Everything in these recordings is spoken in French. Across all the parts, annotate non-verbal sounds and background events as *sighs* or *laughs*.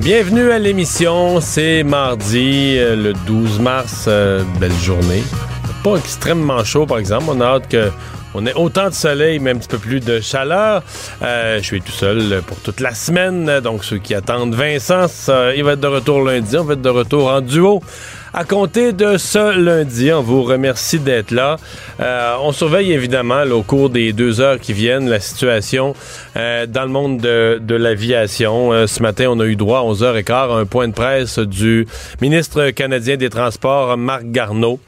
Bienvenue à l'émission. C'est mardi, euh, le 12 mars. euh, belle journée. Pas extrêmement chaud, par exemple. On a hâte que. On ait autant de soleil, mais un petit peu plus de chaleur. Euh, je suis tout seul pour toute la semaine. Donc, ceux qui attendent Vincent, il va être de retour lundi. On va être de retour en duo. À compter de ce lundi, on vous remercie d'être là. Euh, on surveille évidemment là, au cours des deux heures qui viennent la situation euh, dans le monde de, de l'aviation. Euh, ce matin, on a eu droit à 11h15 à un point de presse du ministre canadien des Transports, Marc Garneau,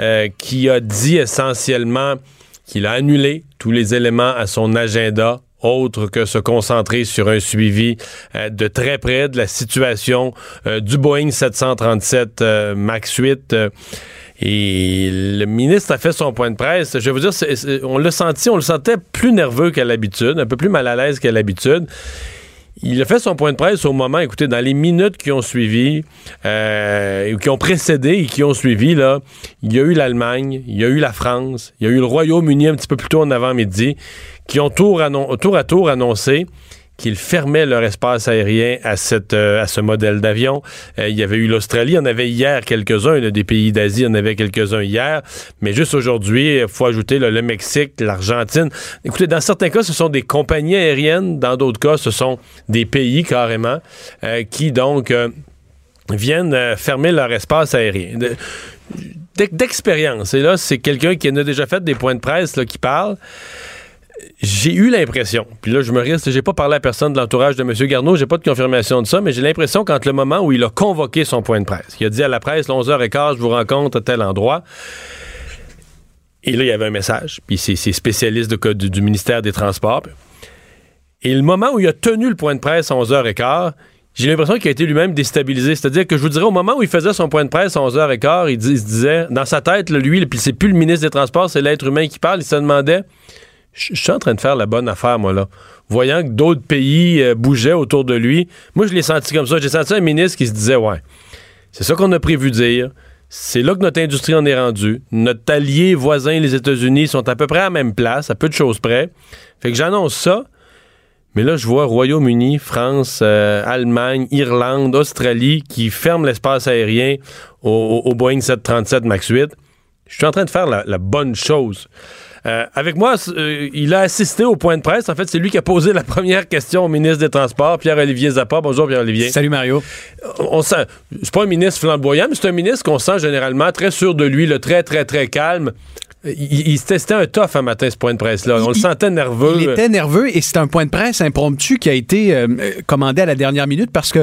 euh, qui a dit essentiellement qu'il a annulé tous les éléments à son agenda autre que se concentrer sur un suivi euh, de très près de la situation euh, du Boeing 737 euh, MAX 8. euh, et le ministre a fait son point de presse. Je vais vous dire, on l'a senti, on le sentait plus nerveux qu'à l'habitude, un peu plus mal à l'aise qu'à l'habitude. Il a fait son point de presse au moment, écoutez, dans les minutes qui ont suivi, euh, qui ont précédé et qui ont suivi, là, il y a eu l'Allemagne, il y a eu la France, il y a eu le Royaume-Uni un petit peu plus tôt en avant-midi, qui ont tour, à tour annoncé qu'ils fermaient leur espace aérien à, cette, euh, à ce modèle d'avion. Euh, il y avait eu l'Australie, il y en avait hier quelques-uns, des pays d'Asie, il y en avait quelques-uns hier, mais juste aujourd'hui, il faut ajouter le Mexique, l'Argentine. Écoutez, dans certains cas, ce sont des compagnies aériennes, dans d'autres cas, ce sont des pays carrément, euh, qui donc viennent fermer leur espace aérien. De- d'ex- D'expérience, et là, c'est quelqu'un qui en a déjà fait des points de presse qui parle j'ai eu l'impression, puis là je me risque, j'ai pas parlé à personne de l'entourage de M. Garneau, j'ai pas de confirmation de ça, mais j'ai l'impression qu'entre le moment où il a convoqué son point de presse, il a dit à la presse, 11h15, je vous rencontre à tel endroit, et là il y avait un message, puis c'est spécialiste du, ministère des Transports, et le moment où il a tenu le point de presse à 11h15, j'ai l'impression qu'il a été lui-même déstabilisé. C'est-à-dire que je vous dirais, au moment où il faisait son point de presse à 11h15, il, il se disait, dans sa tête, là, lui, c'est plus le ministre des Transports, c'est l'être humain qui parle, il se demandait je suis en train de faire la bonne affaire, moi, là. Voyant que d'autres pays euh, bougeaient autour de lui, moi, je l'ai senti comme ça. J'ai senti un ministre qui se disait, ouais, c'est ça qu'on a prévu dire. C'est là que notre industrie en est rendue. Notre allié voisin, les États-Unis, sont à peu près à la même place, à peu de choses près. Fait que j'annonce ça. Mais là, je vois Royaume-Uni, France, euh, Allemagne, Irlande, Australie qui ferment l'espace aérien au, Boeing 737 MAX 8. Je suis en train de faire la bonne chose. Euh, avec moi, euh, il a assisté au point de presse. En fait, c'est lui qui a posé la première question au ministre des Transports, Pierre-Olivier Zappa. Bonjour, Pierre-Olivier. Salut Mario. On sent, c'est pas un ministre flamboyant, mais c'est un ministre qu'on sent généralement très sûr de lui, le très, très, très calme. Il, il- c'était un tough un matin, ce point de presse-là. On le Il- sentait nerveux. Il était nerveux et c'est un point de presse impromptu qui a été euh, euh, commandé à la dernière minute parce que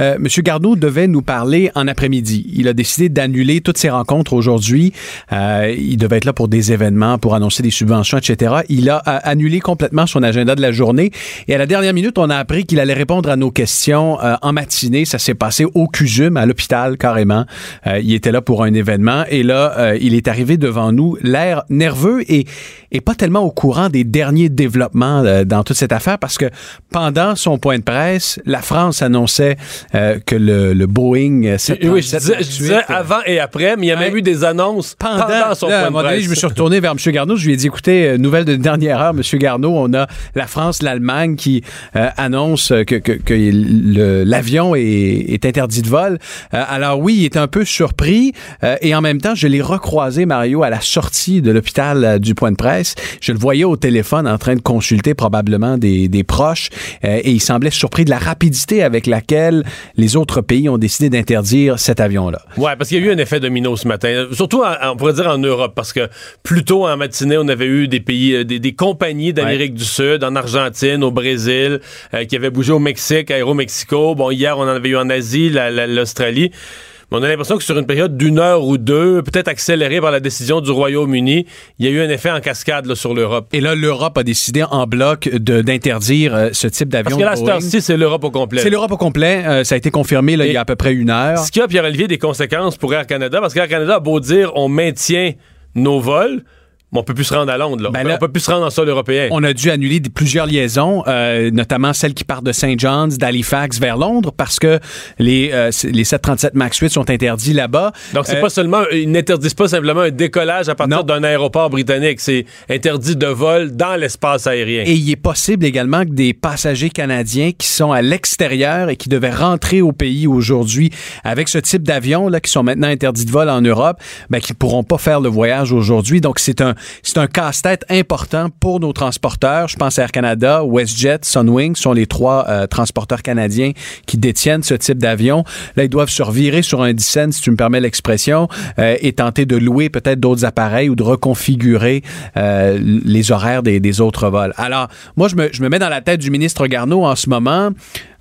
euh, M. Garneau devait nous parler en après-midi. Il a décidé d'annuler toutes ses rencontres aujourd'hui. Euh, il devait être là pour des événements, pour annoncer des subventions, etc. Il a annulé complètement son agenda de la journée et à la dernière minute, on a appris qu'il allait répondre à nos questions euh, en matinée. Ça s'est passé au CUSUM, à l'hôpital carrément. Euh, il était là pour un événement et là, euh, il est arrivé devant nous, l'air nerveux et, et pas tellement au courant des derniers développements euh, dans toute cette affaire parce que pendant son point de presse, la France annonçait euh, que le, le Boeing 737 Oui, je disais, je disais 8, euh, avant et après, mais il y a même Ouais. eu des annonces pendant, pendant, son là, point de donné, presse. je me suis retourné vers M. Garneau. Je lui ai dit, écoutez, nouvelle de dernière heure, M. Garneau, on a la France, l'Allemagne qui euh, annonce que, que, que le- l'avion est, est interdit de vol. Alors oui, il était un peu surpris et en même temps, je l'ai recroisé, Mario, à la sortie de l'hôpital euh, du point de presse. Je le voyais au téléphone en train de consulter probablement des, des proches euh, et il semblait surpris de la rapidité avec laquelle les autres pays ont décidé d'interdire cet avion-là. Ouais, parce qu'il y a eu un effet domino ce matin. Surtout, en- on pourrait dire en Europe, parce que plus tôt en matinée, on avait eu des pays, euh, des, des compagnies d'Amérique du Sud, en Argentine, au Brésil, euh, qui avaient bougé au Mexique, à Aéromexico. Bon, hier, on en avait eu en Asie, la- la- l'Australie. Mais on a l'impression que sur une période d'une heure ou deux, peut-être accélérée par la décision du Royaume-Uni, il y a eu un effet en cascade là, sur l'Europe. Et là, l'Europe a décidé en bloc d'interdire euh, ce type d'avion. Parce que là, cette c'est l'Europe au complet. C'est l'Europe au complet. Euh, ça a été confirmé là, il y a à peu près une heure. Ce qui a, Pierre-Olivier, des conséquences pour Air Canada, parce qu'Air Canada a beau dire on maintient nos vols, mais on peut plus se rendre à Londres. Là. Ben on, là- on peut plus se rendre en sol européen. On a dû annuler des- plusieurs liaisons, euh, notamment celles qui partent de St. John's, d'Halifax vers Londres, parce que les, euh, les 737 MAX 8 sont interdits là-bas. Donc, c'est Euh, pas seulement, ils n'interdisent pas simplement un décollage à partir d'un aéroport britannique. C'est interdit de vol dans l'espace aérien. Et il est possible également que des passagers canadiens qui sont à l'extérieur et qui devaient rentrer au pays aujourd'hui avec ce type d'avion là qui sont maintenant interdits de vol en Europe, ben qui pourront pas faire le voyage aujourd'hui. Donc c'est un c'est un casse-tête important pour nos transporteurs. Je pense à Air Canada, WestJet, Sunwing sont les trois euh, transporteurs canadiens qui détiennent ce type d'avion. Là ils doivent se revirer sur un 10 cents, si tu me permets l'expression, euh, et tenter de louer peut-être d'autres appareils ou de reconfigurer euh, les horaires des, des autres vols. Alors, moi, je me, je me mets dans la tête du ministre Garneau en ce moment,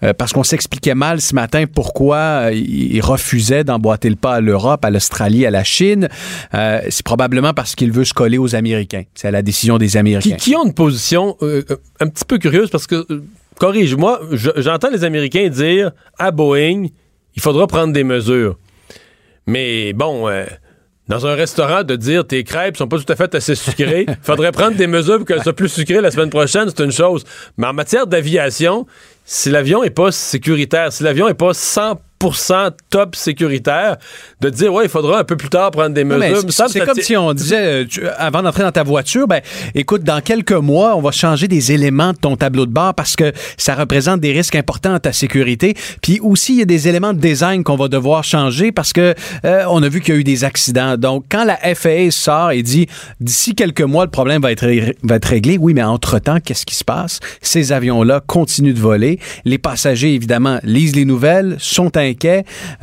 euh, parce qu'on s'expliquait mal ce matin pourquoi euh, il refusait d'emboîter le pas à l'Europe, à l'Australie, à la Chine. Euh, c'est probablement parce qu'il veut se coller aux Américains. C'est à la décision des Américains. qui, qui ont une position euh, un petit peu curieuse parce que, corrige-moi, je- j'entends les Américains dire à Boeing, il faudra prendre des mesures. Mais bon, dans un restaurant, de dire tes crêpes sont pas tout à fait assez sucrées, il *laughs* faudrait prendre des mesures pour qu'elles soient plus sucrées la semaine prochaine, c'est une chose. Mais en matière d'aviation, si l'avion est pas sécuritaire, si l'avion est pas 100% top sécuritaire, de dire ouais, il faudra un peu plus tard prendre des mesures. c'est- comme si on disait, euh, tu- avant d'entrer dans ta voiture, ben, écoute, dans quelques mois, on va changer des éléments de ton tableau de bord parce que ça représente des risques importants à ta sécurité. Puis aussi, il y a des éléments de design qu'on va devoir changer parce que euh, on a vu qu'il y a eu des accidents. Donc, quand la FAA sort et dit, d'ici quelques mois, le problème va être, va être réglé, oui, mais entre-temps, qu'est-ce qui se passe? Ces avions-là continuent de voler. Les passagers, évidemment, lisent les nouvelles, sont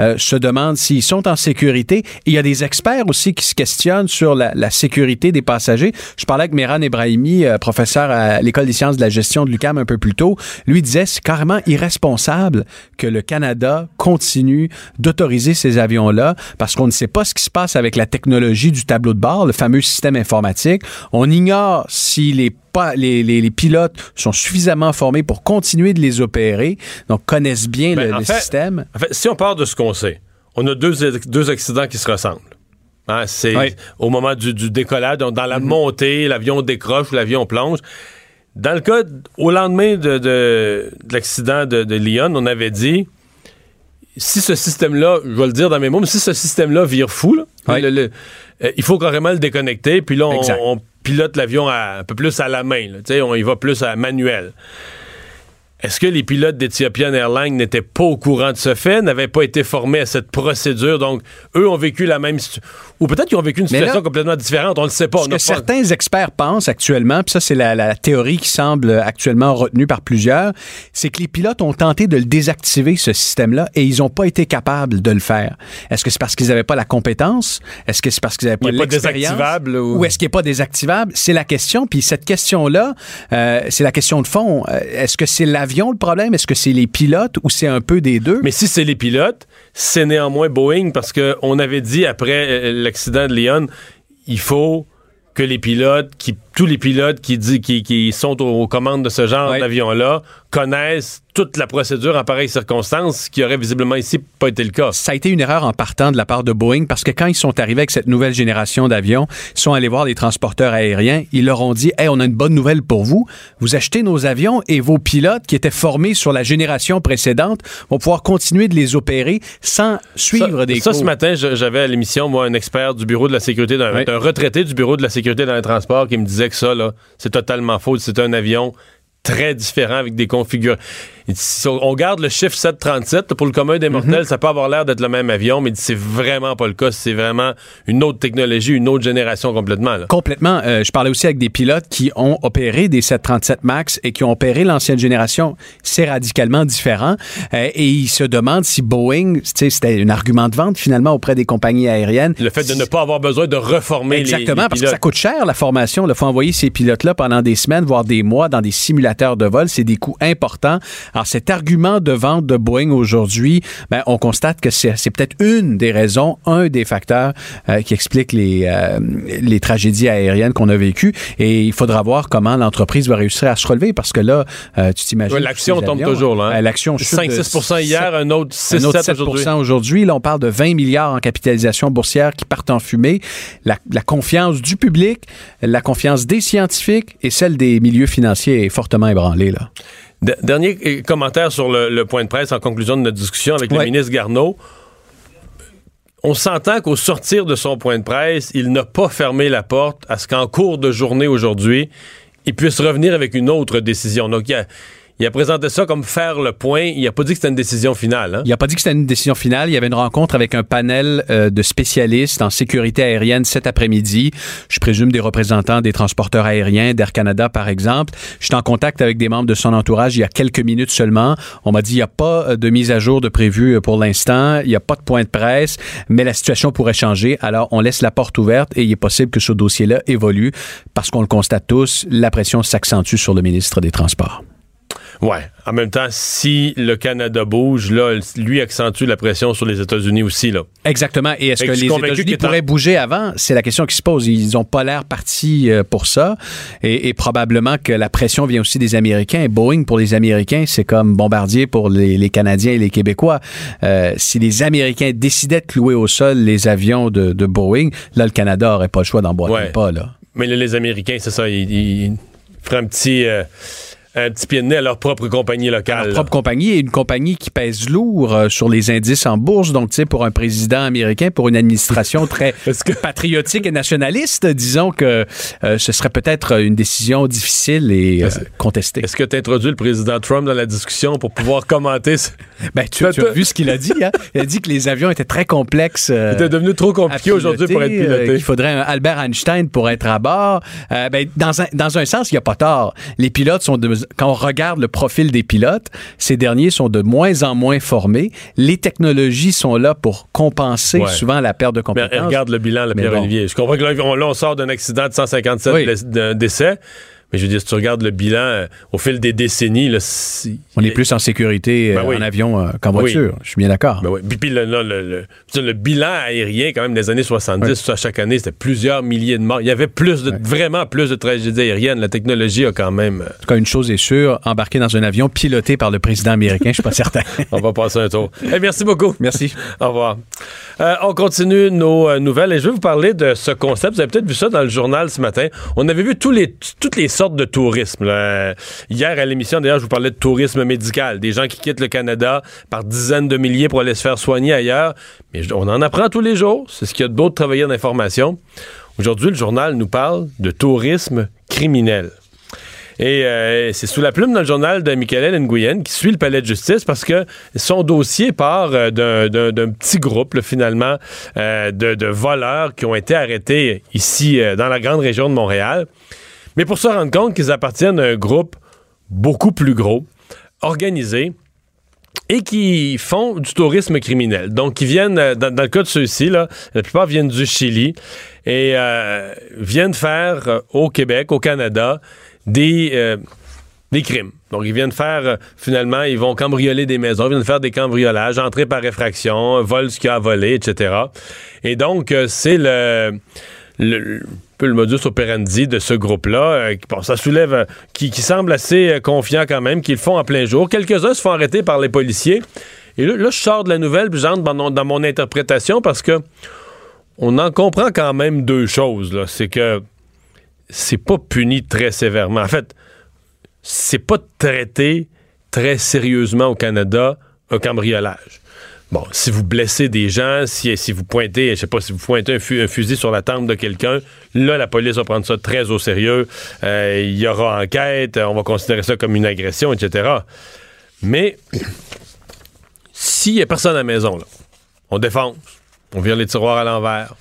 euh, se demandent s'ils sont en sécurité. Il y a des experts aussi qui se questionnent sur la, sécurité des passagers. Je parlais avec Mehran Ebrahimi, euh, professeur à l'École des sciences de la gestion de l'UQAM un peu plus tôt. Lui disait c'est carrément irresponsable que le Canada continue d'autoriser ces avions-là parce qu'on ne sait pas ce qui se passe avec la technologie du tableau de bord, le fameux système informatique. On ignore si les pas, les, les- les pilotes sont suffisamment formés pour continuer de les opérer, donc connaissent bien Ben, le, en le fait- système. En fait, si on part de ce qu'on sait, on a deux, deux accidents qui se ressemblent. Hein, c'est Oui. au moment du, du décollage, donc dans la montée, l'avion décroche ou l'avion plonge. Dans le cas, au lendemain de, de- de l'accident de, de Lyon, on avait dit si ce système-là, je vais le dire dans mes mots, mais si ce système-là vire fou, là, Oui. le- le- euh, il faut carrément le déconnecter, puis là, on pilote l'avion un peu plus à la main. là, on y va plus à manuel. Est-ce que les pilotes d'Ethiopian Airlines n'étaient pas au courant de ce fait, n'avaient pas été formés à cette procédure? Donc, eux ont vécu la même situation. Ou peut-être qu'ils ont vécu une situation là, complètement différente, on ne le sait pas. Ce que pas- certains experts pensent actuellement, puis ça c'est la, la théorie qui semble actuellement retenue par plusieurs, c'est que les pilotes ont tenté de le désactiver, ce système-là, et ils n'ont pas été capables de le faire. Est-ce que c'est parce qu'ils n'avaient pas la compétence? Est-ce que c'est parce qu'ils n'avaient pas l'expérience? ou- Ou est-ce qu'il n'est pas désactivable? C'est la question. Puis cette question-là, euh, c'est la question de fond. Euh, Est-ce que c'est l'avion le problème? Est-ce que c'est les pilotes ou c'est un peu des deux? Mais si c'est les pilotes, c'est néanmoins Boeing parce qu'on avait dit après euh, l'accident de Lyon, il faut que les pilotes, qui, tous les pilotes qui, dit, qui, qui sont aux, commandes de ce genre Ouais. d'avion-là connaissent toute la procédure en pareille circonstance, ce qui aurait visiblement ici pas été le cas. ça a été une erreur en partant de la part de Boeing parce que quand ils sont arrivés avec cette nouvelle génération d'avions, ils sont allés voir les transporteurs aériens. Ils leur ont dit Hey, on a une bonne nouvelle pour vous. Vous achetez nos avions et vos pilotes qui étaient formés sur la génération précédente vont pouvoir continuer de les opérer sans suivre ça, des ça, cours. ce matin, j'avais à l'émission, moi, un expert du bureau de la sécurité, d'un Oui. retraité du bureau de la sécurité dans les transports qui me disait ça, là, c'est totalement faux. C'est un avion très différent avec des configurations. Si on garde le chiffre 737, là, pour le commun des mortels, ça peut avoir l'air d'être le même avion, mais c'est vraiment pas le cas. C'est vraiment une autre technologie, une autre génération complètement. là. Complètement. Euh, je parlais aussi avec des pilotes qui ont opéré des 737 MAX et qui ont opéré l'ancienne génération. C'est radicalement différent. Euh, et ils se demandent si Boeing, c'était un argument de vente finalement auprès des compagnies aériennes. Le fait de ne pas avoir besoin de reformer les- Exactement, les parce que ça coûte cher la formation. Il faut envoyer ces pilotes-là pendant des semaines, voire des mois dans des simulateurs de vol. C'est des coûts importants. Alors, cet argument de vente de Boeing aujourd'hui, ben, on constate que c'est peut-être une des raisons, un des facteurs euh, qui explique les, euh, les tragédies aériennes qu'on a vécues. Et il faudra voir comment l'entreprise va réussir à se relever parce que là, euh, tu t'imagines. Ouais, L'action tombe toujours. Là, hein? L'action 5-6 hier, un autre 6-7 aujourd'hui. aujourd'hui. Là, on parle de 20 milliards en capitalisation boursière qui partent en fumée. La, la confiance du public, la confiance des scientifiques et celle des milieux financiers est fortement ébranlée. Là. Dernier commentaire sur le, le, point de presse en conclusion de notre discussion avec le ministre Garneau. On s'entend qu'au sortir de son point de presse, il n'a pas fermé la porte à ce qu'en cours de journée aujourd'hui, il puisse revenir avec une autre décision. Donc, il y a, il a présenté ça comme faire le point. Il n'a pas dit que c'était une décision finale. Hein? Il n'a pas dit que c'était une décision finale. Il y avait une rencontre avec un panel euh, de spécialistes en sécurité aérienne cet après-midi. Je présume des représentants des transporteurs aériens, d'Air Canada par exemple. J'étais en contact avec des membres de son entourage il y a quelques minutes seulement. On m'a dit il n'y a pas euh, de mise à jour de prévu euh, pour l'instant. Il n'y a pas de point de presse, mais la situation pourrait changer. Alors on laisse la porte ouverte et il est possible que ce dossier-là évolue parce qu'on le constate tous, la pression s'accentue sur le ministre des Transports. Ouais. En même temps, si le Canada bouge, là, lui accentue la pression sur les États-Unis aussi, là. Exactement. Et est-ce que, les États-Unis pourraient bouger avant? C'est la question qui se pose. Ils n'ont pas l'air partis euh, pour ça. Et, probablement que la pression vient aussi des Américains. Boeing, pour les Américains, c'est comme Bombardier pour les, Canadiens et les Québécois. Euh, si les Américains décidaient de clouer au sol les avions de, Boeing, là, le Canada n'aurait pas le choix d'emboîter ouais. pas, là. Mais là, les Américains, c'est ça, ils, ils feraient un petit... Euh un petit pied de nez à leur propre compagnie locale. Leur propre compagnie et une compagnie qui pèse lourd euh, sur les indices en bourse. Donc, tu sais, pour un président américain, pour une administration *laughs* très que... patriotique et nationaliste, disons que euh, ce serait peut-être une décision difficile et euh, contestée. Est-ce que tu as introduit le président Trump dans la discussion pour pouvoir commenter ce... *laughs* ben, tu, tu as vu ce qu'il a dit. Hein? Il a dit que les avions étaient très complexes. C'était devenu trop compliqué aujourd'hui pour être piloté. Il faudrait un Albert Einstein pour être à bord. ben, dans, un, dans un sens, il n'y a pas tort. Les pilotes sont de, quand on regarde le profil des pilotes, ces derniers sont de moins en moins formés. Les technologies sont là pour compenser ouais. souvent la perte de compétences. Mais regarde le bilan, le Pierre-Olivier. Bon. Je comprends que là, on, là, on sort d'un accident de 157 oui. décès. Mais je veux dire, si tu regardes le bilan euh, au fil des décennies, là, on est plus en sécurité ben euh, oui. en avion euh, qu'en voiture. Oui. Je suis bien d'accord. Ben oui. Puis le, le, le, le, bilan aérien, quand même, des années 70, ça, chaque année, c'était plusieurs milliers de morts. Il y avait plus de, vraiment plus de tragédies aériennes. La technologie a quand même. En tout cas, une chose est sûre, embarquer dans un avion piloté par le président américain, je suis pas *laughs* certain. on va passer un tour. Hey, merci beaucoup. Merci. *laughs* Au revoir. Euh, on continue nos euh, nouvelles et je vais vous parler de ce concept. Vous avez peut-être vu ça dans le journal ce matin. On avait vu tous les, toutes les sortes de tourisme. Hier à l'émission, d'ailleurs, je vous parlais de tourisme médical. Des gens qui quittent le Canada par dizaines de milliers pour aller se faire soigner ailleurs. Mais on en apprend tous les jours. C'est ce qu'il y a de beau de travailler en information. Aujourd'hui, le journal nous parle de tourisme criminel. Et euh, c'est sous la plume dans le journal de Michael Nguyen qui suit le palais de justice parce que son dossier part euh, d'un petit groupe, finalement, euh, de, voleurs qui ont été arrêtés ici, dans la grande région de Montréal. Mais pour se rendre compte qu'ils appartiennent à un groupe beaucoup plus gros, organisé, et qui font du tourisme criminel. Donc, qui viennent, dans, dans le cas de ceux-ci, la plupart viennent du Chili et euh, viennent faire euh, au Québec, au Canada, des, euh, des crimes. Donc, ils viennent faire, euh, finalement, ils vont cambrioler des maisons, ils viennent faire des cambriolages, entrer par effraction, volent ce qu'il a à voler, etc. Et donc, euh, c'est le, le, peu le modus operandi de ce groupe-là. Euh, bon, ça soulève, qui, qui, semble assez euh, confiant quand même, qu'ils le font en plein jour. Quelques-uns se font arrêter par les policiers. Et là, là je sors de la nouvelle, puis j'entre dans, dans mon interprétation parce que on en comprend quand même deux choses. C'est que c'est pas puni très sévèrement. En fait, c'est pas traité très sérieusement au Canada un cambriolage. Bon, si vous blessez des gens, si, si vous pointez, je sais pas, si vous pointez un, fu un fusil sur la tempe de quelqu'un, là, la police va prendre ça très au sérieux. Euh, il y aura enquête, on va considérer ça comme une agression, etc. Mais s'il n'y a personne à la maison, là, on défonce, on vire les tiroirs à l'envers,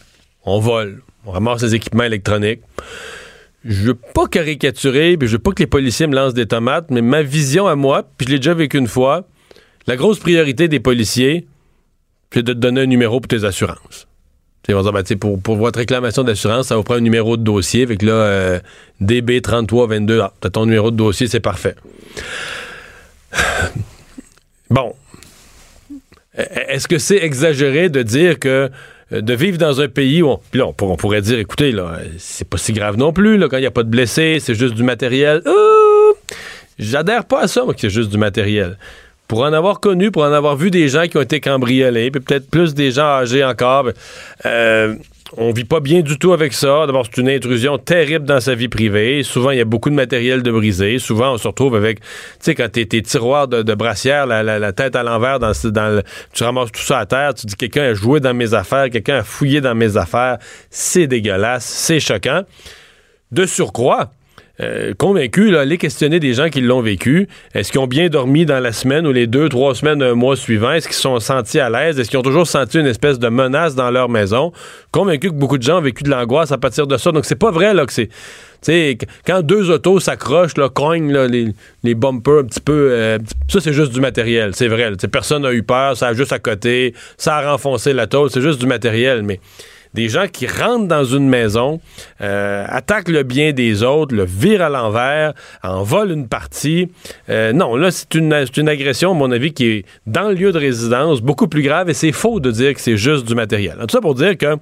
on vole, on ramasse les équipements électroniques. Je veux pas caricaturer, puis je veux pas que les policiers me lancent des tomates, mais ma vision à moi, puis je l'ai déjà vécu une fois, la grosse priorité des policiers, c'est de te donner un numéro pour tes assurances. Ils vont dire, ben, pour, pour votre réclamation d'assurance, ça vous prend un numéro de dossier. Fait que là, euh, DB3322, ah, t'as ton numéro de dossier, c'est parfait. *sighs* bon, est-ce que c'est exagéré de dire que euh, de vivre dans un pays où on, puis là, on, pourrait dire, écoutez, là, c'est pas si grave non plus, là, quand il n'y a pas de blessés, c'est juste du matériel. Oh! J'adhère pas à ça, moi, que c'est juste du matériel. Pour en avoir connu, pour en avoir vu des gens qui ont été cambriolés, puis peut-être plus des gens âgés encore, euh, on vit pas bien du tout avec ça. D'abord, c'est une intrusion terrible dans sa vie privée. Souvent, il y a beaucoup de matériel de brisé. Souvent, on se retrouve avec, tu sais, quand t'es tes tiroirs de, brassière, la, tête à l'envers, dans, dans tu ramasses tout ça à terre, tu dis quelqu'un a joué dans mes affaires, quelqu'un a fouillé dans mes affaires. C'est dégueulasse, c'est choquant. De surcroît, euh, convaincu, là, aller questionner des gens qui l'ont vécu. Est-ce qu'ils ont bien dormi dans la semaine ou les deux, trois semaines, un mois suivant? Est-ce qu'ils se sont sentis à l'aise? Est-ce qu'ils ont toujours senti une espèce de menace dans leur maison? Convaincu que beaucoup de gens ont vécu de l'angoisse à partir de ça. Donc, c'est pas vrai là, que c'est. quand deux autos s'accrochent, là, cognent les, les, bumpers un petit peu, euh, ça c'est juste du matériel, c'est vrai. personne n'a eu peur, ça a juste à côté, ça a renfoncé la tôle, c'est juste du matériel. Mais des gens qui rentrent dans une maison, euh, attaquent le bien des autres, le virent à l'envers, en volent une partie. Euh, non, là, c'est une, agression, à mon avis, qui est dans le lieu de résidence, beaucoup plus grave, et c'est faux de dire que c'est juste du matériel. Tout ça pour dire que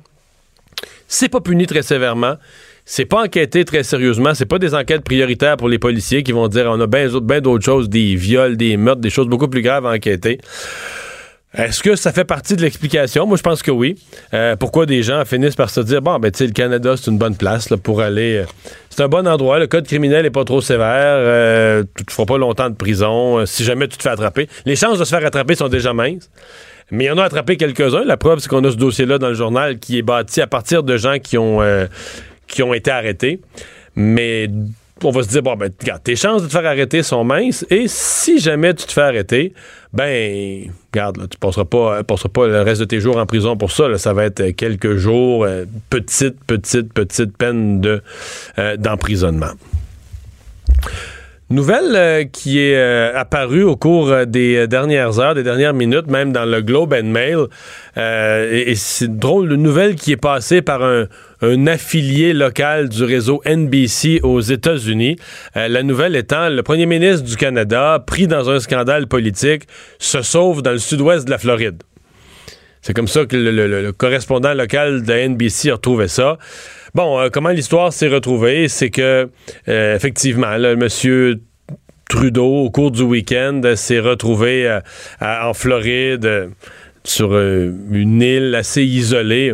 c'est pas puni très sévèrement. C'est pas enquêté très sérieusement. C'est pas des enquêtes prioritaires pour les policiers qui vont dire on a bien d'autres choses, des viols, des meurtres, des choses beaucoup plus graves à enquêter. Est-ce que ça fait partie de l'explication? Moi, je pense que oui. Euh, pourquoi des gens finissent par se dire, bon, ben, tu sais, le Canada, c'est une bonne place pour aller. Euh, c'est un bon endroit. Le code criminel n'est pas trop sévère. Euh, tu ne feras pas longtemps de prison si jamais tu te fais attraper. Les chances de se faire attraper sont déjà minces. Mais il y en a attrapé quelques-uns. La preuve, c'est qu'on a ce dossier-là dans le journal qui est bâti à partir de gens qui ont, qui ont été arrêtés. Mais on va se dire, bon, ben, regarde, tes chances de te faire arrêter sont minces, et si jamais tu te fais arrêter, ben, regarde, là, tu passeras pas, passeras pas le reste de tes jours en prison pour ça, ça va être quelques jours, euh, petite, petite, petite peine de, euh, d'emprisonnement. Nouvelle euh, qui est apparue au cours des dernières heures, des dernières minutes, même dans le Globe and Mail. et, et c'est drôle, une nouvelle qui est passée par un, un affilié local du réseau NBC aux États-Unis. Euh, la nouvelle étant, le premier ministre du Canada, pris dans un scandale politique, se sauve dans le sud-ouest de la Floride. C'est comme ça que le, correspondant local de NBC a retrouvé ça. Bon, euh, comment l'histoire s'est retrouvée? C'est que, euh, effectivement, monsieur Trudeau, au cours du week-end, s'est retrouvé en Floride, sur une île assez isolée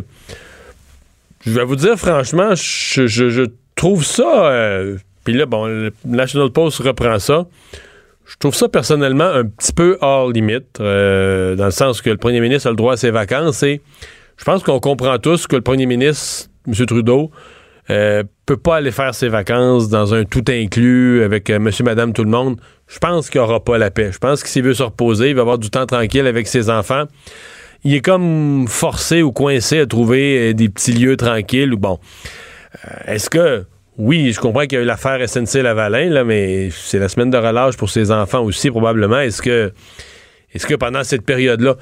je vais vous dire franchement, je, trouve ça. Euh, puis là, bon, le National Post reprend ça. Je trouve ça personnellement un petit peu hors limite, euh, dans le sens que le premier ministre a le droit à ses vacances et je pense qu'on comprend tous que le premier ministre, M. Trudeau, euh, peut pas aller faire ses vacances dans un tout inclus avec monsieur, madame, tout le monde. Je pense qu'il aura pas la paix. Je pense que s'il veut se reposer, il va avoir du temps tranquille avec ses enfants il est comme forcé ou coincé à trouver euh, des petits lieux tranquilles. Bon, euh, est-ce que oui, je comprends qu'il y a eu l'affaire SNC Lavalin, là, mais c'est la semaine de relâche pour ses enfants aussi, probablement. Est-ce que, est-ce que pendant cette période-là,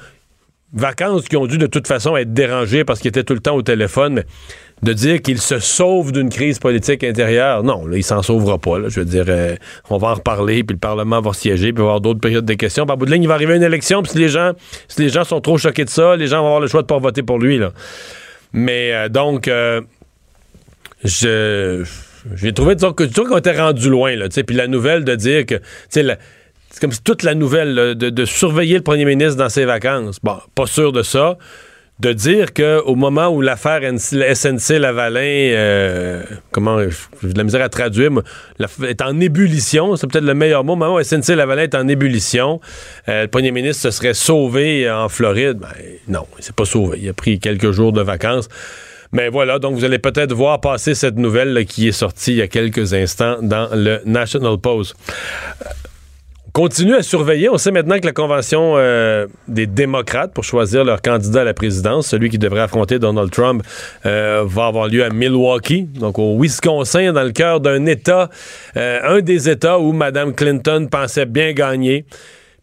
vacances qui ont dû de toute façon être dérangées parce qu'il était tout le temps au téléphone, mais de dire qu'il se sauve d'une crise politique intérieure, non, là, il s'en sauvera pas. Je veux dire, euh, on va en reparler, puis le Parlement va siéger, puis il va y avoir d'autres périodes de questions. Par bout de ligne, il va arriver une élection, puis si les gens, si les gens sont trop choqués de ça, les gens vont avoir le choix de pas voter pour lui. Mais euh, donc, euh, je j'ai trouvé disons, que qu'on était rendu loin là, puis la nouvelle de dire que, c'est comme si toute la nouvelle de, de surveiller le premier ministre dans ses vacances. Bon, pas sûr de ça de dire qu'au moment où l'affaire SNC Lavalin, euh, comment, j'ai de la misère à traduire, est en ébullition, c'est peut-être le meilleur mot, au moment où SNC Lavalin est en ébullition, euh, le premier ministre se serait sauvé en Floride. Ben, non, il s'est pas sauvé. Il a pris quelques jours de vacances. Mais voilà, donc vous allez peut-être voir passer cette nouvelle qui est sortie il y a quelques instants dans le National Post continue à surveiller. On sait maintenant que la convention euh, des démocrates pour choisir leur candidat à la présidence, celui qui devrait affronter Donald Trump, euh, va avoir lieu à Milwaukee, donc au Wisconsin, dans le cœur d'un État, euh, un des États où Mme Clinton pensait bien gagner.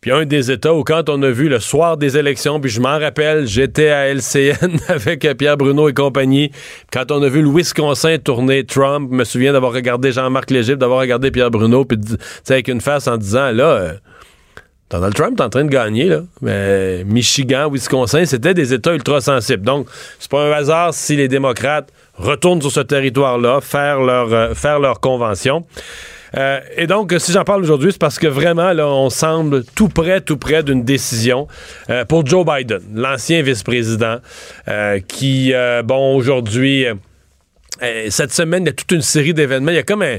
Puis un des États où quand on a vu le soir des élections, puis je m'en rappelle, j'étais à LCN *laughs* avec Pierre Bruno et compagnie, quand on a vu le Wisconsin tourner Trump, je me souviens d'avoir regardé Jean-Marc Légip, d'avoir regardé Pierre Bruno, puis avec une face en disant, là, euh, Donald Trump est en train de gagner, là. Mais Michigan, Wisconsin, c'était des États ultra sensibles. Donc, c'est pas un hasard si les démocrates retournent sur ce territoire-là, faire euh, faire leur convention. Euh, et donc, si j'en parle aujourd'hui, c'est parce que vraiment, là, on semble tout près, tout près d'une décision euh, pour Joe Biden, l'ancien vice-président, qui, bon, aujourd'hui, cette semaine, il y a toute une série d'événements. Il y a comme un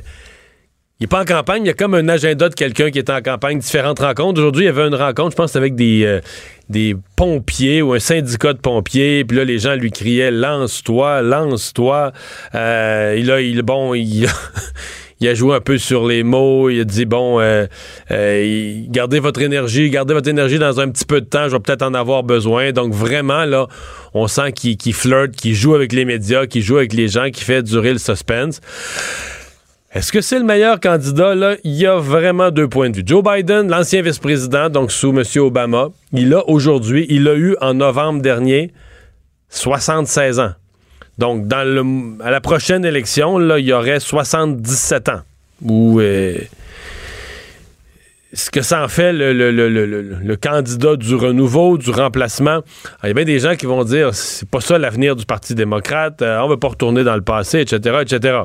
il n'est pas en campagne, il y a comme un agenda de quelqu'un qui est en campagne, différentes rencontres. Aujourd'hui, il y avait une rencontre, je pense, avec des, euh, des pompiers ou un syndicat de pompiers. Puis là, les gens lui criaient Lance-toi, lance-toi. Euh, il il, bon, il *laughs* il a joué un peu sur les mots. Il a dit bon, euh, euh, gardez votre énergie, gardez votre énergie dans un petit peu de temps. Je vais peut-être en avoir besoin. Donc vraiment là, on sent qu'il flirte, qu'il joue avec les médias, qu'il joue avec les gens, qu'il fait durer le suspense. Est-ce que c'est le meilleur candidat? Là, il y a vraiment deux points de vue. Joe Biden, l'ancien vice-président, donc sous M. Obama, il a aujourd'hui, il a eu en novembre dernier 76 ans. Donc, dans le, à la prochaine élection, là, il y aurait 77 ans. Euh, ce que ça en fait le, candidat du renouveau, du remplacement. Il y a bien des gens qui vont dire c'est pas ça l'avenir du Parti démocrate, euh, on veut pas retourner dans le passé, etc., etc.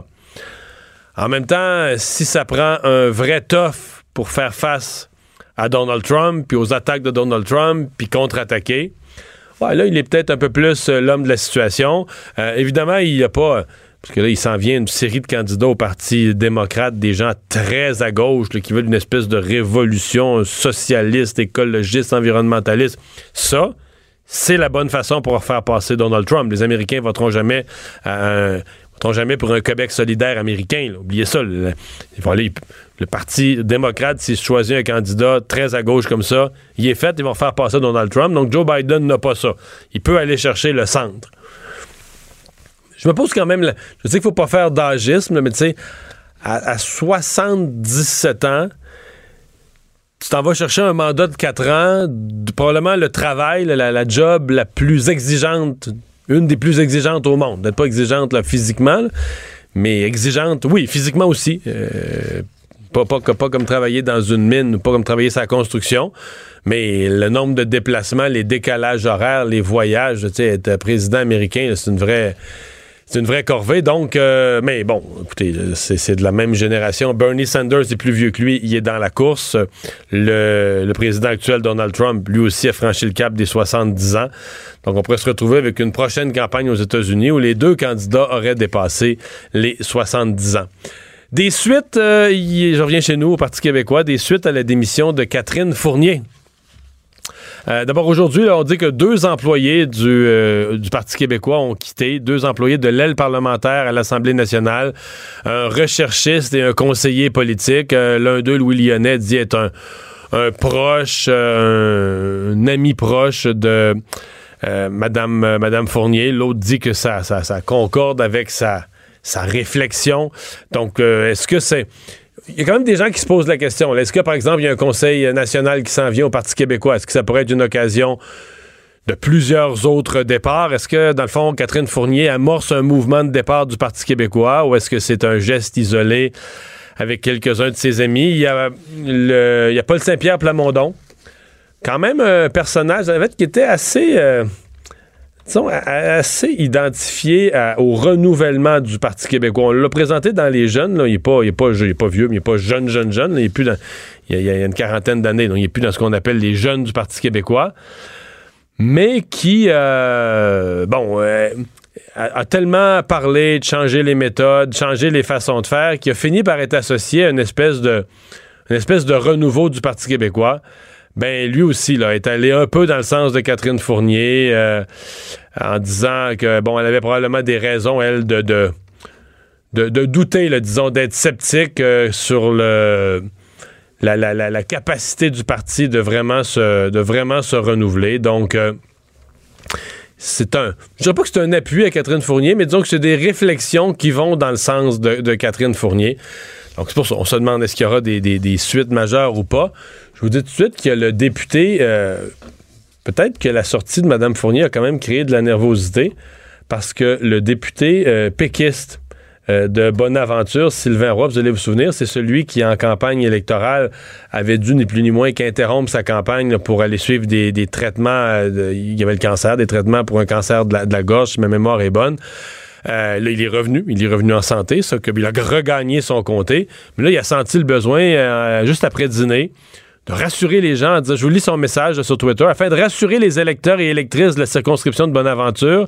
En même temps, si ça prend un vrai tough pour faire face à Donald Trump, puis aux attaques de Donald Trump, puis contre-attaquer, là, il est peut-être un peu plus euh, l'homme de la situation. Euh, évidemment, il n'y a pas... Parce que là, il s'en vient une série de candidats au Parti démocrate, des gens très à gauche qui veulent une espèce de révolution socialiste, écologiste, environnementaliste. Ça, c'est la bonne façon pour faire passer Donald Trump. Les Américains voteront jamais à un jamais pour un Québec solidaire américain. Oubliez ça. Le, Parti démocrate, s'il choisit un candidat très à gauche comme ça, il est fait, ils vont faire passer Donald Trump. Donc Joe Biden n'a pas ça. Il peut aller chercher le centre. Je me pose quand même. Je sais qu'il ne faut pas faire d'agisme, mais tu sais, à, 77 ans, tu t'en vas chercher un mandat de 4 ans, probablement le travail, la job la plus exigeante une des plus exigeantes au monde. D'être pas exigeante là, physiquement, mais exigeante, oui, physiquement aussi. Euh, pas, comme travailler dans une mine ou pas comme travailler sa construction, mais le nombre de déplacements, les décalages horaires, les voyages, tu sais, être président américain, c'est une vraie c'est une vraie corvée. Donc, euh, mais bon, écoutez, c'est de la même génération. Bernie Sanders est plus vieux que lui, il est dans la course. Le, président actuel, Donald Trump, lui aussi a franchi le cap des 70 ans. Donc, on pourrait se retrouver avec une prochaine campagne aux États-Unis où les deux candidats auraient dépassé les 70 ans. Des suites, euh, je reviens chez nous au Parti québécois, des suites à la démission de Catherine Fournier. Euh, d'abord, aujourd'hui, on dit que deux employés euh, du, Parti québécois ont quitté, deux employés de l'aile parlementaire à l'Assemblée nationale, un recherchiste et un conseiller politique. Euh, l'un d'eux, Louis Lyonnais, dit être un, proche, un, ami proche de Madame, Fournier. L'autre dit que ça, concorde avec sa réflexion. Donc, est-ce que c'est il y a quand même des gens qui se posent la question. Est-ce que, par exemple, il y a un conseil national qui s'en vient au Parti québécois? Est-ce que ça pourrait être une occasion de plusieurs autres départs? Est-ce que, dans le fond, Catherine Fournier amorce un mouvement de départ du Parti québécois ou est-ce que c'est un geste isolé avec quelques-uns de ses amis? Il y a, le, il y a Paul Saint-Pierre Plamondon, quand même un personnage, en fait, qui était assez... Euh, disons, assez identifié au renouvellement du Parti québécois. On l'a présenté dans les jeunes, il n'est pas, pas, pas, vieux, mais il n'est pas jeune, jeune, jeune. il, est plus dans, il, y a, une quarantaine d'années, donc il n'est plus dans ce qu'on appelle les jeunes du Parti québécois, mais qui, euh, bon, euh, a, tellement parlé de changer les méthodes, changer les façons de faire, qu'il a fini par être associé à une espèce de, une espèce de renouveau du Parti québécois ben lui aussi là, est allé un peu dans le sens de Catherine Fournier euh, en disant que bon, elle avait probablement des raisons elle de de, douter, disons, d'être sceptique euh, sur le la, la, la, capacité du parti de vraiment se de vraiment se renouveler. Donc euh, c'est un. Je dirais pas que c'est un appui à Catherine Fournier, mais disons que c'est des réflexions qui vont dans le sens de, Catherine Fournier. Donc c'est pour ça qu'on se demande est-ce qu'il y aura des, des, des suites majeures ou pas. Je vous dis tout de suite que le député, euh, peut-être que la sortie de Mme Fournier a quand même créé de la nervosité parce que le député euh, péquiste euh, de Bonaventure, Sylvain Roy, vous allez vous souvenir, c'est celui qui, en campagne électorale, avait dû ni plus ni moins qu'interrompre sa campagne pour aller suivre des, traitements. Euh, il y avait le cancer, des traitements pour un cancer de la, si ma mémoire est bonne. Euh, là, il est revenu. Il est revenu en santé, ça, il a regagné son comté. Mais là, il a senti le besoin, juste après dîner, de rassurer les gens. je vous lis son message sur Twitter, afin de rassurer les électeurs et électrices de la circonscription de Bonaventure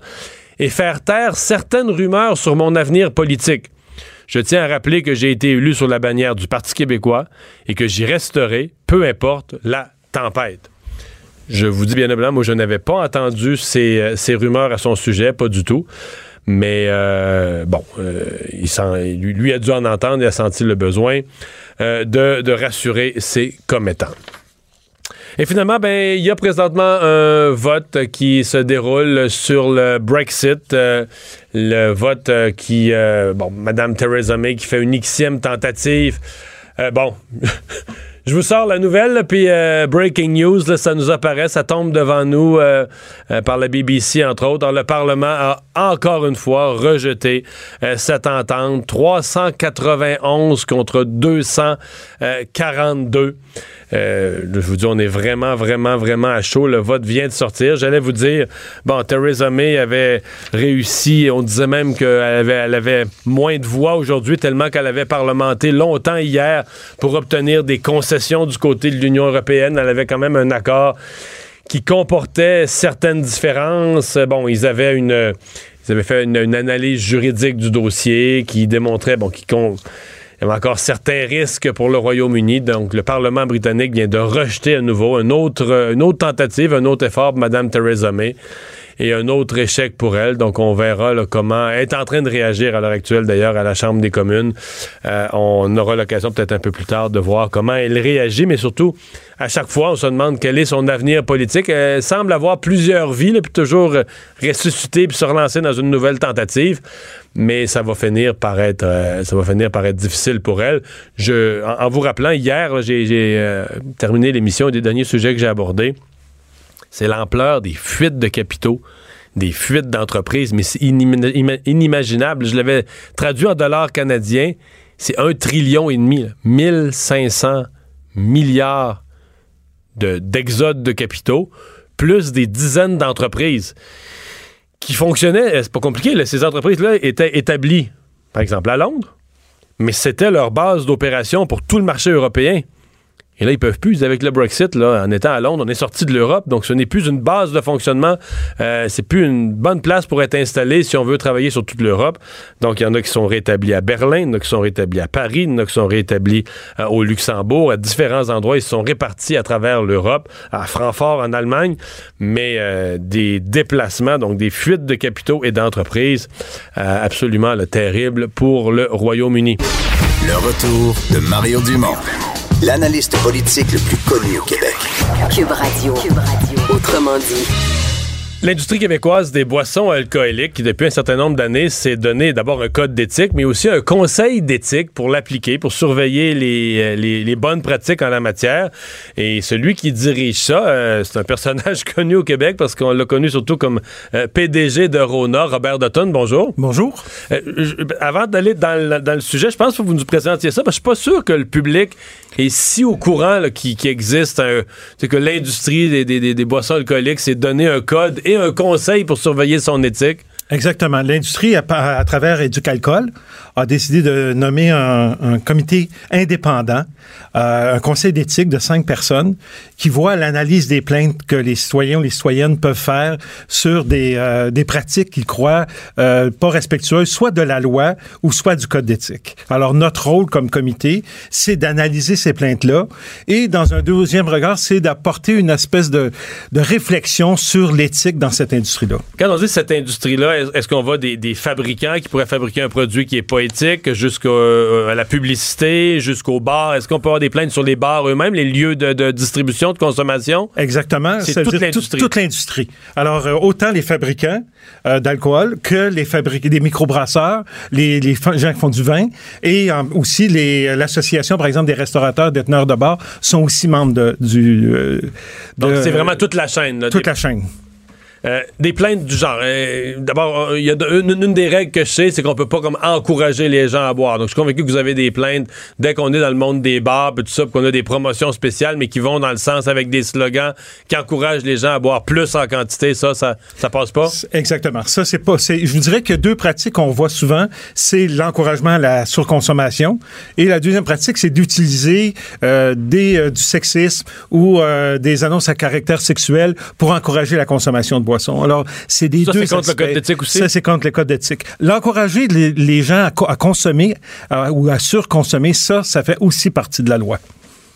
et faire taire certaines rumeurs sur mon avenir politique. Je tiens à rappeler que j'ai été élu sur la bannière du Parti québécois et que j'y resterai, peu importe la tempête. Je vous dis bien évidemment, moi, je n'avais pas entendu ces, euh, rumeurs à son sujet, pas du tout. Mais euh, bon, euh, il lui, lui, a dû en entendre et a senti le besoin de, de rassurer ses commettants. Et finalement, ben, il y a présentement un vote qui se déroule sur le Brexit. Euh, le vote euh, qui, euh, bon, Madame Theresa May qui fait une xième tentative. bon. *laughs* Je vous sors la nouvelle, puis breaking news, ça nous apparaît, ça tombe devant nous par la BBC, entre autres. le Parlement a encore une fois rejeté cette entente. 391 contre 242. Euh, je vous dis, on est vraiment, vraiment, vraiment à chaud. Le vote vient de sortir. J'allais vous dire, bon, Theresa May avait réussi. On disait même qu'elle avait, moins de voix aujourd'hui, tellement qu'elle avait parlementé longtemps hier pour obtenir des concessions du côté de l'Union européenne. Elle avait quand même un accord qui comportait certaines différences. Bon, ils avaient une. Ils avaient fait une, une analyse juridique du dossier qui démontrait, bon, qui, il y avait encore certains risques pour le Royaume-Uni. Donc, le Parlement britannique vient de rejeter à nouveau une autre, une autre tentative, un autre effort pour Mme Theresa May et un autre échec pour elle. Donc, on verra comment. Elle est en train de réagir à l'heure actuelle, d'ailleurs, à la Chambre des communes. Euh, on aura l'occasion peut-être un peu plus tard de voir comment elle réagit, mais surtout, à chaque fois, on se demande quel est son avenir politique. Elle semble avoir plusieurs vies, puis toujours ressusciter puis se relancer dans une nouvelle tentative. Mais ça va finir par être, euh, ça va finir par être difficile pour elle. Je, en, vous rappelant, hier, j'ai euh, terminé l'émission des derniers sujets que j'ai abordés c'est l'ampleur des fuites de capitaux, des fuites d'entreprises, mais c'est inimaginable. Je l'avais traduit en dollars canadiens, c'est un trillion et demi, 1500 milliards d'exodes de, capitaux, plus des dizaines d'entreprises qui fonctionnaient, c'est pas compliqué, ces entreprises-là étaient établies, par exemple, à Londres, mais c'était leur base d'opération pour tout le marché européen. Et là, ils peuvent plus. Avec le Brexit, là, en étant à Londres, on est sorti de l'Europe, donc ce n'est plus une base de fonctionnement. Euh, c'est plus une bonne place pour être installé si on veut travailler sur toute l'Europe. Donc, il y en a qui sont rétablis à Berlin, il y en a qui sont rétablis à Paris, il y en a qui sont rétablis euh, au Luxembourg, à différents endroits. Ils sont répartis à travers l'Europe, à Francfort, en Allemagne, mais euh, des déplacements, donc des fuites de capitaux et d'entreprises absolument terribles pour le Royaume-Uni. Le retour de Mario Dumont l'analyste politique le plus connu au Québec. Cube Radio. Cube Radio. Autrement dit. L'industrie québécoise des boissons alcooliques, qui depuis un certain nombre d'années s'est donné d'abord un code d'éthique, mais aussi un conseil d'éthique pour l'appliquer, pour surveiller les, euh, les, les, bonnes pratiques en la matière. Et celui qui dirige ça, euh, c'est un personnage *laughs* connu au Québec parce qu'on l'a connu surtout comme euh, PDG de Rona, Robert Dutton. Bonjour. Bonjour. avant d'aller dans, le, dans le sujet, je pense que vous nous présentiez ça, parce que je suis pas sûr que le public est si au courant qui, qui, existe, c'est que l'industrie des, des, des, boissons alcooliques s'est donné un code et un conseil pour surveiller son éthique. Exactement. L'industrie, à, travers Éducalcool, a décidé de nommer un, comité indépendant, euh, un conseil d'éthique de cinq personnes qui voit l'analyse des plaintes que les citoyens ou les citoyennes peuvent faire sur des, euh, pratiques qu'ils croient euh, pas respectueuses, soit de la loi ou soit du code d'éthique. Alors, notre rôle comme comité, c'est d'analyser ces plaintes-là et, dans un deuxième regard, c'est d'apporter une espèce de, de réflexion sur l'éthique dans cette industrie-là. Quand on dit cette industrie-là, est-ce qu'on voit des, des fabricants qui pourraient fabriquer un produit qui est pas éthique, jusqu'à euh, la publicité, jusqu'au bar? Est-ce qu'on peut avoir des plaintes sur les bars eux-mêmes, les lieux de, distribution, de consommation? Exactement. C'est toute l'industrie. Toute, l'industrie. Alors, euh, autant les fabricants euh, d'alcool que les fabricants, des microbrasseurs, les, les gens qui font du vin et aussi l'association, par exemple, des restaurateurs, déteneurs de bars sont aussi membres de, du... Donc, c'est vraiment toute la chaîne. toute la chaîne. Euh, des plaintes du genre. Euh, D'abord, il y a une, des règles que je sais, c'est qu'on peut pas comme encourager les gens à boire. Donc, je suis convaincu que vous avez des plaintes dès qu'on est dans le monde des bars, puis tout ça, qu'on a des promotions spéciales, mais qui vont dans le sens avec des slogans qui encouragent les gens à boire plus en quantité. Ça, ça, ça passe pas? Exactement. Ça, c'est pas. Je vous dirais que deux pratiques qu'on voit souvent, c'est l'encouragement à la surconsommation. Et la deuxième pratique, c'est d'utiliser euh, des, euh, du sexisme ou euh, des annonces à caractère sexuel pour encourager la consommation de boissons. Alors, c'est des Ça, deux. c'est contre le aspects. code d'éthique aussi? Ça, c'est contre le code d'éthique. L'encourager les, les gens à consommer euh, ou à surconsommer, ça, ça fait aussi partie de la loi.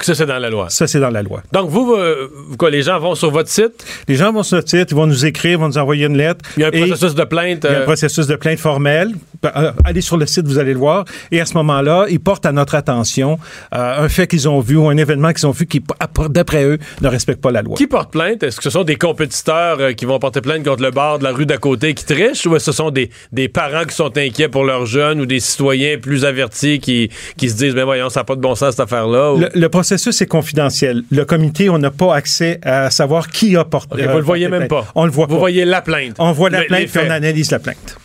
Ça, c'est dans la loi. Ça, c'est dans la loi. Donc, vous, vous- quoi, les gens vont sur votre site, Les gens vont sur notre site, ils vont nous écrire, vont nous envoyer une lettre. il y a un processus de plainte. Il y a un euh, processus de plainte formelle. Euh, Allez sur le site, vous allez le voir. Et à ce moment-là, ils portent à notre attention euh, un fait qu'ils ont vu ou un événement qu'ils ont vu qui, d'après eux, ne respecte pas la loi. Qui porte plainte? Est-ce que ce sont des compétiteurs euh, qui vont porter plainte contre le bar de la rue d'à côté qui trichent ou est-ce que ce sont des, des parents qui sont inquiets pour leurs jeunes ou des citoyens plus avertis qui, qui se disent, ben voyons, ça n'a pas de bon sens cette affaire-là? ou- Le, le processus est confidentiel. Le comité, on n'a pas accès à savoir qui a porté. Ok, vous le voyez porté même plainte. pas. On le voit Vous pas. voyez la plainte. On voit la Le- plainte puis on analyse la plainte.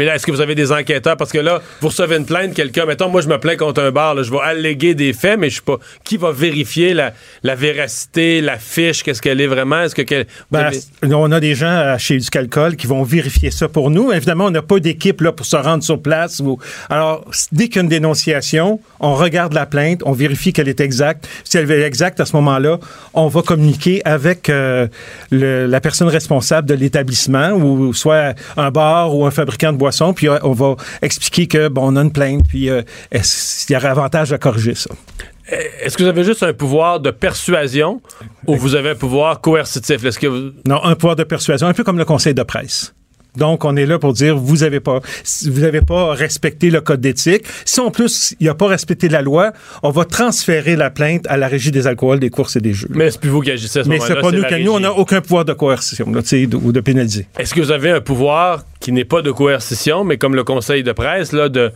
Mais là, est-ce que vous avez des enquêteurs? Parce que là, vous recevez une plainte, quelqu'un, mettons, moi, je me plains contre un bar, là, je vais alléguer des faits, mais je sais pas. Qui va vérifier la, la véracité, la fiche, qu'est-ce qu'elle est vraiment? Est-ce que. quel- Ben, avez- on a des gens euh, chez Éducalcool qui vont vérifier ça pour nous. Évidemment, on n'a pas d'équipe là pour se rendre sur place. ou- Alors, dès qu'il y a une dénonciation, on regarde la plainte, on vérifie qu'elle est exacte. Si elle est exacte, à ce moment-là, on va communiquer avec euh, le- la personne responsable de l'établissement, ou soit un bar ou un fabricant de boissons, puis euh, on va expliquer que bon, on a une plainte, puis euh, est-ce qu'il y aurait avantage à corriger ça? Est-ce que vous avez juste un pouvoir de persuasion ou vous avez un pouvoir coercitif? Est-ce que vous- Non, un pouvoir de persuasion, un peu comme le conseil de presse. Donc, on est là pour dire, vous n'avez pas, vous avez pas respecté le code d'éthique. Si en plus, il n'a pas respecté la loi, on va transférer la plainte à la régie des alcools, des courses et des jeux. Mais c'est plus vous qui agissez à ce Mais moment-là. c'est pas nous que nous, on n'a aucun pouvoir de coercition, là, ou de pénaliser. Est-ce que vous avez un pouvoir qui n'est pas de coercition, mais comme le conseil de presse, là, de,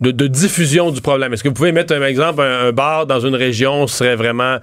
de, de diffusion du problème? Est-ce que vous pouvez mettre un exemple, un, un bar dans une région serait vraiment.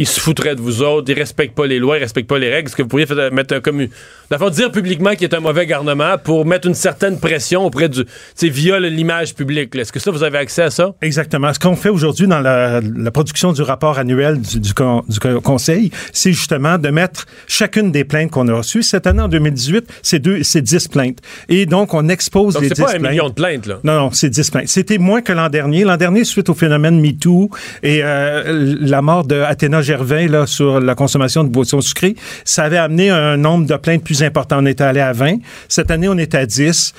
Il se foutrait de vous autres, il respecte pas les lois, il respecte pas les règles. Est-ce que vous pourriez faire- mettre un commun. D'abord, dire publiquement qu'il est un mauvais garnement pour mettre une certaine pression auprès du. Tu sais, via l'image publique. Est-ce que ça, vous avez accès à ça? Exactement. Ce qu'on fait aujourd'hui dans la, la production du rapport annuel du, du con- du co- Conseil, c'est justement de mettre chacune des plaintes qu'on a reçues. Cette année, en 2018, c'est deux, c'est 10 plaintes. Et donc, on expose Donc, les c'est 10 pas un plaintes. million de plaintes, là. Non, non, c'est 10 plaintes. C'était moins que l'an dernier. L'an dernier, suite au phénomène MeToo et euh, la mort de Athéna Gervais là, sur la consommation de boissons sucrées, ça avait amené un nombre de plaintes plus important. On était allé à 20. Cette année, on est à 10.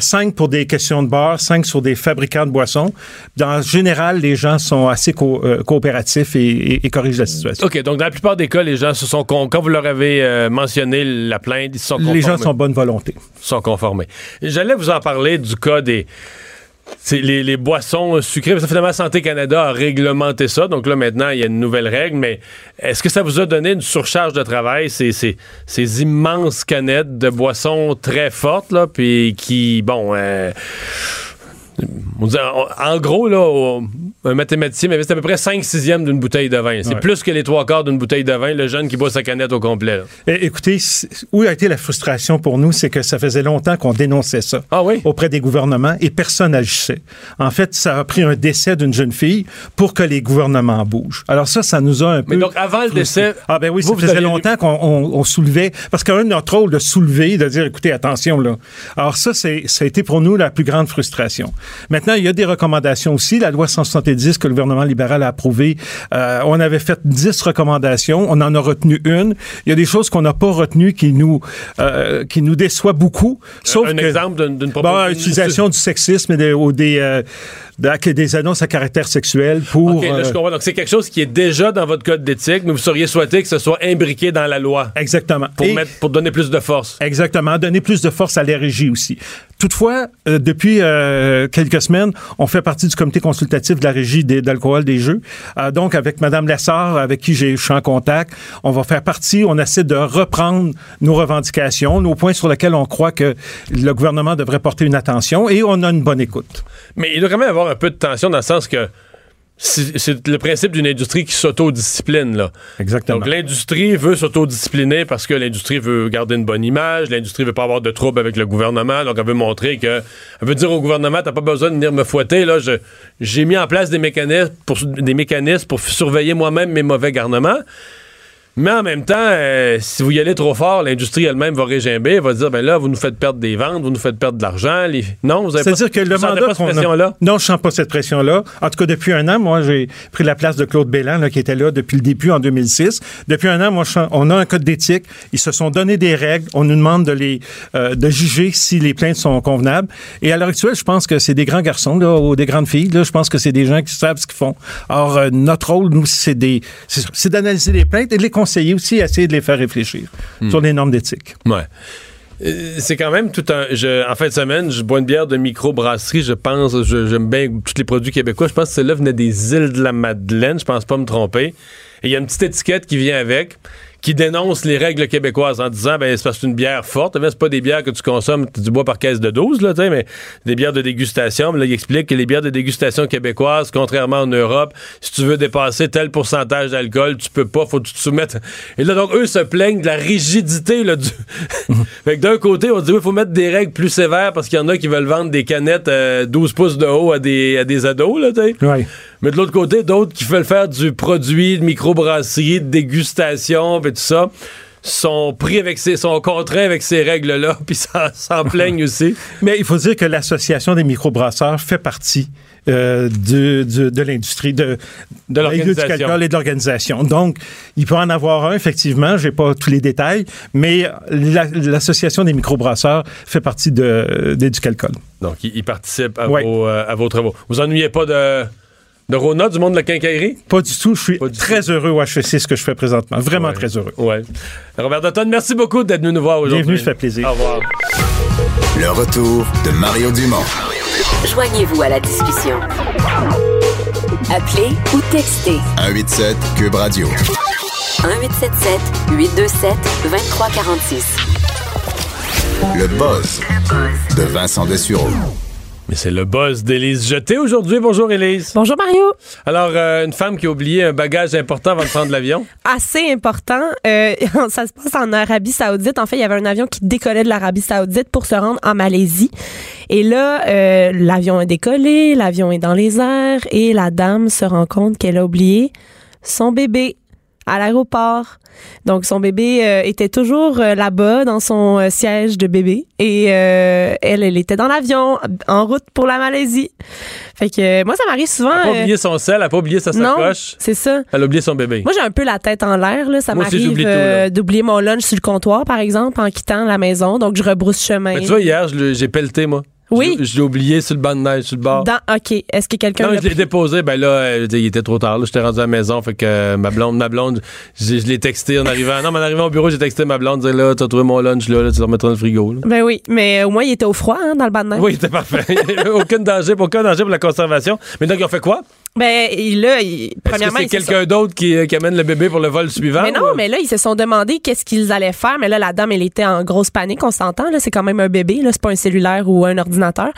5 pour des questions de bar, 5 sur des fabricants de boissons. En général, les gens sont assez co- euh, coopératifs et, et- et corrigent la situation. OK, donc dans la plupart des cas, les gens se sont. Quand vous leur avez euh, mentionné la plainte, ils se sont conformés. Les gens sont bonne volonté. sont conformés. J'allais vous en parler du cas des c'est les, boissons sucrées. Parce que finalement, Santé Canada a réglementé ça. Donc là, maintenant, il y a une nouvelle règle. Mais est-ce que ça vous a donné une surcharge de travail, ces, ces, immenses canettes de boissons très fortes, là, puis qui, bon... euh, on en- gros, là, un mathématicien m'avait dit c'est à peu près 5 sixièmes d'une bouteille de vin. C'est Ouais. plus que les trois quarts d'une bouteille de vin, le jeune qui boit sa canette au complet. É- Écoutez, où a été la frustration pour nous, c'est que ça faisait longtemps qu'on dénonçait ça Ah oui? auprès des gouvernements et personne n'agissait. En fait, ça a pris un décès d'une jeune fille pour que les gouvernements bougent. Alors ça, ça nous a un peu... Mais donc, avant le décès, Ah ben oui, vous, ça faisait longtemps qu'on on- on soulevait, parce qu'un de notre rôle de soulever, de dire, écoutez, attention là. Alors ça, ça a été pour nous la plus grande frustration. Maintenant, il y a des recommandations aussi. La loi 170 que le gouvernement libéral a approuvée, euh, on avait fait 10 recommandations, on en a retenu une. Il y a des choses qu'on n'a pas retenues qui nous, euh, qui nous déçoit beaucoup. Sauf un que, exemple d'une d'une Bon, proposition. utilisation du sexisme et des, ou des, euh, des annonces à caractère sexuel pour... OK, là, je euh, comprends. Donc, c'est quelque chose qui est déjà dans votre code d'éthique, mais vous seriez souhaité que ce soit imbriqué dans la loi exactement. pour, Et- mettre, pour donner plus de force. Exactement, donner plus de force à la régie aussi. Toutefois, euh, depuis euh, quelques semaines, on fait partie du comité consultatif de la régie des- d'alcool des jeux. Euh, donc, avec Madame Lassard, avec qui j'ai- je suis en contact, on va faire partie, on essaie de reprendre nos revendications, nos points sur lesquels on croit que le gouvernement devrait porter une attention et on a une bonne écoute. Mais il doit quand même avoir un peu de tension dans le sens que c'est le principe d'une industrie qui s'autodiscipline, là. Exactement. Donc, l'industrie veut s'autodiscipliner parce que l'industrie veut garder une bonne image, l'industrie veut pas avoir de troubles avec le gouvernement, donc elle veut montrer que, elle veut dire au gouvernement, t'as pas besoin de venir me fouetter, là, j'ai mis en place des mécanismes pour, des mécanismes pour surveiller moi-même mes mauvais garnements. Mais en même temps, euh, si vous y allez trop fort, l'industrie elle-même va régimber, elle va dire, ben là, vous nous faites perdre des ventes, vous nous faites perdre de l'argent. les- Non, vous avez pas, C'est-à-dire que le mandat pas cette pression-là? Non, je sens pas cette pression-là. En tout cas, depuis un an, moi, j'ai pris la place de Claude Bélan, là, qui était là depuis le début en 2006. Depuis un an, moi, sens- on a un code d'éthique. Ils se sont donné des règles. On nous demande de les euh, de juger si les plaintes sont convenables. Et à l'heure actuelle, je pense que c'est des grands garçons là, ou des grandes filles. Là, je pense que c'est des gens qui savent ce qu'ils font. Or, euh, notre rôle, nous, c'est des, c'est d'analyser les plaintes et de les conseiller aussi, essayer de les faire réfléchir sur les normes d'éthique. Ouais. Euh, C'est quand même tout un. je- en fin de semaine, je bois une bière de microbrasserie. Je pense, je- j'aime bien tous les produits québécois. Je pense que celle-là venait des îles de la Madeleine. Je pense pas me tromper. Et il y a une petite étiquette qui vient avec, qui dénonce les règles québécoises en disant, ben c'est parce que une bière forte. Mais c'est pas des bières que tu consommes, tu bois par caisse de 12, là, mais des bières de dégustation. Là, il explique que les bières de dégustation québécoises, contrairement en Europe, si tu veux dépasser tel pourcentage d'alcool, tu peux pas, faut que tu te soumettes. Et là, donc, eux se plaignent de la rigidité, là, du. *laughs* fait que d'un côté, on dit, il faut mettre des règles plus sévères parce qu'il y en a qui veulent vendre des canettes euh, 12 pouces de haut à des, à des ados, là, tu sais. Oui. Mais de l'autre côté, d'autres qui veulent faire du produit de microbrasserie, de dégustation, puis tout ça, sont pris avec ces, sont contraints avec ces règles-là, *laughs* puis s'en s'en plaignent *laughs* aussi. Mais il faut dire que l'Association des microbrasseurs fait partie euh, du- du- de l'industrie, de, De l'organisation. du et de l'organisation. Donc, il peut en avoir un, effectivement, j'ai pas tous les détails, mais la- l'Association des microbrasseurs fait partie de, d'Éducalcool. Donc, ils, ils participent à, Ouais. vos, euh, à vos travaux. Vous ennuyez pas de, de Rona, du monde de la quincaillerie? Pas du tout, je suis très heureux au HEC, ce que je fais présentement. Vraiment Ouais. très heureux. Ouais. Robert Dutton, merci beaucoup d'être venu nous voir aujourd'hui. Bienvenue, ça fait plaisir. Au revoir. Le retour de Mario Dumont. Joignez-vous à la discussion. Appelez ou textez 187 Cube Radio. 1877 827 2346. Le buzz de Vincent Dessureau. Mais c'est le buzz d'Élise Jeté aujourd'hui. Bonjour, Élise. Bonjour Mario. Alors, euh, une femme qui a oublié un bagage important avant de prendre l'avion. *laughs* Assez important. euh, *laughs* ça se passe en Arabie Saoudite. En fait, il y avait un avion qui décollait de l'Arabie Saoudite pour se rendre en Malaisie. Et là, euh, l'avion a décollé, l'avion est dans les airs et la dame se rend compte qu'elle a oublié son bébé à l'aéroport. Donc son bébé euh, était toujours euh, là-bas dans son euh, siège de bébé et elle elle était dans l'avion en route pour la Malaisie. Fait que moi ça m'arrive souvent Elle n'a pas oublié son sel, elle n'a pas oublié sa non, sacoche. c'est ça. Elle a oublié son bébé. Moi, j'ai un peu la tête en l'air. Là. Ça m'arrive d'oublier mon lunch sur le comptoir, par exemple, en quittant la maison. Donc, je rebrousse chemin. Mais tu vois, hier, j'ai pelleté, moi. Oui. Je, je l'ai oublié sur le banc de neige, sur le bord. Dans- OK. Est-ce que quelqu'un... Non, l'a je l'ai déposé. Ben là, euh, il était trop tard. J'étais rendu à la maison. Fait que euh, ma blonde, ma blonde, j'ai- je l'ai texté en arrivant. Non, mais en arrivant au bureau, j'ai texté ma blonde. Dire là, t'as trouvé mon lunch là, là tu le remettras dans le frigo. là. Ben oui, mais au moins, il était au froid, hein, dans le banc de neige. Oui, c'était parfait. *laughs* aucun danger, aucun danger pour la conservation. Mais donc, ils ont fait quoi? Ben, et là, il- Est-ce que premièrement, c'est sont- quelqu'un d'autre qui, euh, qui amène le bébé pour le vol suivant? Mais non, ou- euh? mais là, ils se sont demandé qu'est-ce qu'ils allaient faire. Mais là, la dame, elle était en grosse panique, on s'entend. Là, c'est quand même un bébé, là, c'est pas un cellulaire ou un ordinateur.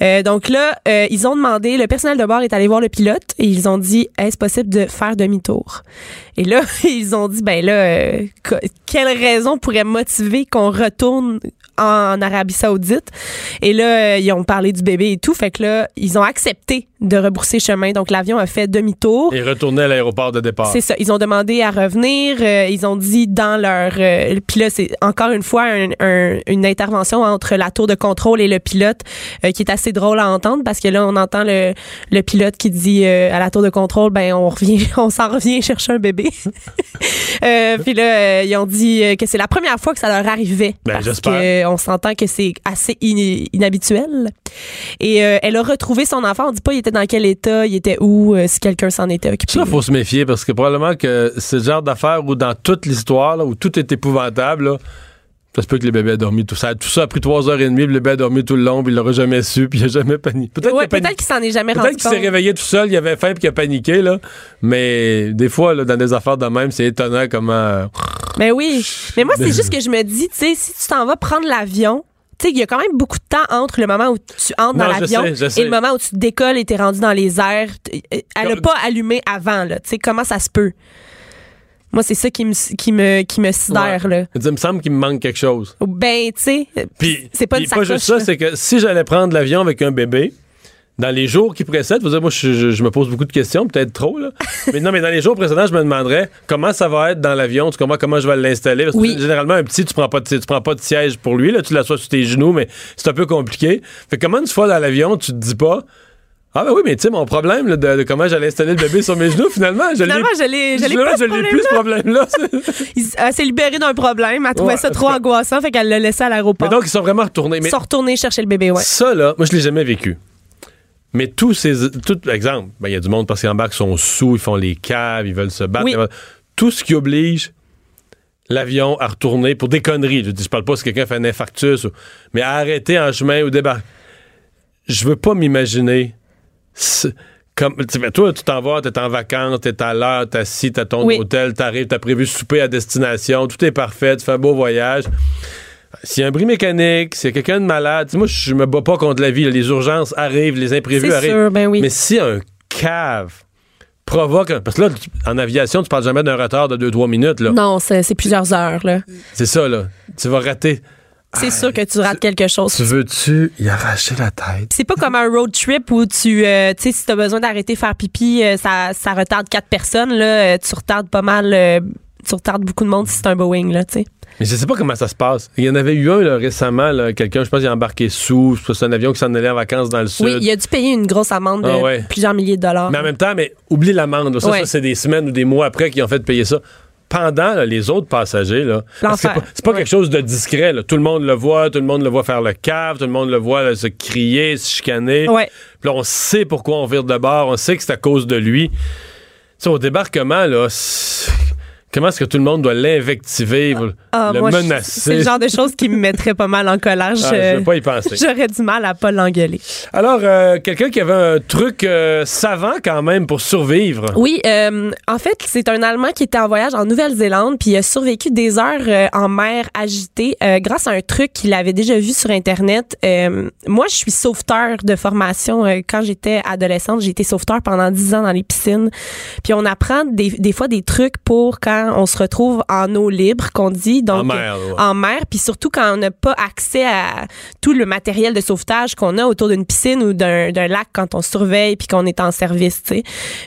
Euh, donc là, euh, ils ont demandé, le personnel de bord est allé voir le pilote et ils ont dit, est-ce possible de faire demi-tour? Et là, *laughs* ils ont dit, ben là, euh, que- quelle raison pourrait motiver qu'on retourne en Arabie Saoudite? Et là, euh, ils ont parlé du bébé et tout. Fait que là, ils ont accepté de rebrousser chemin. Donc, l'avion a fait demi-tour. Et retourner à l'aéroport de départ. C'est ça. Ils ont demandé à revenir. euh, ils ont dit dans leur. euh, puis là, c'est encore une fois un- un- une intervention entre la tour de contrôle et le pilote euh, qui est assez drôle à entendre parce que là, on entend le, le pilote qui dit euh, à la tour de contrôle, ben on revient, *laughs* on s'en revient chercher un bébé. *laughs* euh, puis là, euh, ils ont dit que c'est la première fois que ça leur arrivait. Ben, parce que on s'entend que c'est assez in- inhabituel. Et euh, elle a retrouvé son enfant. On dit pas il était dans quel état, il était où, euh, si quelqu'un s'en était occupé. Ça, faut se méfier parce que probablement que c'est le genre d'affaire où dans toute l'histoire, là, où tout est épouvantable, là, ça se peut que le bébé a dormi tout ça. Tout ça a pris trois heures et demie, le bébé a dormi tout le long, puis il l'aurait jamais su, puis il a jamais paniqué. Peut-être Ouais, qu'il s'en est jamais rendu Peut-être qu'il s'est compte. réveillé tout seul, il avait faim puis qu'il a paniqué, là. Mais des fois, là, dans des affaires de même, c'est étonnant comment. Mais oui. Mais moi, c'est juste que je me dis, tu sais, si tu t'en vas prendre l'avion, il y a quand même beaucoup de temps entre le moment où tu entres Non, dans l'avion sais, sais. et le moment où tu décolles et t'es rendu dans les airs. T- Elle a Comme- pas allumé avant, là. Tu sais, comment ça se peut? Moi, c'est ça qui me, qui me, qui me sidère, là. Il me semble qu'il me manque quelque chose. Ben, tu sais, Puis, c'est pas une pas juste ça, c'est que si j'allais prendre l'avion avec un bébé, dans les jours qui précèdent, vous dire, moi, je, je- je me pose beaucoup de questions, peut-être trop, là. mais non, mais dans les jours précédents, je me demanderais comment ça va être dans l'avion, comprends, comment je vais l'installer. Parce que Oui. généralement, un petit, tu prends pas de, tu prends pas de siège pour lui, là, tu l'assois sur tes genoux, mais c'est un peu compliqué. Fait comment une fois dans l'avion, tu te dis pas, ah ben oui, mais tu sais, mon problème là, de, de comment j'allais installer le bébé sur mes genoux, finalement, je l'ai Finalement, je l'ai, je l'ai Finalement, pas, je ce l'ai plus, ce problème-là. *laughs* Elle s'est libérée d'un problème. Elle trouvait Ouais, ça trop angoissant, fait qu'elle l'a laissé à mais l'aéroport. donc, ils sont vraiment retournés. Mais Ils sont retournés chercher le bébé, ouais. Ça, là, moi, je l'ai jamais vécu. Mais tous ces. Tout, exemple, ben, il y a du monde parce qu'ils embarquent, sont sous, ils font les caves, ils veulent se battre. Oui. Tout ce qui oblige l'avion à retourner pour des conneries. Je je parle pas si quelqu'un fait un infarctus, ou- mais à arrêter en chemin ou débarquer. Je veux pas m'imaginer. Comme, toi, tu t'en vas, t'es en vacances, t'es à l'heure, t'es assis, t'as ton Oui. hôtel, t'arrives, t'as prévu souper à destination, tout est parfait, tu fais un beau voyage. S'il y a un bris mécanique, s'il y a quelqu'un de malade, moi, je me bats pas contre la vie. là. Les urgences arrivent, les imprévus arrivent. sûr, ben oui. Mais si un cave provoque. un- Parce que là, en aviation, tu parles jamais d'un retard de 2-3 minutes. Là. Non, c'est, plusieurs heures, là. C'est ça, là. Tu vas rater. C'est sûr que tu rates quelque chose. Tu veux-tu y arracher la tête? C'est pas comme un road trip où tu, euh, tu sais, si t'as besoin d'arrêter faire pipi, euh, ça, ça retarde quatre personnes, là. euh, tu retardes pas mal, tu retardes beaucoup de monde si c'est un Boeing, là, tu sais. Mais je sais pas comment ça se passe. Il y en avait eu un là, récemment, là, quelqu'un, je pense, il a embarqué sous. C'est un avion qui s'en allait en vacances dans le sud. Oui, il a dû payer une grosse amende de Ah ouais. plusieurs milliers de dollars. Mais en même temps, mais oublie l'amende. Ça, Ouais. ça, c'est des semaines ou des mois après qu'ils ont fait payer ça. Pendant, là, les autres passagers, là, c'est pas, c'est pas Ouais. quelque chose de discret. là. Tout le monde le voit, tout le monde le voit faire le cave, tout le monde le voit là, se crier, se chicaner. Ouais. Puis là, on sait pourquoi on vire de bord, on sait que c'est à cause de lui. Tu sais, au débarquement, là, comment est-ce que tout le monde doit l'invectiver, Ah, le moi, je- menacer? C'est le genre de choses qui me mettrait pas mal en *laughs* colère. Ah, je veux pas y penser. J'aurais du mal à pas l'engueuler. Alors, euh, quelqu'un qui avait un truc euh, savant quand même pour survivre. Oui, euh, en fait, c'est un Allemand qui était en voyage en Nouvelle-Zélande, puis il a survécu des heures en mer agitée grâce à un truc qu'il avait déjà vu sur Internet. Moi, je suis sauveteur de formation. Quand j'étais adolescente, j'ai été sauveteur pendant 10 ans dans les piscines. Puis on apprend des, des fois des trucs pour quand on se retrouve en eau libre, qu'on dit. Donc, En mer, ouais. en mer, puis surtout quand on n'a pas accès à tout le matériel de sauvetage qu'on a autour d'une piscine ou d'un lac quand on surveille puis qu'on est en service, tu sais.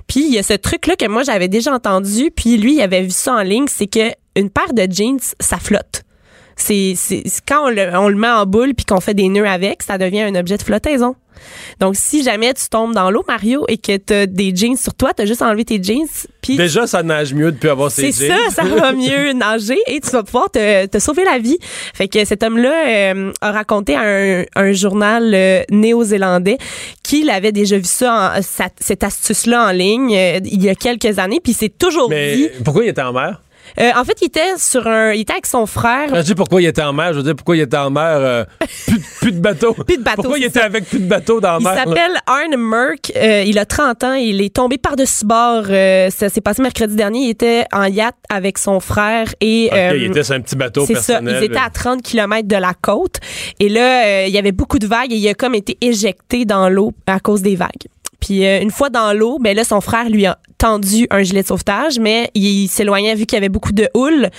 Puis il y a ce truc là que moi j'avais déjà entendu, puis lui il avait vu ça en ligne, c'est que une paire de jeans, ça flotte. C'est quand on le, on le met en boule puis qu'on fait des nœuds avec, ça devient un objet de flottaison. Donc si jamais tu tombes dans l'eau Mario et que tu as des jeans sur toi, tu as juste enlevé tes jeans puis Déjà, ça nage mieux depuis avoir ses c'est jeans. ça, ça va *laughs* mieux nager et tu vas pouvoir te, te sauver la vie. Fait que cet homme-là euh, a raconté à un, un journal euh, néo-zélandais qu'il avait déjà vu ça, en- sa- cette astuce-là en ligne euh, il y a quelques années, puis il s'est toujours dit. Mais pourquoi il était en mer? Euh, en fait, il était sur un, il était avec son frère. Je dis pourquoi il était en mer, je veux dire pourquoi il était en mer, euh, *laughs* plus, plus de bateau. Plus de bateau, Pourquoi il était ça. avec plus de bateaux dans Il la mer? s'appelle Arne Merck. Euh, il a 30 ans. Il est tombé par-dessus bord. Ça s'est passé mercredi dernier. Il était en yacht avec son frère et il était sur un petit bateau C'est ça. Ils étaient à 30 km de la côte. Et là, il y avait beaucoup de vagues et il a comme été éjecté dans l'eau à cause des vagues. Puis euh, une fois dans l'eau, ben là, son frère lui a tendu un gilet de sauvetage, mais il, s'éloignait vu qu'il y avait beaucoup de houle.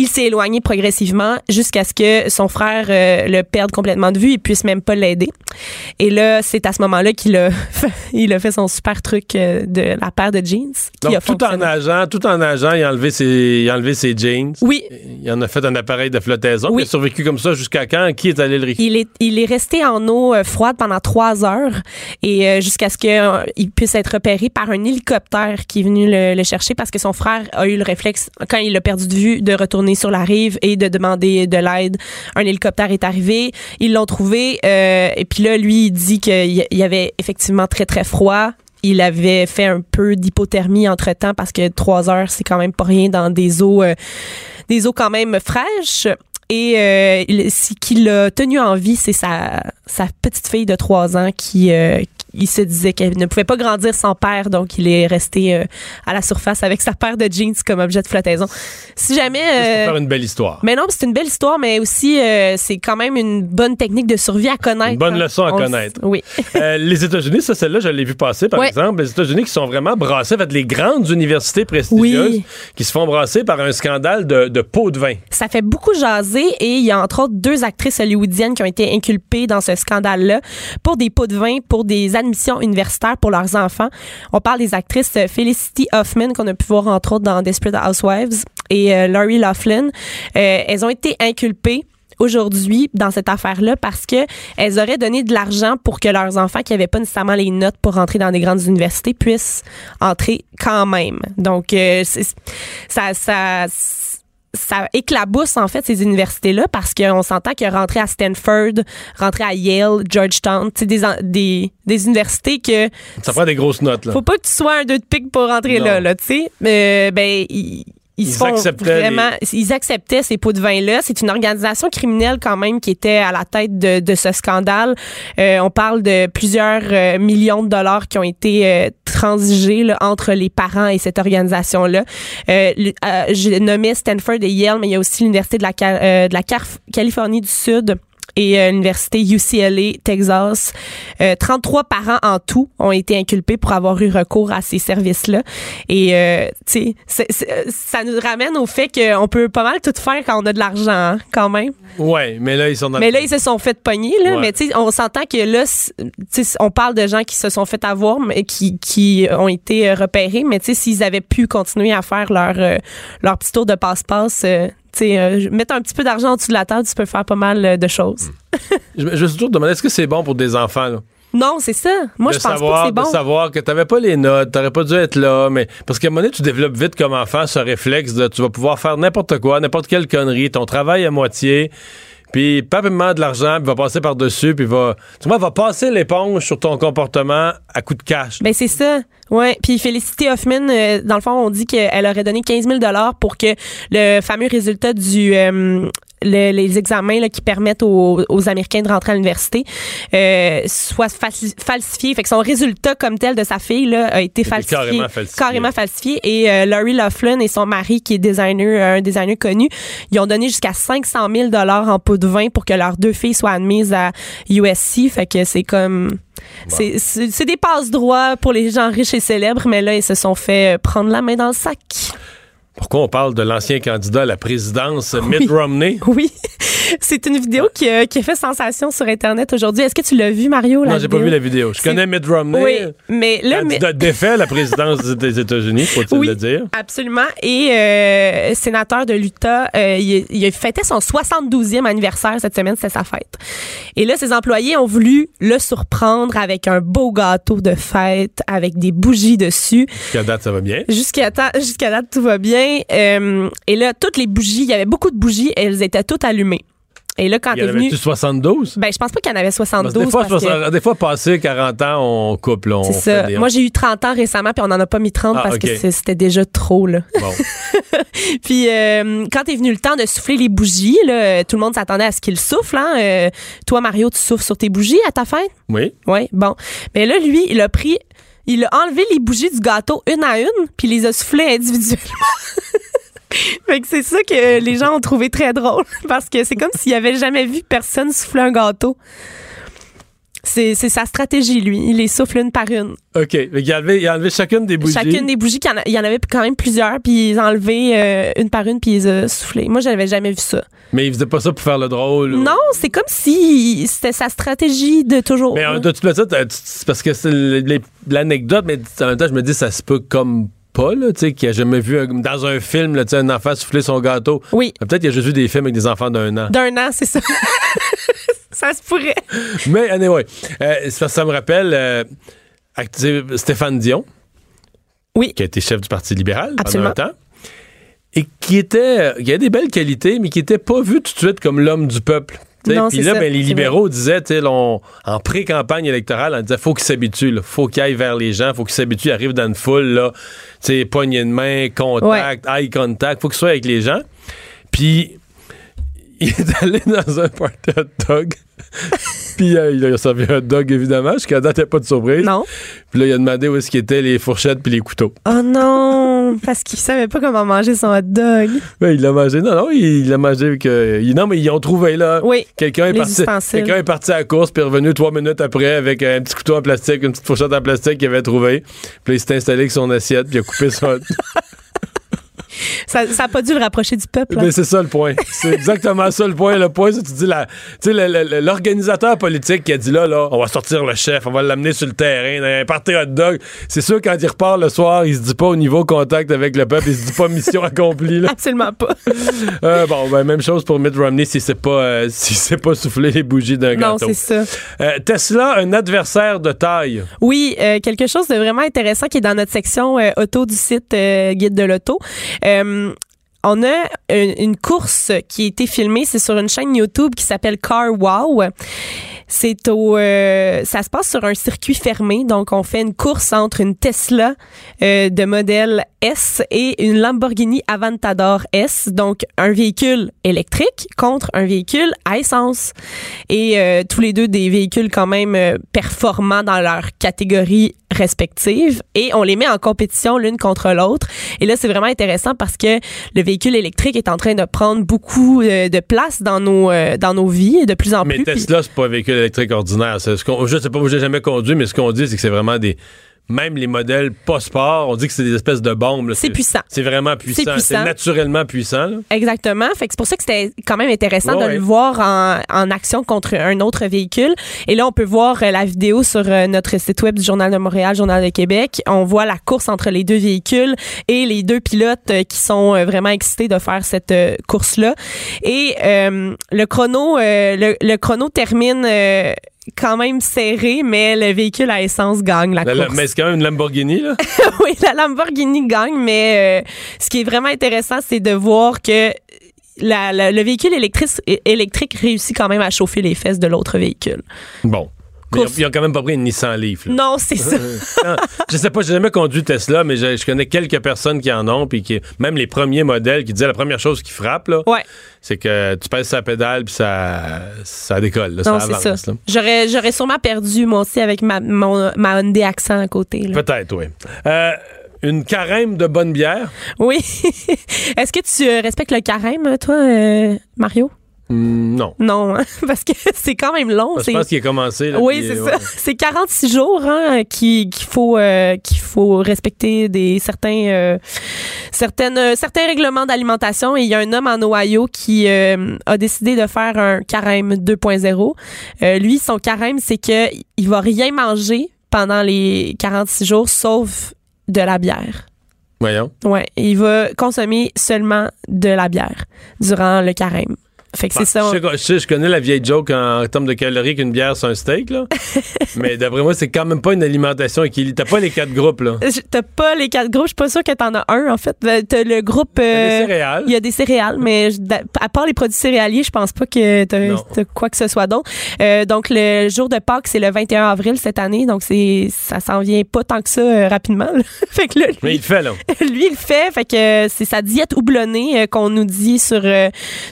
Il s'est éloigné progressivement jusqu'à ce que son frère euh, le perde complètement de vue et puisse même pas l'aider. Et là, c'est à ce moment-là qu'il a, *laughs* fait- il a fait son super truc euh, de la paire de jeans. Donc, a tout en nageant, tout en nageant, il a enlevé ses, il a enlevé ses jeans. Oui, Il en a fait un appareil de flottaison. Oui. Il a survécu comme ça jusqu'à quand? Qui est allé le récupérer? Il est, il est resté en eau euh, froide pendant trois heures et jusqu'à ce qu'il puisse être repéré par un hélicoptère qui est venu le, le chercher parce que son frère a eu le réflexe, quand il l'a perdu de vue, de retourner sur la rive et de demander de l'aide. Un hélicoptère est arrivé, ils l'ont trouvé euh, et puis là, lui, il dit qu'il y avait effectivement très, très froid. Il avait fait un peu d'hypothermie entre-temps parce que trois heures, c'est quand même pas rien dans des eaux... euh, des eaux quand même fraîches. Et euh, ce qui l'a tenu en vie, c'est sa, sa petite fille de 3 ans qui, il se disait qu'elle ne pouvait pas grandir sans père, donc il est resté euh, à la surface avec sa paire de jeans comme objet de flottaison. Si jamais... Pour euh, faire une belle histoire. mais non, c'est une belle histoire, mais aussi euh, c'est quand même une bonne technique de survie à connaître. Une bonne hein. leçon à On connaître. Oui. Euh, les États-Unis, ça, celle-là, je l'ai vu passer, par exemple. Les États-Unis qui sont vraiment brassés, en fait, les grandes universités prestigieuses Oui. qui se font brasser par un scandale de, de pots de vin. Ça fait beaucoup jaser et il y a entre autres deux actrices hollywoodiennes qui ont été inculpées dans ce scandale-là pour des pots de vin, pour des admissions universitaires pour leurs enfants. On parle des actrices euh, Felicity Huffman qu'on a pu voir entre autres dans Desperate Housewives et euh, Laurie Laughlin. Euh, elles ont été inculpées aujourd'hui dans cette affaire-là parce que elles auraient donné de l'argent pour que leurs enfants qui n'avaient pas nécessairement les notes pour entrer dans des grandes universités puissent entrer quand même. Donc euh, ça ça éclabousse en fait ces universités-là parce qu'on s'entend que rentrer à Stanford, rentrer à Yale, Georgetown, c'est des, des des universités que Ça prend des grosses notes, là. faut pas que tu sois un deux de pique pour rentrer Non. là, là, tu sais. Euh, ben, ils, acceptaient vraiment, ils acceptaient ces pots de vin-là. C'est une organisation criminelle quand même qui était à la tête de, de ce scandale. Euh, on parle de plusieurs euh, millions de dollars qui ont été euh, transigés là, entre les parents et cette organisation-là. Euh, le- euh, J'ai nommé Stanford et Yale, mais il y a aussi l'université de la, euh, de la Californie du Sud et euh, l'université UCLA, Texas. Euh, 33 parents en tout ont été inculpés pour avoir eu recours à ces services-là. Et, euh, tu sais, ça nous ramène au fait qu'on peut pas mal tout faire quand on a de l'argent, hein, quand même. Ouais, mais là, ils sont dans Mais là, ils se sont fait pogner, là. Ouais. Mais tu sais, on s'entend que là, tu sais, on parle de gens qui se sont fait avoir, mais qui, qui ont été euh, repérés. Mais tu sais, s'ils avaient pu continuer à faire leur, euh, leur petit tour de passe-passe, euh, mettre un petit peu d'argent en dessous de la table, tu peux faire pas mal euh, de choses. Je, me- je me suis toujours demandé, est-ce que c'est bon pour des enfants, là? Non, c'est ça. Moi, de je pense savoir, pas que c'est bon. De savoir que t'avais pas les notes, t'aurais pas dû être là, mais parce qu'à un moment donné, tu développes vite comme enfant ce réflexe de tu vas pouvoir faire n'importe quoi, n'importe quelle connerie, ton travail à moitié, puis pas vraiment de l'argent, puis va passer par-dessus, puis va, tu vois, va passer l'éponge sur ton comportement à coup de cash. Ben c'est ça. Ouais. Puis Félicité Hoffman, euh, dans le fond, on dit qu'elle aurait donné 15 000 dollars pour que le fameux résultat du euh, le- les examens là, qui permettent aux, aux Américains de rentrer à l'université euh, soit falsi- falsifié. Fait que son résultat comme tel de sa fille là, a été falsifié. carrément falsifié. Carrément falsifié. Et euh, Laurie Laughlin et son mari, qui est designer, un designer connu, ils ont donné jusqu'à 500 000 dollars en pot de vin pour que leurs deux filles soient admises à USC. Fait que c'est comme... C'est- C'est c'est des passe-droits pour les gens riches et célèbres, mais là, ils se sont fait euh, prendre la main dans le sac. Pourquoi on parle de l'ancien candidat à la présidence, Mitt Romney? *laughs* Oui, c'est une vidéo qui a, qui a fait sensation sur Internet aujourd'hui. Est-ce que tu l'as vu, Mario? la Non, j'ai pas vu la vidéo. Je connais Mitt Romney, Oui, mais là, mais- candidat défait à la présidence *laughs* des États-Unis, faut-il Oui. le dire. Absolument. Et euh, sénateur de l'Utah, euh, il, fêté son 72e anniversaire cette semaine, c'était sa fête. Et là, ses employés ont voulu le surprendre avec un beau gâteau de fête, avec des bougies dessus. Jusqu'à date, ça va bien. Jusqu'à ta- jusqu'à date, tout va bien. Euh, et là, toutes les bougies, il y avait beaucoup de bougies, elles étaient toutes allumées. Et là, quand Il y en venu... avait-tu 72? Ben, je pense pas qu'il y en avait Parce 72. que des, fois, parce que- 60 des fois, passé 40 ans, on coupe. là, on c'est ça. des- Moi, j'ai eu 30 ans récemment, puis on en a pas mis 30 Ah, parce que c'était déjà trop, là. Bon. *laughs* Puis euh, quand est venu le temps de souffler les bougies, là, euh, tout le monde s'attendait à ce qu'il souffle. Hein? Euh, toi, Mario, tu souffles sur tes bougies à ta fête? Oui. Oui, bon. Mais là, lui, il a pris, il a enlevé les bougies du gâteau une à une, puis les a soufflées individuellement. *laughs* fait que c'est ça que les gens ont trouvé très drôle, parce que c'est comme s'il avait jamais vu personne souffler un gâteau. C'est sa stratégie, lui. Il les souffle une par une. OK. Qu'il a enlevé, il a enlevé chacune des bougies. Chacune des bougies, qu'il y en a- il y en avait quand même plusieurs, puis ils ont enlevé euh, une par une, puis ils ont soufflé. Moi, j'avais jamais vu ça. Mais il faisait pas ça pour faire le drôle. ou- Non, c'est comme si c'était sa stratégie de toujours. Mais en de toute façon, c'est parce que c'est l'anecdote, mais en même temps, je me dis, ça se peut comme pas, là, tu sais, qui a jamais vu un- dans un film, là, un enfant souffler son gâteau. Oui, Peut-être qu'il a juste vu des films avec des enfants d'un an. d'un an, c'est ça. *laughs* ça se pourrait. *laughs* Mais, anyway, euh, que ça me rappelle euh, Stéphane Dion, Oui. qui a été chef du Parti libéral Absolument. pendant un temps, et qui était, qui a des belles qualités, mais qui était pas vu tout de suite comme l'homme du peuple. Puis là, ça, ben, les libéraux disaient, on- en pré-campagne électorale, on disait faut qu'ils s'habituent, faut qu'ils aillent vers les gens, faut qu'ils s'habituent, arrivent dans une foule, là, poignée de main, contact, eye contact, faut qu'ils soient avec les gens. Puis il est *laughs* allé dans un party hot dog. *laughs* Puis euh, il a servi un hot dog, évidemment, jusqu'à date, il n'y a pas de surprise. Non. Puis là, il a demandé où est-ce qu'étaient les fourchettes puis les couteaux. Oh non, parce qu'il savait pas comment manger son hot dog. Ben, il l'a mangé. Non, non, il l'a mangé avec... euh, non, mais ils ont trouvé, là. Oui. Quelqu'un est, parti, est parti à la course puis est revenu trois minutes après avec un petit couteau en plastique, une petite fourchette en plastique qu'il avait trouvé. Puis là, il s'est installé avec son assiette puis il a coupé son... *laughs* Ça, ça a pas dû le rapprocher du peuple. hein. Mais c'est ça le point. C'est exactement ça le point. Le point, c'est que tu dis la, l'organisateur politique qui a dit là, là, on va sortir le chef, on va l'amener sur le terrain, un party hot dog. C'est sûr quand il repart le soir, il se dit pas au niveau contact avec le peuple, il se dit pas mission accomplie. Là. Absolument pas. *laughs* Euh, bon, ben, même chose pour Mitt Romney si c'est pas, euh, si c'est pas souffler les bougies d'un non, gâteau. c'est ça. Euh, Tesla, un adversaire de taille. Oui, quelque chose de vraiment intéressant qui est dans notre section auto du site Guide de l'auto. Euh, on a une, course qui a été filmée, c'est sur une chaîne YouTube qui s'appelle Car Wow. C'est au, euh, ça se passe sur un circuit fermé, donc on fait une course entre une Tesla euh, de modèle S et une Lamborghini Aventador S, donc un véhicule électrique contre un véhicule à essence. Et euh, tous les deux des véhicules quand même euh, performants dans leur catégorie respective et on les met en compétition l'une contre l'autre. Et là, c'est vraiment intéressant parce que le véhicule électrique est en train de prendre beaucoup euh, de place dans nos euh, dans nos vies de plus en Mais plus. Puis- Tesla, c'est pas un véhicule électrique ordinaire. Ce je sais pas, j'ai jamais conduit, mais ce qu'on dit, c'est que c'est vraiment des. Même les modèles pas sport, on dit que c'est des espèces de bombes. C'est puissant. C'est vraiment puissant. C'est naturellement puissant. là. Exactement. Fait que c'est pour ça que c'était quand même intéressant Ouais, de ouais. le voir en, en action contre un autre véhicule. Et là, on peut voir euh, la vidéo sur euh, notre site web du Journal de Montréal, Journal de Québec. On voit la course entre les deux véhicules et les deux pilotes euh, qui sont vraiment excités de faire cette course-là. Et euh, le chrono, euh, le, le chrono termine. euh, quand même serré, mais le véhicule à essence gagne la, La- la- course. mais c'est quand même une Lamborghini, là. *laughs* oui, la Lamborghini gagne, mais euh, ce qui est vraiment intéressant, c'est de voir que la- le véhicule électrique, électrique réussit quand même à chauffer les fesses de l'autre véhicule. Bon. Mais Course. Ils ont, ils ont quand même pas pris une Nissan Leaf. là. Non, c'est ça. *laughs* Non, je sais pas, j'ai jamais conduit Tesla, mais je, je connais quelques personnes qui en ont, puis qui, même les premiers modèles qui disaient la première chose qui frappe, là, Ouais, c'est que tu pèses sa pédale, puis ça, ça décolle. là, non, ça avance. ça. J'aurais, j'aurais sûrement perdu, moi aussi, avec ma, mon, ma Hyundai Accent à côté. là. Peut-être, oui. Euh, une carême de bonne bière? Oui. *laughs* Est-ce que tu euh, respectes le carême, toi, euh, Mario? Hmm, non. Non, hein? *laughs* parce que *laughs* c'est quand même long. Je c'est- pense qu'il a commencé. là, Oui, c'est euh, ça. C'est 46 jours hein, qui- qu'il faut euh, qu'il faut respecter des certains euh, certaines euh, certains règlements d'alimentation et il y a un homme en Ohio qui a décidé de faire un carême 2.0. Euh, lui son carême c'est que il va rien manger pendant les 46 jours sauf de la bière. Voyons. Ouais, il va consommer seulement de la bière durant le carême. Fait que c'est ça. Je, sais, je connais la vieille joke en, termes de calories qu'une bière, c'est un steak, là. *laughs* Mais d'après moi, c'est quand même pas une alimentation équilibrée. T'as pas les quatre groupes, là. T'as pas les quatre groupes. Je suis pas sûre que t'en as un, en fait. Euh, T'as le groupe. T'as euh, des céréales. Il y a des céréales, mais je- à part les produits céréaliers, je pense pas que t'as quoi que ce soit d'autre. Euh, donc, le jour de Pâques, c'est le 21 avril cette année. Donc, c'est ça s'en vient pas tant que ça euh, rapidement. là. *laughs* fait que là, lui, Mais il le fait, là. *laughs* lui, il le fait. Fait que c'est sa diète houblonnée qu'on nous dit sur,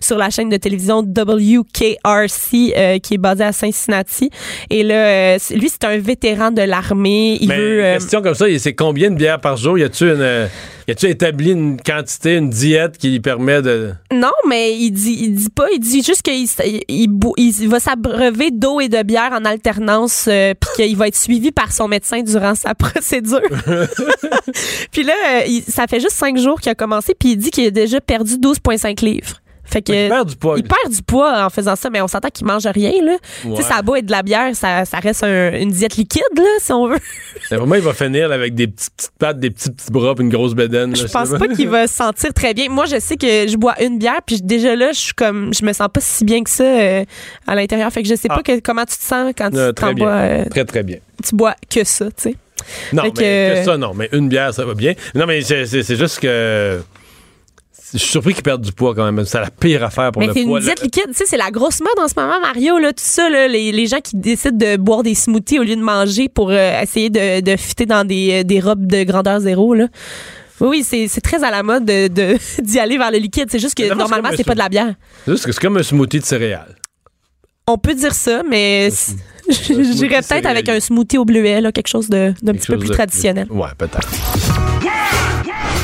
sur la chaîne de télévision WKRC euh, qui est basée à Cincinnati. Et là, euh, lui, c'est un vétéran de l'armée. Il Mais veut... une euh, question comme ça, c'est combien de bières par jour? Y a-tu une. y a-tu établi une quantité, une diète qui lui permet de. Non, mais il dit, il dit pas, il dit juste qu'il il, il va s'abreuver d'eau et de bière en alternance, euh, puis qu'il va être suivi par son médecin durant sa *laughs* procédure. *laughs* puis là, ça fait juste cinq jours qu'il a commencé, puis il dit qu'il a déjà perdu 12,5 livres. Fait que Il perd du poids. il perd du poids en faisant ça, mais on s'entend qu'il mange rien là. Ouais. Tu sais, ça a beau être de la bière, ça, ça reste un- une diète liquide là, si on veut. Vraiment, il va finir avec des petites, petites pattes, des petits petits bras, puis une grosse bédaine. Je pense pas qu'il va se sentir très bien. Moi, je sais que je bois une bière, puis déjà là, je suis comme, je me sens pas si bien que ça euh, à l'intérieur. Fait que je sais Ah. pas que- comment tu te sens quand Euh, tu très t'en bois, euh, Très, très bien. tu bois que ça, tu sais. Non, Fait mais que- que ça, non. Mais une bière, ça va bien. Non, mais c'est juste que. Je suis surpris qu'il perde du poids quand même. C'est la pire affaire pour Mais le c'est poids. une diète liquide, tu sais, c'est la grosse mode en ce moment, Mario, là, tout ça, là, les, les gens qui décident de boire des smoothies au lieu de manger pour euh, essayer de, de fitter dans des, euh, des robes de grandeur zéro, là. Oui, oui, c'est c'est très à la mode de- de- *laughs* d'y aller vers le liquide. C'est juste que Mais c'est normalement, c'est pas de la bière. C'est c'est comme un smoothie de céréales. On peut dire ça, mais *laughs* j'irais peut-être avec un smoothie au bleuet, là, quelque chose de- d'un petit peu plus traditionnel. Ouais, peut-être.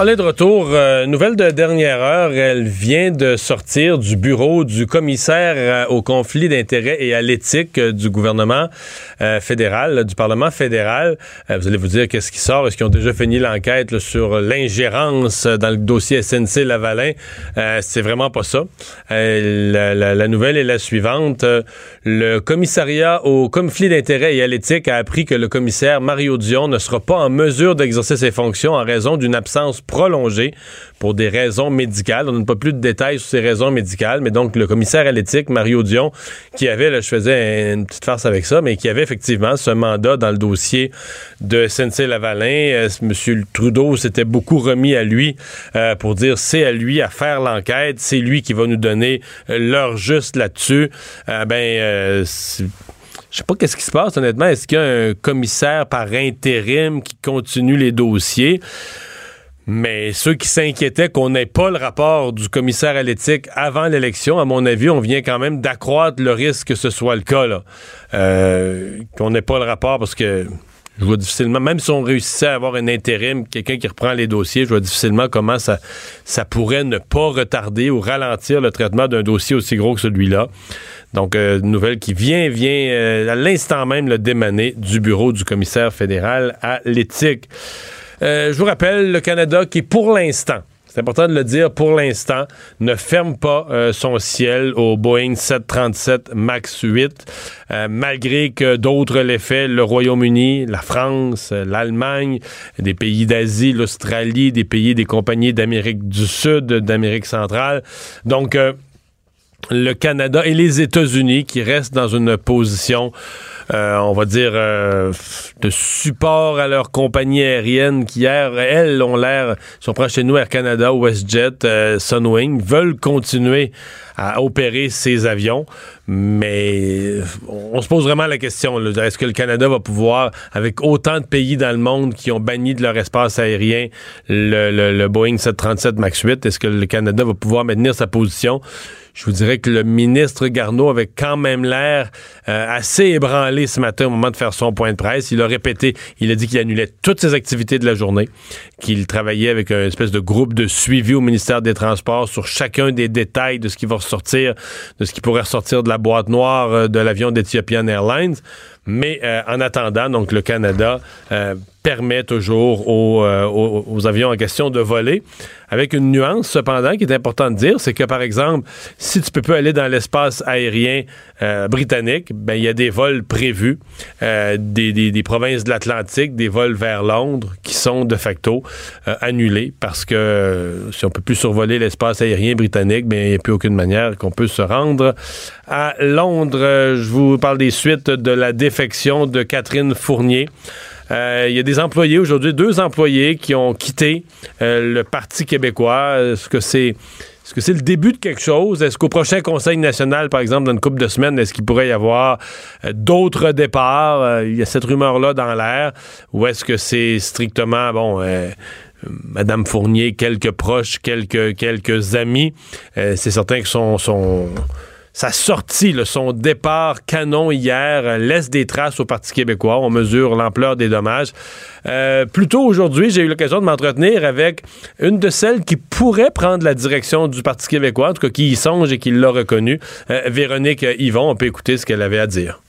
On est de retour. Euh, nouvelle de dernière heure. Elle vient de sortir du bureau du commissaire euh, au conflit d'intérêts et à l'éthique euh, du gouvernement fédéral, du Parlement fédéral. Vous allez vous dire qu'est-ce qui sort? Est-ce qu'ils ont déjà fini l'enquête sur l'ingérence dans le dossier SNC Lavalin? C'est vraiment pas ça. La, la- nouvelle est la suivante. Le commissariat au conflit d'intérêts et à l'éthique a appris que le commissaire Mario Dion ne sera pas en mesure d'exercer ses fonctions en raison d'une absence prolongée pour des raisons médicales. On n'a pas plus de détails sur ces raisons médicales, mais donc le commissaire à l'éthique, Mario Dion, qui avait, là, je faisais une petite farce avec ça, mais qui avait effectivement ce mandat dans le dossier de SNC-Lavalin. Euh, M. Trudeau s'était beaucoup remis à lui euh, pour dire c'est à lui à faire l'enquête, c'est lui qui va nous donner euh, l'heure juste là-dessus. Euh, ben, euh, je sais pas qu'est-ce qui se passe, honnêtement. Est-ce qu'il y a un commissaire par intérim qui continue les dossiers? Mais ceux qui s'inquiétaient qu'on n'ait pas le rapport du commissaire à l'éthique avant l'élection, à mon avis, on vient quand même d'accroître le risque que ce soit le cas. Là. Euh, qu'on n'ait pas le rapport parce que je vois difficilement, même si on réussissait à avoir un intérim, quelqu'un qui reprend les dossiers, je vois difficilement comment ça, pourrait ne pas retarder ou ralentir le traitement d'un dossier aussi gros que celui-là. Donc, euh, une nouvelle qui vient, vient euh, à l'instant même le démaner du bureau du commissaire fédéral à l'éthique. Euh, je vous rappelle, le Canada qui, pour l'instant, c'est important de le dire, pour l'instant, ne ferme pas euh, son ciel au Boeing 737 MAX 8, euh, malgré que d'autres l'aient fait, le Royaume-Uni, la France, l'Allemagne, des pays d'Asie, l'Australie, des pays des compagnies d'Amérique du Sud, d'Amérique centrale. Donc, le Canada et les États-Unis qui restent dans une position, euh, on va dire, euh, de support à leur compagnie aérienne qui, elles ont l'air, si on prend chez nous Air Canada, WestJet, euh, Sunwing, veulent continuer à opérer ces avions, mais on se pose vraiment la question, est-ce que le Canada va pouvoir, avec autant de pays dans le monde qui ont banni de leur espace aérien le, le- le Boeing 737 MAX 8, est-ce que le Canada va pouvoir maintenir sa position? Je vous dirais que le ministre Garneau avait quand même l'air euh, assez ébranlé ce matin au moment de faire son point de presse. Il a répété, il a dit qu'il annulait toutes ses activités de la journée, qu'il travaillait avec un espèce de groupe de suivi au ministère des Transports sur chacun des détails de ce qui va ressortir, de ce qui pourrait ressortir de la boîte noire euh, de l'avion d'Ethiopian Airlines. Mais euh, en attendant, donc le Canada euh, permet toujours aux, euh, aux- avions en question de voler, avec une nuance cependant qui est importante de dire, c'est que par exemple, si tu peux pas aller dans l'espace aérien britannique, ben il y a des vols prévus des, provinces de l'Atlantique, des vols vers Londres qui sont de facto annulés parce que si on peut plus survoler l'espace aérien britannique, ben il n'y a plus aucune manière qu'on peut se rendre à Londres. Je vous parle des suites de la de Catherine Fournier. Euh, Il y a des employés aujourd'hui, deux employés qui ont quitté euh, le Parti québécois. Est-ce que c'est est-ce que le début de quelque chose? Est-ce qu'au prochain Conseil national, par exemple, dans une couple de semaines, est-ce qu'il pourrait y avoir euh, d'autres départs? Il y a cette rumeur-là dans l'air. Ou est-ce que c'est strictement, bon, Madame Fournier, quelques proches, quelques, quelques amis? C'est certain que son, son, sa sortie, son départ canon hier, euh, laisse des traces au Parti québécois. On mesure l'ampleur des dommages. Euh, plus tôt aujourd'hui, j'ai eu l'occasion de m'entretenir avec une de celles qui pourrait prendre la direction du Parti québécois, en tout cas qui y songe et qui l'a reconnu, euh, Véronique Yvon. On peut écouter ce qu'elle avait à dire.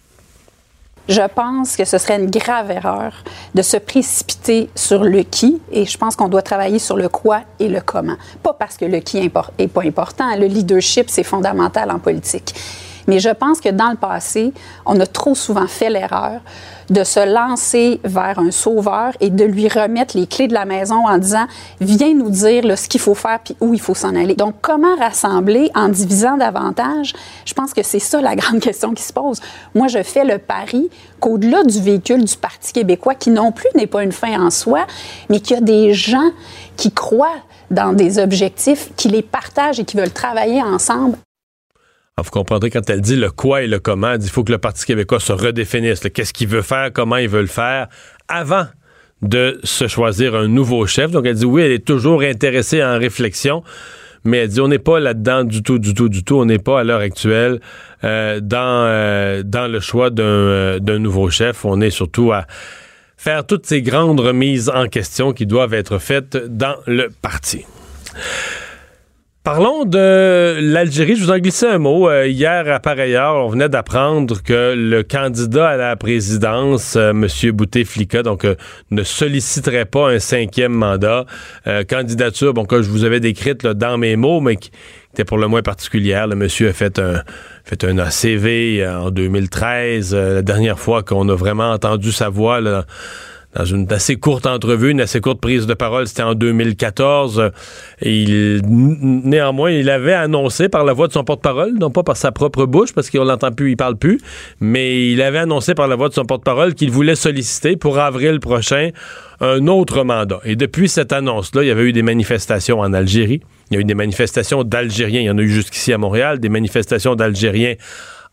Je pense que ce serait une grave erreur de se précipiter sur le qui et je pense qu'on doit travailler sur le quoi et le comment. Pas parce que le qui est pas important, le leadership c'est fondamental en politique. Mais je pense que dans le passé, on a trop souvent fait l'erreur de se lancer vers un sauveur et de lui remettre les clés de la maison en disant viens nous dire là, ce qu'il faut faire puis où il faut s'en aller. Donc comment rassembler en divisant davantage? Je pense que c'est ça la *laughs* grande question qui se pose. Moi, je fais le pari qu'au-delà du véhicule du Parti québécois, qui non plus n'est pas une fin en soi, mais qu'il y a des gens qui croient dans des objectifs, qui les partagent et qui veulent travailler ensemble vous comprendrez quand elle dit le quoi et le comment, il faut que le Parti québécois se redéfinisse. Qu'est-ce qu'il veut faire, comment il veut le faire, avant de se choisir un nouveau chef. Donc elle dit oui, elle est toujours intéressée en réflexion, mais elle dit on n'est pas là-dedans du tout, du tout, du tout. On n'est pas à l'heure actuelle euh, dans, euh, dans le choix d'un nouveau chef. On est surtout à faire toutes ces grandes remises en question qui doivent être faites dans le parti. Parlons de l'Algérie. Je vous en glissais un mot. Euh, hier, à pareille heure, on venait d'apprendre que le candidat à la présidence, euh, M. Bouteflika, euh, ne solliciterait pas un cinquième mandat. candidature, bon, que je vous avais décrite dans mes mots, mais qui était pour le moins particulière. Le monsieur a fait un, fait ACV en 2013, la dernière fois qu'on a vraiment entendu sa voix. Dans une assez courte entrevue, une assez courte prise de parole, c'était en 2014. Il, néanmoins, il avait annoncé par la voix de son porte-parole, non pas par sa propre bouche, parce qu'on l'entend plus, il parle plus, mais il avait annoncé par la voix de son porte-parole qu'il voulait solliciter pour avril prochain un autre mandat. Et depuis cette annonce-là, il y avait eu des manifestations en Algérie. Il y a eu des manifestations d'Algériens. Il y en a eu jusqu'ici à Montréal, des manifestations d'Algériens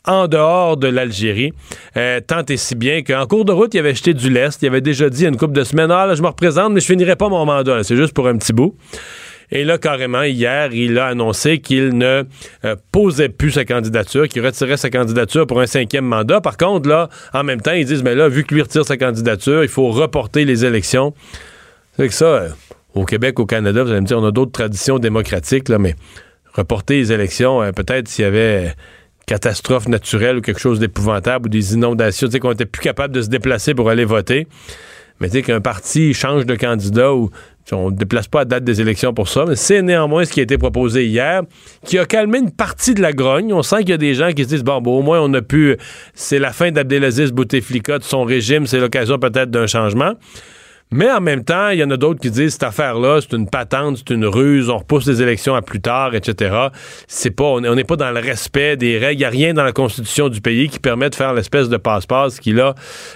en dehors de l'Algérie. Euh, tant et si bien qu'en cours de route, il avait jeté du lest. Il avait déjà dit une couple de semaines Ah, là, je me représente, mais je finirai pas mon mandat. C'est juste pour un petit bout. Et là, carrément, hier, il a annoncé qu'il ne euh, posait plus sa candidature, qu'il retirait sa candidature pour un cinquième mandat. Par contre, là, en même temps, ils disent, mais là, vu que lui retire sa candidature, il faut reporter les élections. C'est que ça, euh, au Québec, au Canada, vous allez me dire, on a d'autres traditions démocratiques, là, mais reporter les élections, peut-être s'il y avait catastrophe naturelle ou quelque chose d'épouvantable ou des inondations, tu sais, qu'on était plus capable de se déplacer pour aller voter. Mais tu sais, qu'un parti change de candidat ou on ne déplace pas à date des élections pour ça, mais c'est néanmoins ce qui a été proposé hier, qui a calmé une partie de la grogne. On sent qu'il y a des gens qui se disent, bon, bon au moins on a pu, c'est la fin d'Abdelaziz Bouteflika, de son régime, c'est l'occasion peut-être d'un changement. Mais en même temps, il y en a d'autres qui disent cette affaire-là, c'est une patente, c'est une ruse, on repousse les élections à plus tard, etc. C'est pas, on n'est pas dans le respect des règles. Il n'y a rien dans la constitution du pays qui permet de faire l'espèce de passe-passe qu'il a,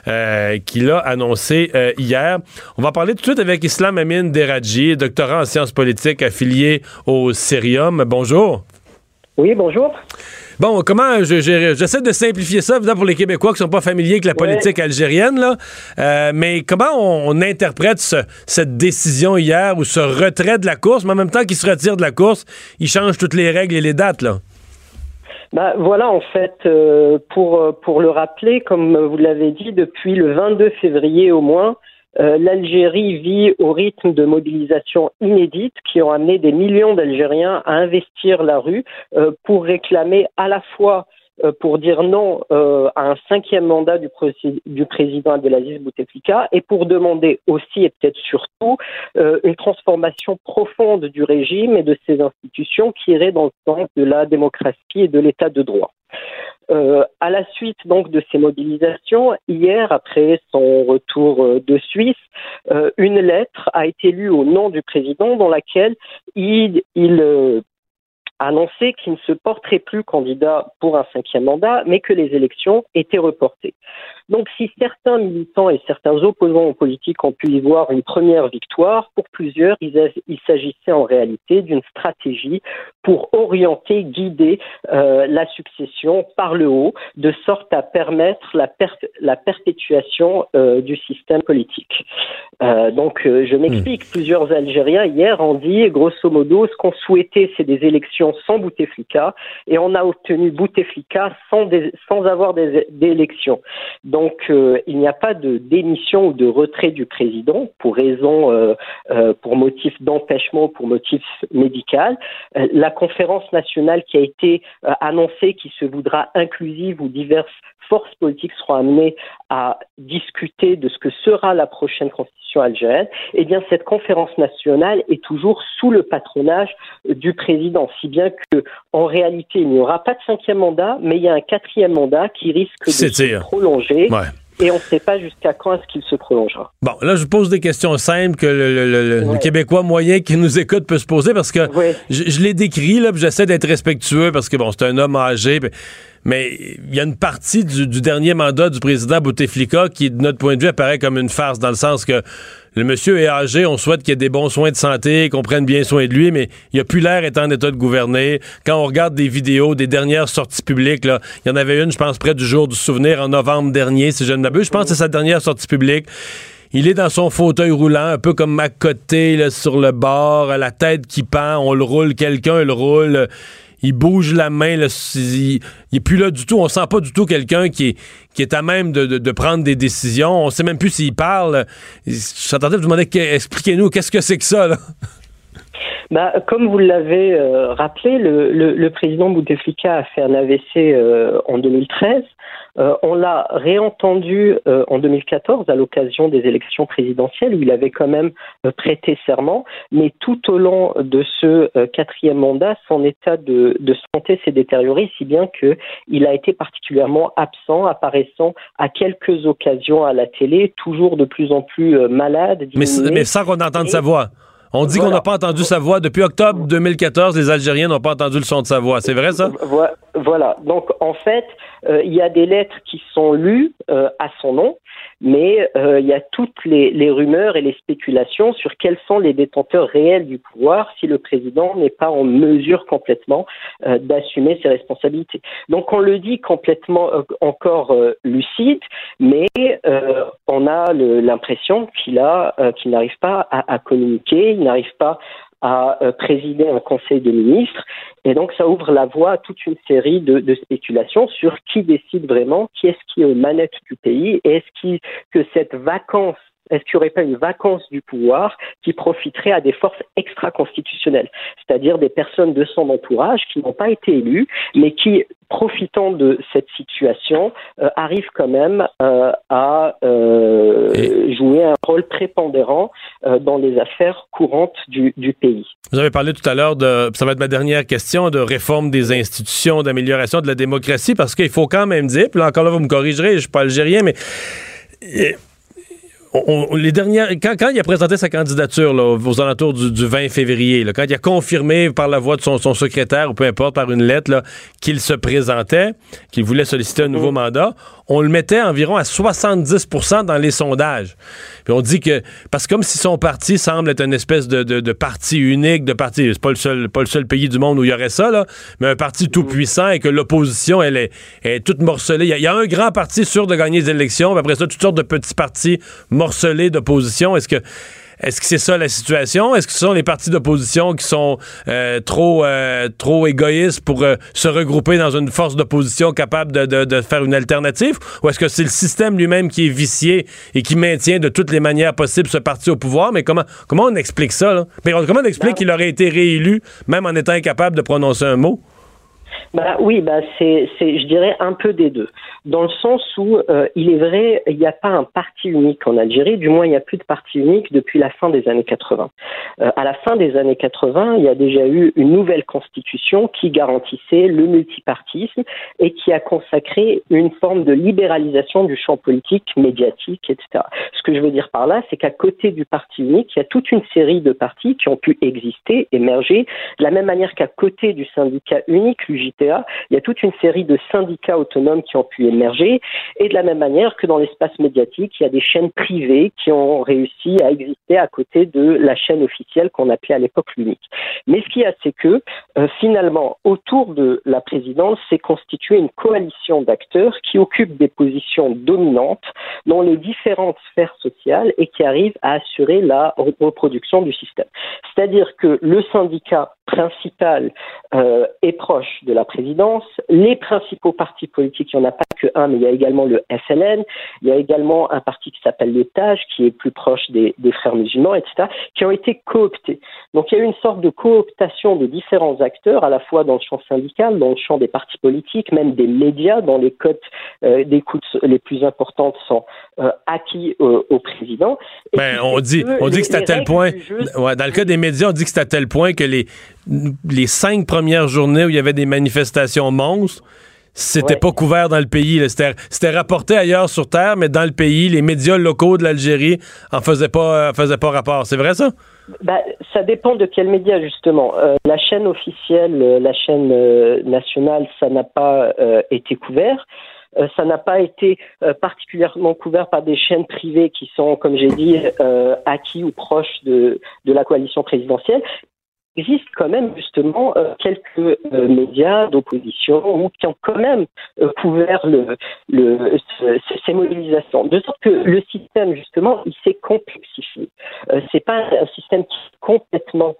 euh, qu'il a annoncé euh, hier. On va parler tout de suite avec Islam Amin Deradji, doctorant en sciences politiques affilié au Cerium. Bonjour. Oui, bonjour. Bon, comment j'essaie de simplifier ça, évidemment, pour les Québécois qui sont pas familiers avec la politique algérienne, là. Euh, mais comment on, interprète cette décision hier ou ce retrait de la course, mais en même temps qu'il se retire de la course, il change toutes les règles et les dates, là? Bah, voilà, en fait, euh, pour, pour le rappeler, comme vous l'avez dit, depuis le 22 février au moins, euh, L'Algérie vit au rythme de mobilisation inédite qui ont amené des millions d'Algériens à investir la rue euh, pour réclamer à la fois euh, pour dire non à un cinquième mandat du, du président Abdelaziz Bouteflika et pour demander aussi et peut-être surtout une transformation profonde du régime et de ses institutions qui irait dans le sens de la démocratie et de l'état de droit. Euh, à la suite donc de ces mobilisations, hier, après son retour euh, de Suisse, euh, une lettre a été lue au nom du président dans laquelle il, annoncé qu'il ne se porterait plus candidat pour un cinquième mandat, mais que les élections étaient reportées. Donc si certains militants et certains opposants aux politiques ont pu y voir une première victoire, pour plusieurs, il, s'agissait en réalité d'une stratégie pour orienter, guider euh, la succession par le haut, de sorte à permettre la, la perpétuation euh, du système politique. Euh, donc je m'explique, hmm. plusieurs Algériens hier ont dit, grosso modo, ce qu'on souhaitait, c'est des élections sans Bouteflika et on a obtenu Bouteflika sans, sans avoir d'élections. Donc euh, il n'y a pas de démission ou de retrait du président pour raison, euh, euh, pour motif d'empêchement, pour motif médical. la conférence nationale qui a été annoncée, qui se voudra inclusive ou diverses forces politiques seront amenées à discuter de ce que sera la prochaine constitution algérienne, eh bien cette conférence nationale est toujours sous le patronage du président, si bien que en réalité il n'y aura pas de cinquième mandat, mais il y a un quatrième mandat qui risque de se prolonger. Et on ne sait pas jusqu'à quand est-ce qu'il se prolongera. Bon, là, je pose des questions simples que le, Québécois moyen qui nous écoute peut se poser parce que je, l'ai décrit, là, j'essaie d'être respectueux parce que, bon, c'est un homme âgé, mais il y a une partie du, dernier mandat du président Bouteflika qui, de notre point de vue, apparaît comme une farce dans le sens que le monsieur est âgé, on souhaite qu'il ait des bons soins de santé, qu'on prenne bien soin de lui, mais il a plus l'air étant en état de gouverner. Quand on regarde des vidéos des dernières sorties publiques, il y en avait une, je pense, près du jour du souvenir en novembre dernier, si je ne m'abuse. Je pense que c'est sa dernière sortie publique. Il est dans son fauteuil roulant, un peu comme ma côté sur le bord, la tête qui pend, on le roule, quelqu'un le roule il bouge la main, il, il, est plus là du tout. On sent pas du tout quelqu'un qui est, qui est à même de, prendre des décisions. On sait même plus s'il parle. J'attendais de vous demander, expliquez-nous, qu'est-ce que c'est que ça, là? *laughs* Bah, comme vous l'avez euh, rappelé, le, le, président Bouteflika a fait un AVC euh, en 2013. Euh, on l'a réentendu euh, en 2014 à l'occasion des élections présidentielles où il avait quand même euh, prêté serment, mais tout au long de ce quatrième mandat, son état de, santé s'est détérioré si bien qu'il a été particulièrement absent, apparaissant à quelques occasions à la télé, toujours de plus en plus malade. Mais, mais sans qu'on entende sa voix. On dit qu'on n'a pas entendu sa voix. Depuis octobre 2014, les Algériens n'ont pas entendu le son de sa voix. C'est vrai, ça? Voilà. Donc, en fait, il y a des lettres qui sont lues euh, à son nom, mais euh, il y a toutes les, rumeurs et les spéculations sur quels sont les détenteurs réels du pouvoir si le président n'est pas en mesure complètement d'assumer ses responsabilités. Donc, on le dit complètement encore lucide, mais on a l'impression qu'il a qu'il n'arrive pas à, à communiquer, il n'arrive pas à euh, présider un conseil de ministres. Et donc, ça ouvre la voie à toute une série de, de spéculations sur qui décide vraiment, qui est-ce qui est aux manettes du pays, et est-ce que cette vacance est-ce qu'il n'y aurait pas une vacance du pouvoir qui profiterait à des forces extra-constitutionnelles, c'est-à-dire des personnes de son entourage qui n'ont pas été élues, mais qui, profitant de cette situation, euh, arrivent quand même euh, à euh, jouer un rôle prépondérant dans les affaires courantes du, du, pays. Vous avez parlé tout à l'heure de, ça va être ma dernière question, de réforme des institutions, d'amélioration de la démocratie, parce qu'il faut quand même dire, puis là encore là, vous me corrigerez, je ne suis pas algérien, mais les dernières, quand, quand, il a présenté sa candidature là, aux alentours du, 20 février, là, quand il a confirmé par la voix de son, son secrétaire ou peu importe par une lettre qu'il se présentait, qu'il voulait solliciter un nouveau mm. mandat, on le mettait environ à 70% dans les sondages. Puis on dit que parce que comme si son parti semble être une espèce de, de, parti unique, de parti, c'est pas le seul pas le seul pays du monde où il y aurait ça là, mais un parti tout puissant et que l'opposition elle est, est toute morcelée. Il y, a, un grand parti sûr de gagner les élections, puis après ça toutes sortes de petits partis morcelés d'opposition. Est-ce que est-ce que c'est ça la situation? Est-ce que ce sont les partis d'opposition qui sont euh, trop, euh, trop égoïstes pour euh, se regrouper dans une force d'opposition capable de, faire une alternative? Ou est-ce que c'est le système lui-même qui est vicié et qui maintient de toutes les manières possibles ce parti au pouvoir? Mais comment, comment on explique ça? Là? Mais comment on explique qu'il aurait été réélu même en étant incapable de prononcer un mot? Bah oui, bah c'est, je dirais un peu des deux, dans le sens où euh, il est vrai, il n'y a pas un parti unique en Algérie, du moins il n'y a plus de parti unique depuis la fin des années 80. Euh, à la fin des années 80, il y a déjà eu une nouvelle constitution qui garantissait le multipartisme et qui a consacré une forme de libéralisation du champ politique, médiatique, etc. Ce que je veux dire par là, c'est qu'à côté du parti unique, il y a toute une série de partis qui ont pu exister, émerger, de la même manière qu'à côté du syndicat unique, il y a toute une série de syndicats autonomes qui ont pu émerger, et de la même manière que dans l'espace médiatique, il y a des chaînes privées qui ont réussi à exister à côté de la chaîne officielle qu'on appelait à l'époque l'unique. Mais ce qu'il y a, c'est que euh, finalement, autour de la présidence, s'est constituée une coalition d'acteurs qui occupent des positions dominantes dans les différentes sphères sociales et qui arrivent à assurer la reproduction du système. C'est-à-dire que le syndicat principal euh, est proche de la présidence. Les principaux partis politiques, il n'y en a pas que un, mais il y a également le FLN, il y a également un parti qui s'appelle le TAJ, qui est plus proche des, frères musulmans, etc., qui ont été cooptés. Donc il y a eu une sorte de cooptation de différents acteurs, à la fois dans le champ syndical, dans le champ des partis politiques, même des médias, dont les cotes euh, d'écoute les plus importantes sont euh, acquis au président. Ben, on dit, on dit que c'est à tel point, dans le cas des médias, on dit que c'est à tel point que les les cinq premières journées où il y avait des manifestations monstres, c'était pas couvert dans le pays. C'était rapporté ailleurs sur Terre, mais dans le pays, les médias locaux de l'Algérie en faisaient pas, faisaient pas rapport. C'est vrai, ça? Ben, ça dépend de quel média, justement. Euh, la chaîne officielle, euh, la chaîne euh, nationale, ça n'a pas été couvert. ça n'a pas été particulièrement couvert par des chaînes privées qui sont, comme j'ai dit, acquis ou proches de, de la coalition présidentielle existe quand même justement euh, quelques euh, médias d'opposition qui ont quand même euh, couvert le, le, ces mobilisations. De sorte que le système justement, il s'est complexifié. c'est pas un système qui est complètement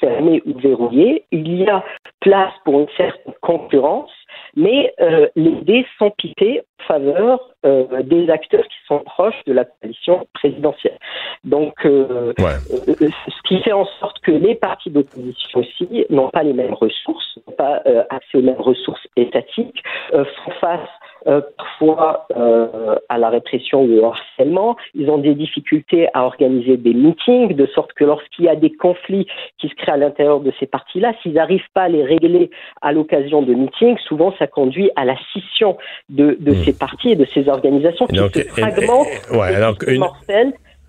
fermé ou verrouillé. Il y a place pour une certaine concurrence mais euh, les dés sont pipés en faveur euh, des acteurs qui sont proches de la coalition présidentielle. Donc, euh, ce qui fait en sorte que les partis d'opposition aussi n'ont pas les mêmes ressources, n'ont pas accès aux mêmes ressources étatiques, font face euh, parfois euh, à la répression ou au harcèlement. Ils ont des difficultés à organiser des meetings, de sorte que lorsqu'il y a des conflits qui se créent à l'intérieur de ces partis-là, s'ils n'arrivent pas à les régler à l'occasion de meetings, souvent ça conduit à la scission de, de hmm. ces partis et de ces organisations qui se fragmentent, ouais, alors une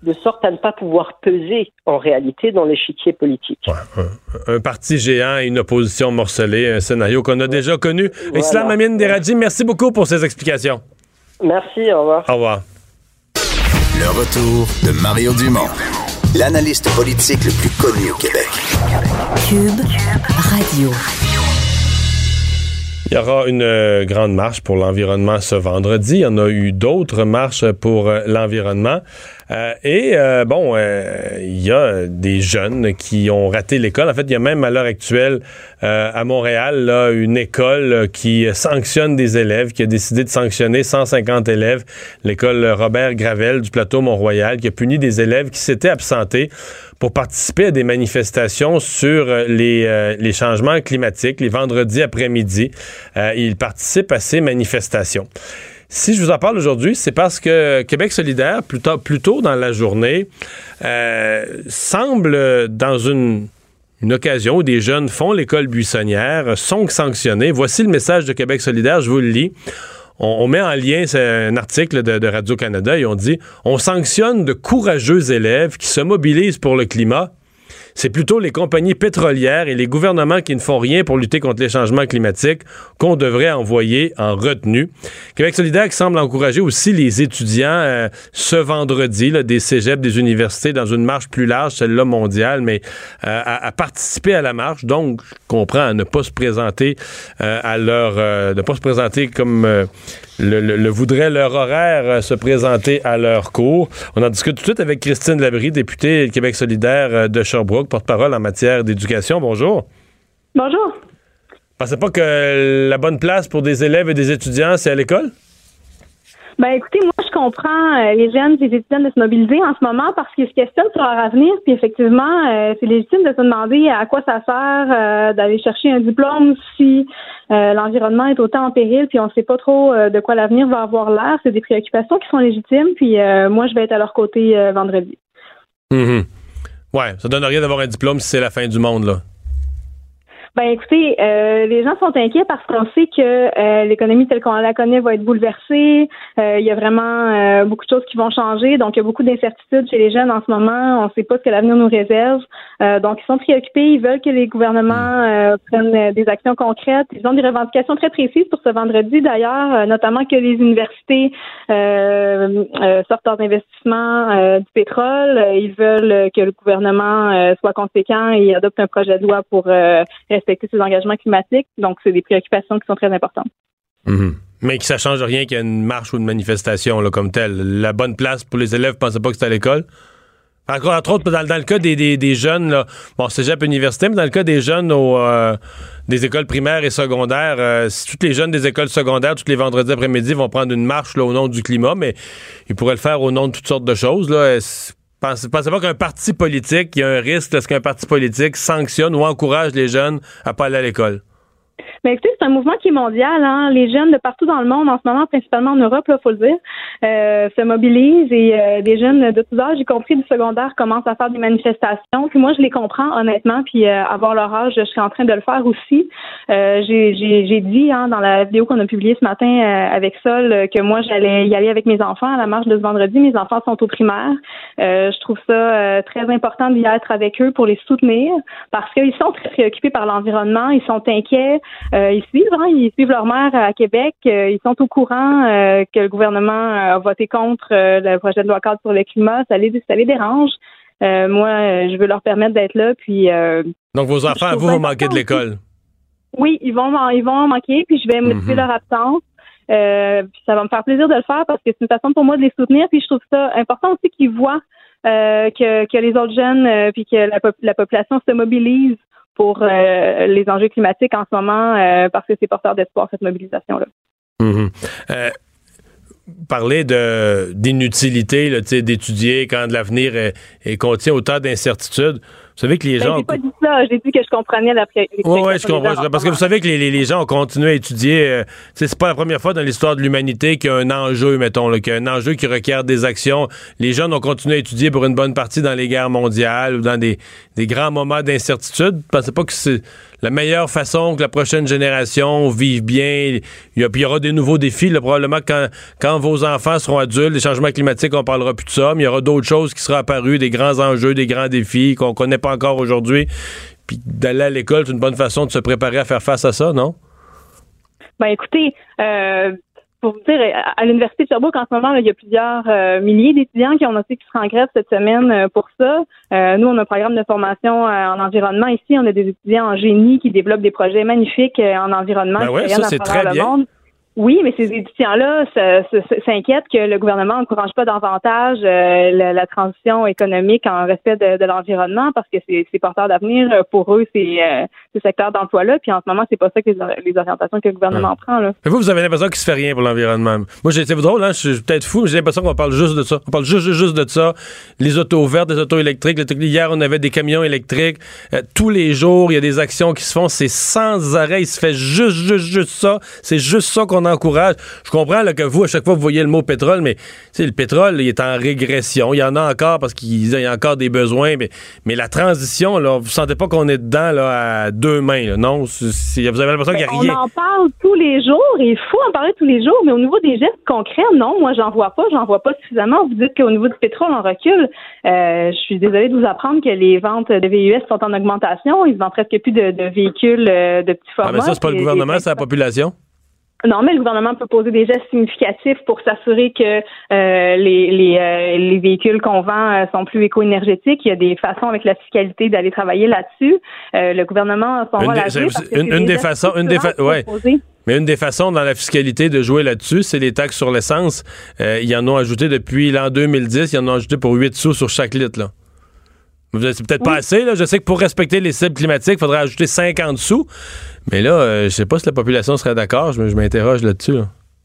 de sorte à ne pas pouvoir peser en réalité dans l'échiquier politique. un, parti géant et une opposition morcelée, un scénario qu'on a déjà connu. Islam Amin Deradji, merci beaucoup pour ces explications. Merci, au revoir. Au revoir. Le retour de Mario Dumont, l'analyste politique le plus connu au Québec. Cube Radio. Il y aura une euh, grande marche pour l'environnement ce vendredi. Il y en a eu d'autres marches pour euh, l'environnement. Euh, et bon, il y a des jeunes qui ont raté l'école. En fait, il y a même à l'heure actuelle à Montréal là, une école qui sanctionne des élèves, qui a décidé de sanctionner 150 élèves. L'école Robert Gravel du plateau Mont-Royal, qui a puni des élèves qui s'étaient absentés pour participer à des manifestations sur euh, les, euh, les changements climatiques les vendredis après-midi. Euh, il participe à ces manifestations. Si je vous en parle aujourd'hui, c'est parce que Québec solidaire, plus tôt, dans la journée, semble dans une, une occasion où des jeunes font l'école buissonnière, sont sanctionnés. Voici le message de Québec solidaire, je vous le lis on, met en lien un article de, Radio-Canada et on dit on sanctionne de courageux élèves qui se mobilisent pour le climat c'est plutôt les compagnies pétrolières et les gouvernements qui ne font rien pour lutter contre les changements climatiques qu'on devrait envoyer en retenue. Québec solidaire semble encourager aussi les étudiants euh, ce vendredi des cégeps, des universités dans une marche plus large, celle-là mondiale, mais euh, à, participer à la marche. Donc, je comprends à ne pas se présenter euh, à leur, ne pas se présenter comme le, voudrait leur horaire euh, se présenter à leur cours. On en discute tout de suite avec Christine Labrie, députée Québec solidaire euh, de Sherbrooke, porte-parole en matière d'éducation. Bonjour. Bonjour. Pensez pas que la bonne place pour des élèves et des étudiants, c'est à l'école? Ben écoutez, moi je comprends euh, les jeunes les étudiants de se mobiliser en ce moment parce qu'ils se questionnent sur leur avenir, puis effectivement, euh, c'est légitime de se demander à quoi ça sert euh, d'aller chercher un diplôme si l'environnement est autant en péril, puis on ne sait pas trop de quoi l'avenir va avoir l'air. C'est des préoccupations qui sont légitimes, puis moi je vais être à leur côté vendredi. Mm Ouais, ça donne rien d'avoir un diplôme si c'est la fin du monde là. Ben écoutez, euh, les gens sont inquiets parce qu'on sait que euh, l'économie telle qu'on la connaît va être bouleversée. Euh, il y a vraiment beaucoup de choses qui vont changer. Donc, il y a beaucoup d'incertitudes chez les jeunes en ce moment. On ne sait pas ce que l'avenir nous réserve. donc, ils sont préoccupés. Ils veulent que les gouvernements prennent des actions concrètes. Ils ont des revendications très précises pour ce vendredi, d'ailleurs, notamment que les universités sortent leurs investissements du pétrole. Ils veulent que le gouvernement soit conséquent et adopte un projet de loi pour respecter ses engagements climatiques. Donc, c'est des préoccupations qui sont très importantes. Mhm. Mais que ça change rien qu'il y ait une marche ou une manifestation là, comme telle. La bonne place pour les élèves, pensaient pas que c'était à l'école? Encore, entre autres, dans, le cas des, des, jeunes, là, bon, cégep université, mais dans le cas des jeunes au, euh, des écoles primaires et secondaires, euh, si tous les jeunes des écoles secondaires, tous les vendredis après-midi, vont prendre une marche au nom du climat, mais ils pourraient le faire au nom de toutes sortes de choses. Là. Pensez, pensez pas qu'un parti politique, il y a un risque de ce qu'un parti politique sanctionne ou encourage les jeunes à pas aller à l'école? Mais écoutez, c'est un mouvement qui est mondial. Hein. Les jeunes de partout dans le monde, en ce moment, principalement en Europe, il faut le dire, euh, se mobilisent et euh, des jeunes de tous âges, y compris du secondaire, commencent à faire des manifestations. Puis moi, je les comprends honnêtement. Puis euh, avoir leur âge, je suis en train de le faire aussi. J'ai dit hein, dans la vidéo qu'on a publiée ce matin avec Sol que moi, j'allais y aller avec mes enfants à la marche de ce vendredi. Mes enfants sont au primaire. je trouve ça très important d'y être avec eux pour les soutenir parce qu'ils sont très préoccupés par l'environnement. Ils sont inquiets. Euh, ils suivent, hein, ils suivent leur maire à Québec. Euh, ils sont au courant euh, que le gouvernement a voté contre le projet de loi cadre sur le climat. Ça les, ça les dérange. moi, je veux leur permettre d'être là. Puis, Donc, vos enfants, vous, vous manquez de l'école? Oui, ils vont, ils vont en manquer, puis je vais motiver mhm. leur absence. puis ça va me faire plaisir de le faire parce que c'est une façon pour moi de les soutenir. Puis je trouve ça important aussi qu'ils voient que, que les autres jeunes, puis que la, la population se mobilise pour euh, les enjeux climatiques en ce moment euh, parce que c'est porteur d'espoir cette mobilisation-là. Mm parler de d'inutilité d'étudier quand l'avenir contient autant d'incertitudes. Vous savez que les ben, gens. J'ai pas dit ça. J'ai dit que je comprenais la. Oui, oui, je comprends. Parce que vous savez que les, les, gens ont continué à étudier. Euh, c'est pas la première fois dans l'histoire de l'humanité qu'il y a un enjeu, mettons, qu'il y a un enjeu qui requiert des actions. Les jeunes ont continué à étudier pour une bonne partie dans les guerres mondiales ou dans des, des grands moments d'incertitude. Pensez pas que c'est la meilleure façon que la prochaine génération vive bien. Il y, aura des nouveaux défis. probablement quand, quand vos enfants seront adultes, les changements climatiques, on parlera plus de ça, mais il y aura d'autres choses qui seront apparues, des grands enjeux, des grands défis qu'on connaît pas encore aujourd'hui. Puis d'aller à l'école, c'est une bonne façon de se préparer à faire face à ça, non? Ben écoutez, euh, pour vous dire, à l'Université de Sherbrooke, en ce moment, il y a plusieurs euh, milliers d'étudiants qui ont aussi qui seront en grève cette semaine euh, pour ça. Euh, nous, on a un programme de formation en environnement ici. On a des étudiants en génie qui développent des projets magnifiques en environnement. Ben ouais, ça, c'est très bien. Oui, mais ces étudiants-là s'inquiètent que le gouvernement n'encourage pas davantage euh, la, transition économique en respect de, l'environnement parce que c'est porteur d'avenir pour eux, ces, euh, ces secteurs d'emploi-là. Puis en ce moment, c'est pas ça que les, orientations que le gouvernement prend. Là. vous, vous avez l'impression qu'il se fait rien pour l'environnement. Moi, c'est drôle, hein, je suis peut-être fou, mais j'ai l'impression qu'on parle juste de ça. On parle juste, juste, de ça. Les autos vertes, les autos électriques. Hier, on avait des camions électriques. Euh, tous les jours, il y a des actions qui se font. C'est sans arrêt. Il se fait juste, juste, juste ça. C'est juste ça qu'on encourage. Je comprends que vous, à chaque fois, vous voyez le mot pétrole, mais le pétrole, il est en régression. Il y en a encore parce qu'il y a encore des besoins, mais, mais la transition, là, vous sentez pas qu'on est dedans là, à deux mains, non? vous avez l'impression qu'il n'y a rien. On en parle tous les jours, il faut en parler tous les jours, mais au niveau des gestes concrets, non, moi, j'en vois pas, j'en vois pas suffisamment. Vous dites qu'au niveau du pétrole, on recule. Euh, je suis désolée de vous apprendre que les ventes de VUS sont en augmentation. Ils vendent presque plus de, véhicules euh, de petits formats. Ah, mais ça, c'est pas le gouvernement, c'est la population? Non, mais le gouvernement peut poser des gestes significatifs pour s'assurer que euh, les, les, euh, les, véhicules qu'on vend euh, sont plus éco-énergétiques. Il y a des façons avec la fiscalité d'aller travailler là-dessus. le gouvernement a son rôle à jouer. Une, des façons, une des ouais. Mais une des façons dans la fiscalité de jouer là-dessus, c'est les taxes sur l'essence. ils en ont ajouté depuis l'an 2010. Ils en ont ajouté pour 8 sous sur chaque litre. Là. C'est peut-être pas assez. Là. Je sais que pour respecter les cibles climatiques, il faudrait ajouter 50 sous. Mais là, euh, je sais pas si la population serait d'accord. Je, m'interroge là-dessus.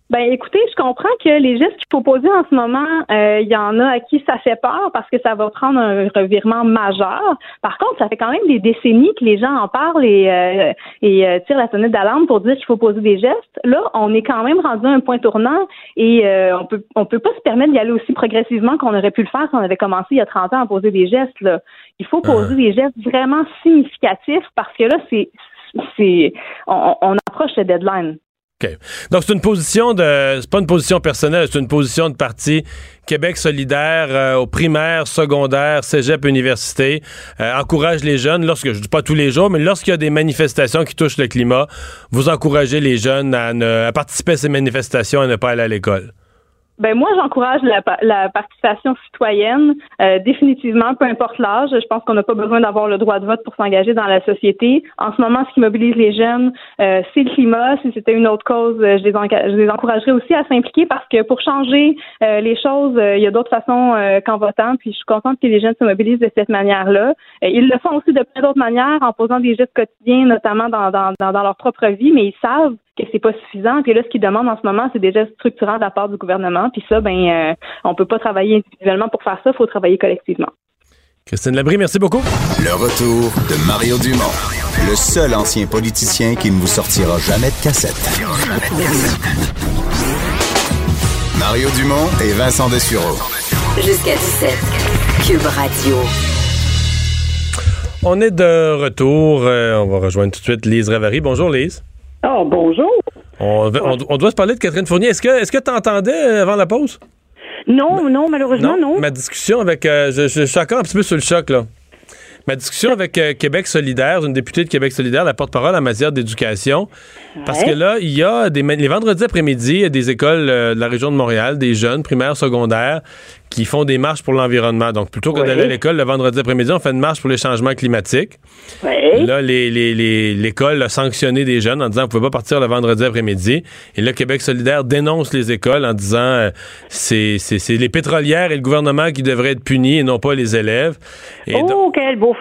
Ben, écoutez, je comprends que les gestes qu'il faut poser en ce moment, euh, il y en a à qui ça fait peur parce que ça va prendre un revirement majeur. Par contre, ça fait quand même des décennies que les gens en parlent et, euh, et tirent la sonnette d'alarme pour dire qu'il faut poser des gestes. Là, on est quand même rendu à un point tournant et on peut on peut pas se permettre d'y aller aussi progressivement qu'on aurait pu le faire si on avait commencé il y a 30 ans à poser des gestes. Là. Il faut poser des gestes vraiment significatifs parce que là, c'est c'est on, approche le deadline. Donc, c'est une position de. C'est pas une position personnelle, c'est une position de parti Québec solidaire euh, au primaire, secondaire, cégep, université. Euh, encourage les jeunes, lorsque, je dis pas tous les jours, mais lorsqu'il y a des manifestations qui touchent le climat, vous encouragez les jeunes à, à participer à ces manifestations et à ne pas aller à l'école. Ben moi, j'encourage la, la, participation citoyenne, euh, définitivement, peu importe l'âge. Je pense qu'on n'a pas besoin d'avoir le droit de vote pour s'engager dans la société. En ce moment, ce qui mobilise les jeunes, euh, c'est le climat. Si c'était une autre cause, euh, je les, je les encouragerais aussi à s'impliquer parce que pour changer les choses, il y a d'autres façons qu'en votant. Puis je suis contente que les jeunes se mobilisent de cette manière-là. ils le font aussi de plein d'autres manières, en posant des gestes quotidiens, notamment dans, dans, dans leur propre vie, mais ils savent que c'est pas suffisant. Puis là, ce qu'ils demandent en ce moment, c'est des gestes structurants de la part du gouvernement. Puis ça, ben, euh, on peut pas travailler individuellement pour faire ça. Il faut travailler collectivement. Christine Labrie, merci beaucoup. Le retour de Mario Dumont, le seul ancien politicien qui ne vous sortira jamais de cassette. Mario Dumont et Vincent Dessureau. Jusqu'à 17. Cube Radio. On est de retour. Euh, on va rejoindre tout de suite Lise Ravary. Bonjour Lise. Oh, bonjour. On, doit se parler de Catherine Fournier. Est-ce que tu entendais euh, avant la pause? Non, non, malheureusement, non? Ma discussion avec. Euh, je, suis encore un petit peu sur le choc, là. ma discussion avec euh, Québec solidaire, une députée de Québec solidaire, la porte-parole en matière d'éducation. Parce que là, il y a des, les vendredis après-midi, il y a des écoles euh, de la région de Montréal, des jeunes, primaires, secondaires, qui font des marches pour l'environnement. Donc, plutôt que Oui. d'aller à l'école le vendredi après-midi, on fait une marche pour les changements climatiques. Oui. Là, les- les- les- l'école a sanctionné des jeunes en disant vous pouvez pas partir le vendredi après-midi. Et là, Québec solidaire dénonce les écoles en disant euh, c'est les pétrolières et le gouvernement qui devraient être punis et non pas les élèves. Et donc- oh, quel beau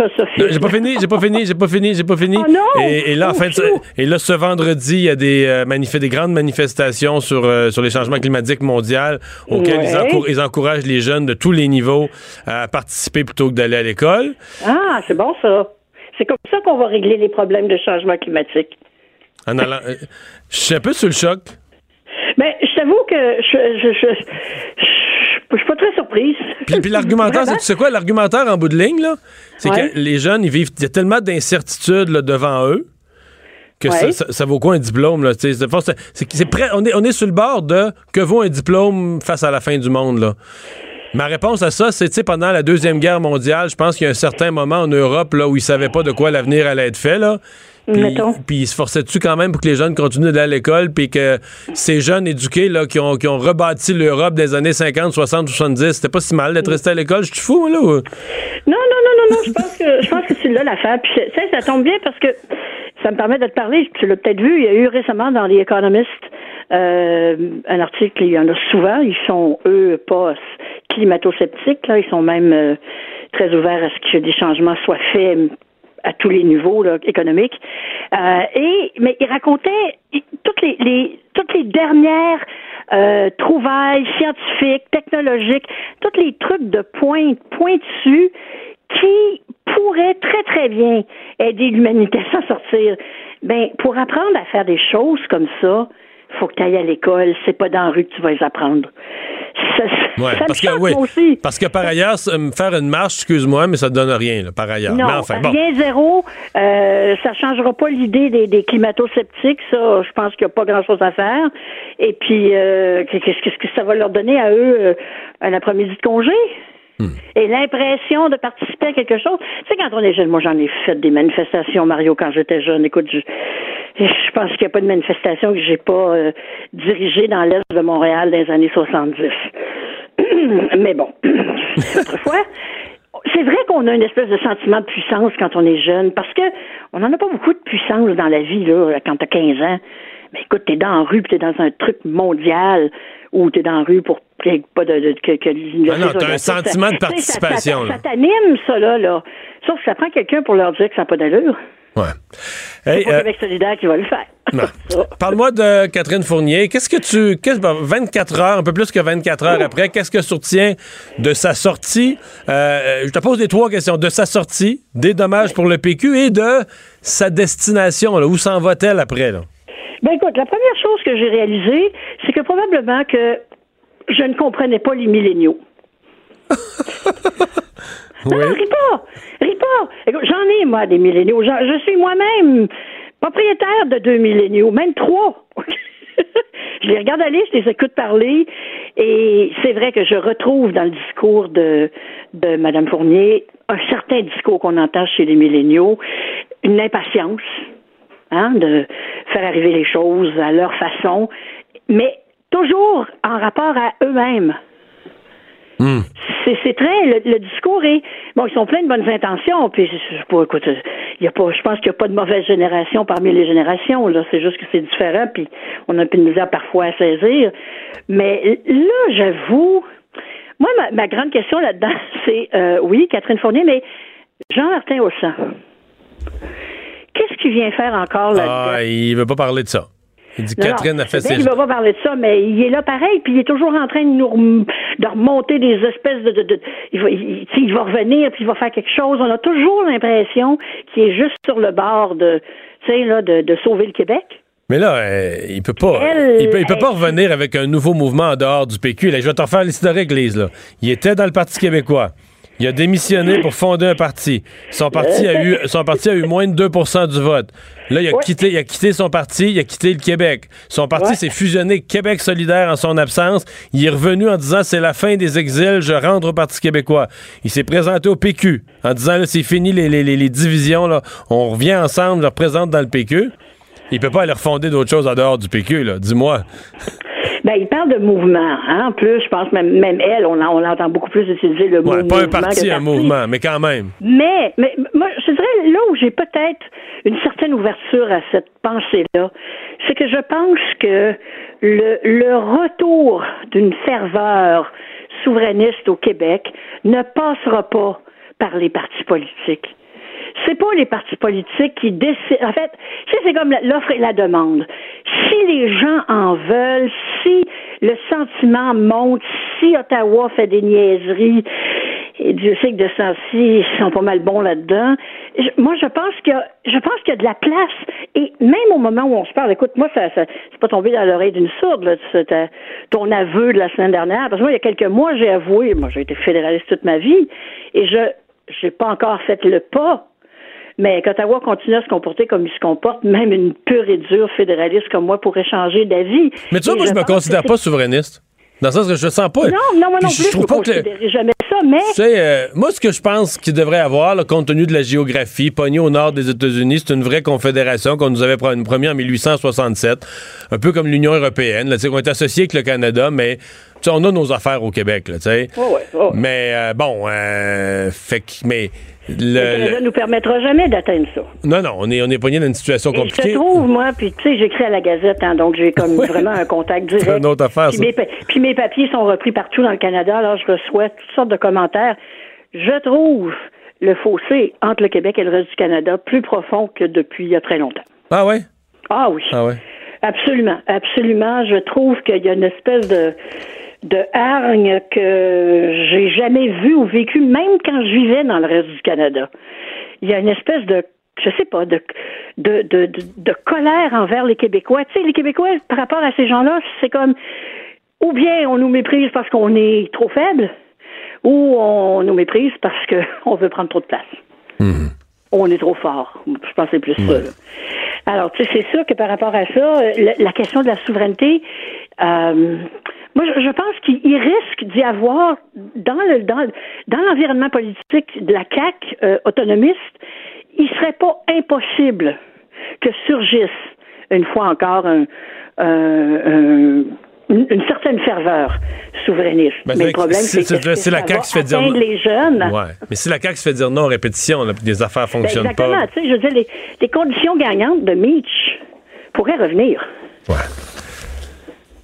J'ai pas fini, j'ai pas fini, j'ai pas fini, j'ai pas fini. Oh non! Et, et là, en Oh, fin de- chou! et là, ce vendredi, il y a des, euh, manif- des grandes manifestations sur, euh, sur les changements climatiques mondiaux auxquels ils, Ouais. encou- ils encouragent les jeunes de tous les niveaux à participer plutôt que d'aller à l'école. Ah, c'est bon ça. C'est comme ça qu'on va régler les problèmes de changement climatique. En allant, euh, je suis un peu sur le choc. Mais je t'avoue que je je, je, je, je suis pas très surprise. Puis, puis l'argumentaire, *laughs* c'est- tu sais quoi, l'argumentaire en bout de ligne, là, c'est Ouais. que les jeunes, ils vivent, il y a tellement d'incertitudes devant eux que ça, Ouais. ça- ça vaut quoi un diplôme, là, c'est- c'est c'est prêt, on est, on est sur le bord de que vaut un diplôme face à la fin du monde, là. Ma réponse à ça, c'est, tu sais, pendant la Deuxième Guerre mondiale, je pense qu'il y a un certain moment en Europe, là, où ils savaient pas de quoi l'avenir allait être fait, là. Puis, Mettons. puis ils se forçaient-tu quand même pour que les jeunes continuent d'aller à l'école, puis que ces jeunes éduqués, là, qui ont, qui ont rebâti l'Europe des années 50, 60, 70, c'était pas si mal d'être resté à l'école, je suis fou, là. ou- Non, non, non, non, non, je pense que je pense que c'est là l'affaire. Puis sais, ça tombe bien parce que ça me permet de te parler. Tu l'as peut-être vu, il y a eu récemment dans les économistes euh, un article, il y en a souvent, ils sont eux pas climato-sceptiques, là, ils sont même euh, très ouverts à ce que des changements soient faits à tous les niveaux là, économiques. Euh, et mais il racontait toutes les, les toutes les dernières euh, trouvailles scientifiques, technologiques, tous les trucs de pointe pointus qui pourraient très très bien aider l'humanité à s'en sortir. Ben pour apprendre à faire des choses comme ça, faut que tu ailles à l'école. C'est pas dans la rue que tu vas les apprendre. Ça, Ouais, ça me parce que, oui, aussi. parce que par ailleurs, faire une marche, excuse-moi, mais ça ne donne rien, là, par ailleurs. Non, mais enfin, bon. rien zéro. Euh, ça changera pas l'idée des, des climato-sceptiques. Ça, je pense qu'il n'y a pas grand-chose à faire. Et puis, euh, qu'est-ce qu'est-ce que ça va leur donner à eux euh, un après-midi de congé? Et l'impression de participer à quelque chose. Tu sais, quand on est jeune, moi j'en ai fait des manifestations, Mario, quand j'étais jeune. Écoute, je, pense qu'il n'y a pas de manifestation que j'ai pas euh, dirigée dans l'Est de Montréal dans les années 70. *clears throat* Mais bon, *clears throat* autrefois, c'est vrai qu'on a une espèce de sentiment de puissance quand on est jeune, parce que on n'en a pas beaucoup de puissance dans la vie, là, quand t'as 15 ans. Mais écoute, t'es dans la rue, t'es dans un truc mondial, ou t'es dans la rue pour pas de, de- que, que Ah non, t'as un ça- sentiment de ça- participation, Ça, ça t'anime, ça, là, là. Sauf que ça prend quelqu'un pour leur dire que ça n'a pas d'allure. Ouais. C'est Hey, pas euh, Québec solidaire qui va le faire. *laughs* *laughs* Parle-moi de Catherine Fournier. Qu'est-ce que tu. bon, 24 heures, un peu plus que 24 heures après, qu'est-ce que soutient de sa sortie? Euh, je te pose les trois questions. De sa sortie, des dommages pour le PQ et de sa destination. là. Où s'en va-t-elle après? Là? Ben écoute, la première chose que j'ai réalisée, c'est que probablement que je ne comprenais pas les milléniaux. *laughs* Non, non, ris pas! Ris pas! J'en ai, moi, des milléniaux. Je suis moi-même propriétaire de deux milléniaux, même trois. *laughs* je les regarde aller, je les écoute parler, et c'est vrai que je retrouve dans le discours de, de Mme Fournier un certain discours qu'on entend chez les milléniaux, une impatience, hein, de faire arriver les choses à leur façon, mais toujours en rapport à eux-mêmes. C'est, c'est très le, le discours est bon ils sont pleins de bonnes intentions puis je, je pas écoute il y a pas je pense qu'il n'y a pas de mauvaise génération parmi les générations là c'est juste que c'est différent puis on a un peu de misère parfois à saisir mais là j'avoue moi ma, ma grande question là-dedans *laughs* c'est euh, oui Catherine Fournier mais Jean-Martin Haussan qu'est-ce qu'il vient faire encore là-dedans? Ah, il veut pas parler de ça. Il dit Catherine non, a fait ses. qu'il va pas parler de ça, mais il est là pareil, puis il est toujours en train de nous rem- de remonter des espèces de, de, de- il, va, il, il revenir puis il va faire quelque chose. On a toujours l'impression qu'il est juste sur le bord de, là, de, de sauver le Québec. Mais là, euh, il peut pas. Elle- il peut, il peut pas revenir avec un nouveau mouvement en dehors du PQ. Là, je vais te refaire l'historique, Lise. Là. Il était dans le Parti québécois. Il a démissionné pour fonder un parti. Son parti a eu, son parti a eu moins de 2% du vote. Là, il a, quitté, il a quitté son parti, il a quitté le Québec. Son parti s'est fusionné Québec solidaire en son absence. Il est revenu en disant c'est la fin des exils, je rentre au Parti québécois. Il s'est présenté au PQ en disant là, c'est fini les, les, les, divisions, là. on revient ensemble, je représente dans le PQ. Il peut pas aller refonder d'autres choses en dehors du PQ, là. Dis-moi. Ben, il parle de mouvement. Hein? En plus, je pense même, même elle, on, on entend beaucoup plus utiliser le mot Pas un parti, un mouvement, mais quand même. Mais, mais moi, je dirais là où j'ai peut-être une certaine ouverture à cette pensée-là, c'est que je pense que le, le retour d'une ferveur souverainiste au Québec ne passera pas par les partis politiques c'est pas les partis politiques qui décident. En fait, c'est comme l'offre et la demande. Si les gens en veulent, si le sentiment monte, si Ottawa fait des niaiseries, et Dieu sait que de sens ils sont pas mal bons là-dedans. Moi, je pense a, je pense qu'il y a de la place. Et même au moment où on se parle, écoute, moi, ça, ça c'est pas tombé dans l'oreille d'une sourde, là, ton aveu de la semaine dernière. Parce que moi, il y a quelques mois, j'ai avoué, moi, j'ai été fédéraliste toute ma vie, et je, j'ai pas encore fait le pas mais qu'Ottawa continue à se comporter comme il se comporte, même une pure et dure fédéraliste comme moi pourrait changer d'avis. Mais tu vois, moi, je, me considère pas souverainiste. Dans le sens que je sens pas. Non, non, moi non plus, je, trouve pas que jamais ça, mais. Tu sais, euh, moi, ce que je pense qu'il devrait avoir, là, compte tenu de la géographie, pogné au nord des États-Unis, c'est une vraie confédération qu'on nous avait une première en 1867, un peu comme l'Union européenne, là, on est associé avec le Canada, mais on a nos affaires au Québec, tu sais. Mais euh, bon, euh, fait que, mais le, ne nous permettra jamais d'atteindre ça. Non, non, on est, on est pogné dans une situation compliquée. je trouve, moi, puis tu sais, j'écris à la Gazette, hein, donc j'ai comme *laughs* vraiment un contact direct. C'est une autre affaire, puis, Mes, puis mes papiers sont repris partout dans le Canada, alors je reçois toutes sortes de commentaires. Je trouve le fossé entre le Québec et le reste du Canada plus profond que depuis il y a très longtemps. Ah ouais? Ah oui. Ah ouais. Absolument, absolument. Je trouve qu'il y a une espèce de de hargne que j'ai jamais vu ou vécu, même quand je vivais dans le reste du Canada. Il y a une espèce de je sais pas, de, de, de, de, colère envers les Québécois. Tu sais, les Québécois, par rapport à ces gens-là, c'est comme ou bien on nous méprise parce qu'on est trop faible, ou on nous méprise parce qu'on *laughs* veut prendre trop de place. Mm-hmm. On est trop fort. Je pense que c'est plus ça. Alors, tu sais, c'est sûr que par rapport à ça, la, question de la souveraineté, euh, moi, je, pense qu'il risque d'y avoir dans le dans, dans l'environnement politique de la CAC euh, autonomiste, il serait pas impossible que surgisse une fois encore un, une, certaine ferveur souverainiste. Ben, mais le problème, c'est que c'est la CAQ se fait dire les jeunes. Ouais. Mais si la CAQ se fait dire non en répétition, là, des affaires ben, fonctionnent exactement, pas. Tu sais, je veux dire, les, les conditions gagnantes de Mitch pourraient revenir. Ouais.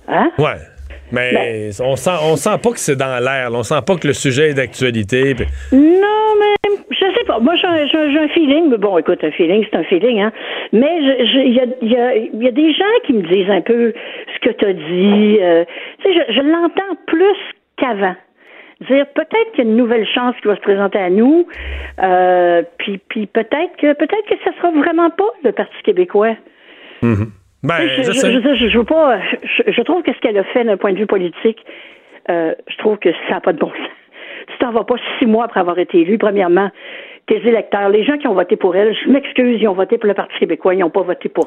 Hein? Ouais. Mais ben. on sent on sent pas que c'est dans l'air. On sent pas que le sujet est d'actualité. Non, mais je sais pas. Moi, j'ai un feeling. Bon, écoute, un feeling, c'est un feeling, hein. Mais il y a, y, a, y a, des gens qui me disent un peu ce que tu as dit. Euh, tu sais, je, je l'entends plus qu'avant dire peut-être qu'il y a une nouvelle chance qui va se présenter à nous, euh, puis, puis peut-être que peut-être que ça sera vraiment pas le Parti québécois. Mm-hmm. Ben, je, je, je, je, veux pas. Je, trouve que ce qu'elle a fait d'un point de vue politique, euh, je trouve que ça n'a pas de bon sens. Tu t'en vas pas six mois après avoir été élu. Premièrement, tes électeurs, les gens qui ont voté pour elle, je m'excuse, ils ont voté pour le Parti québécois, ils n'ont pas voté pour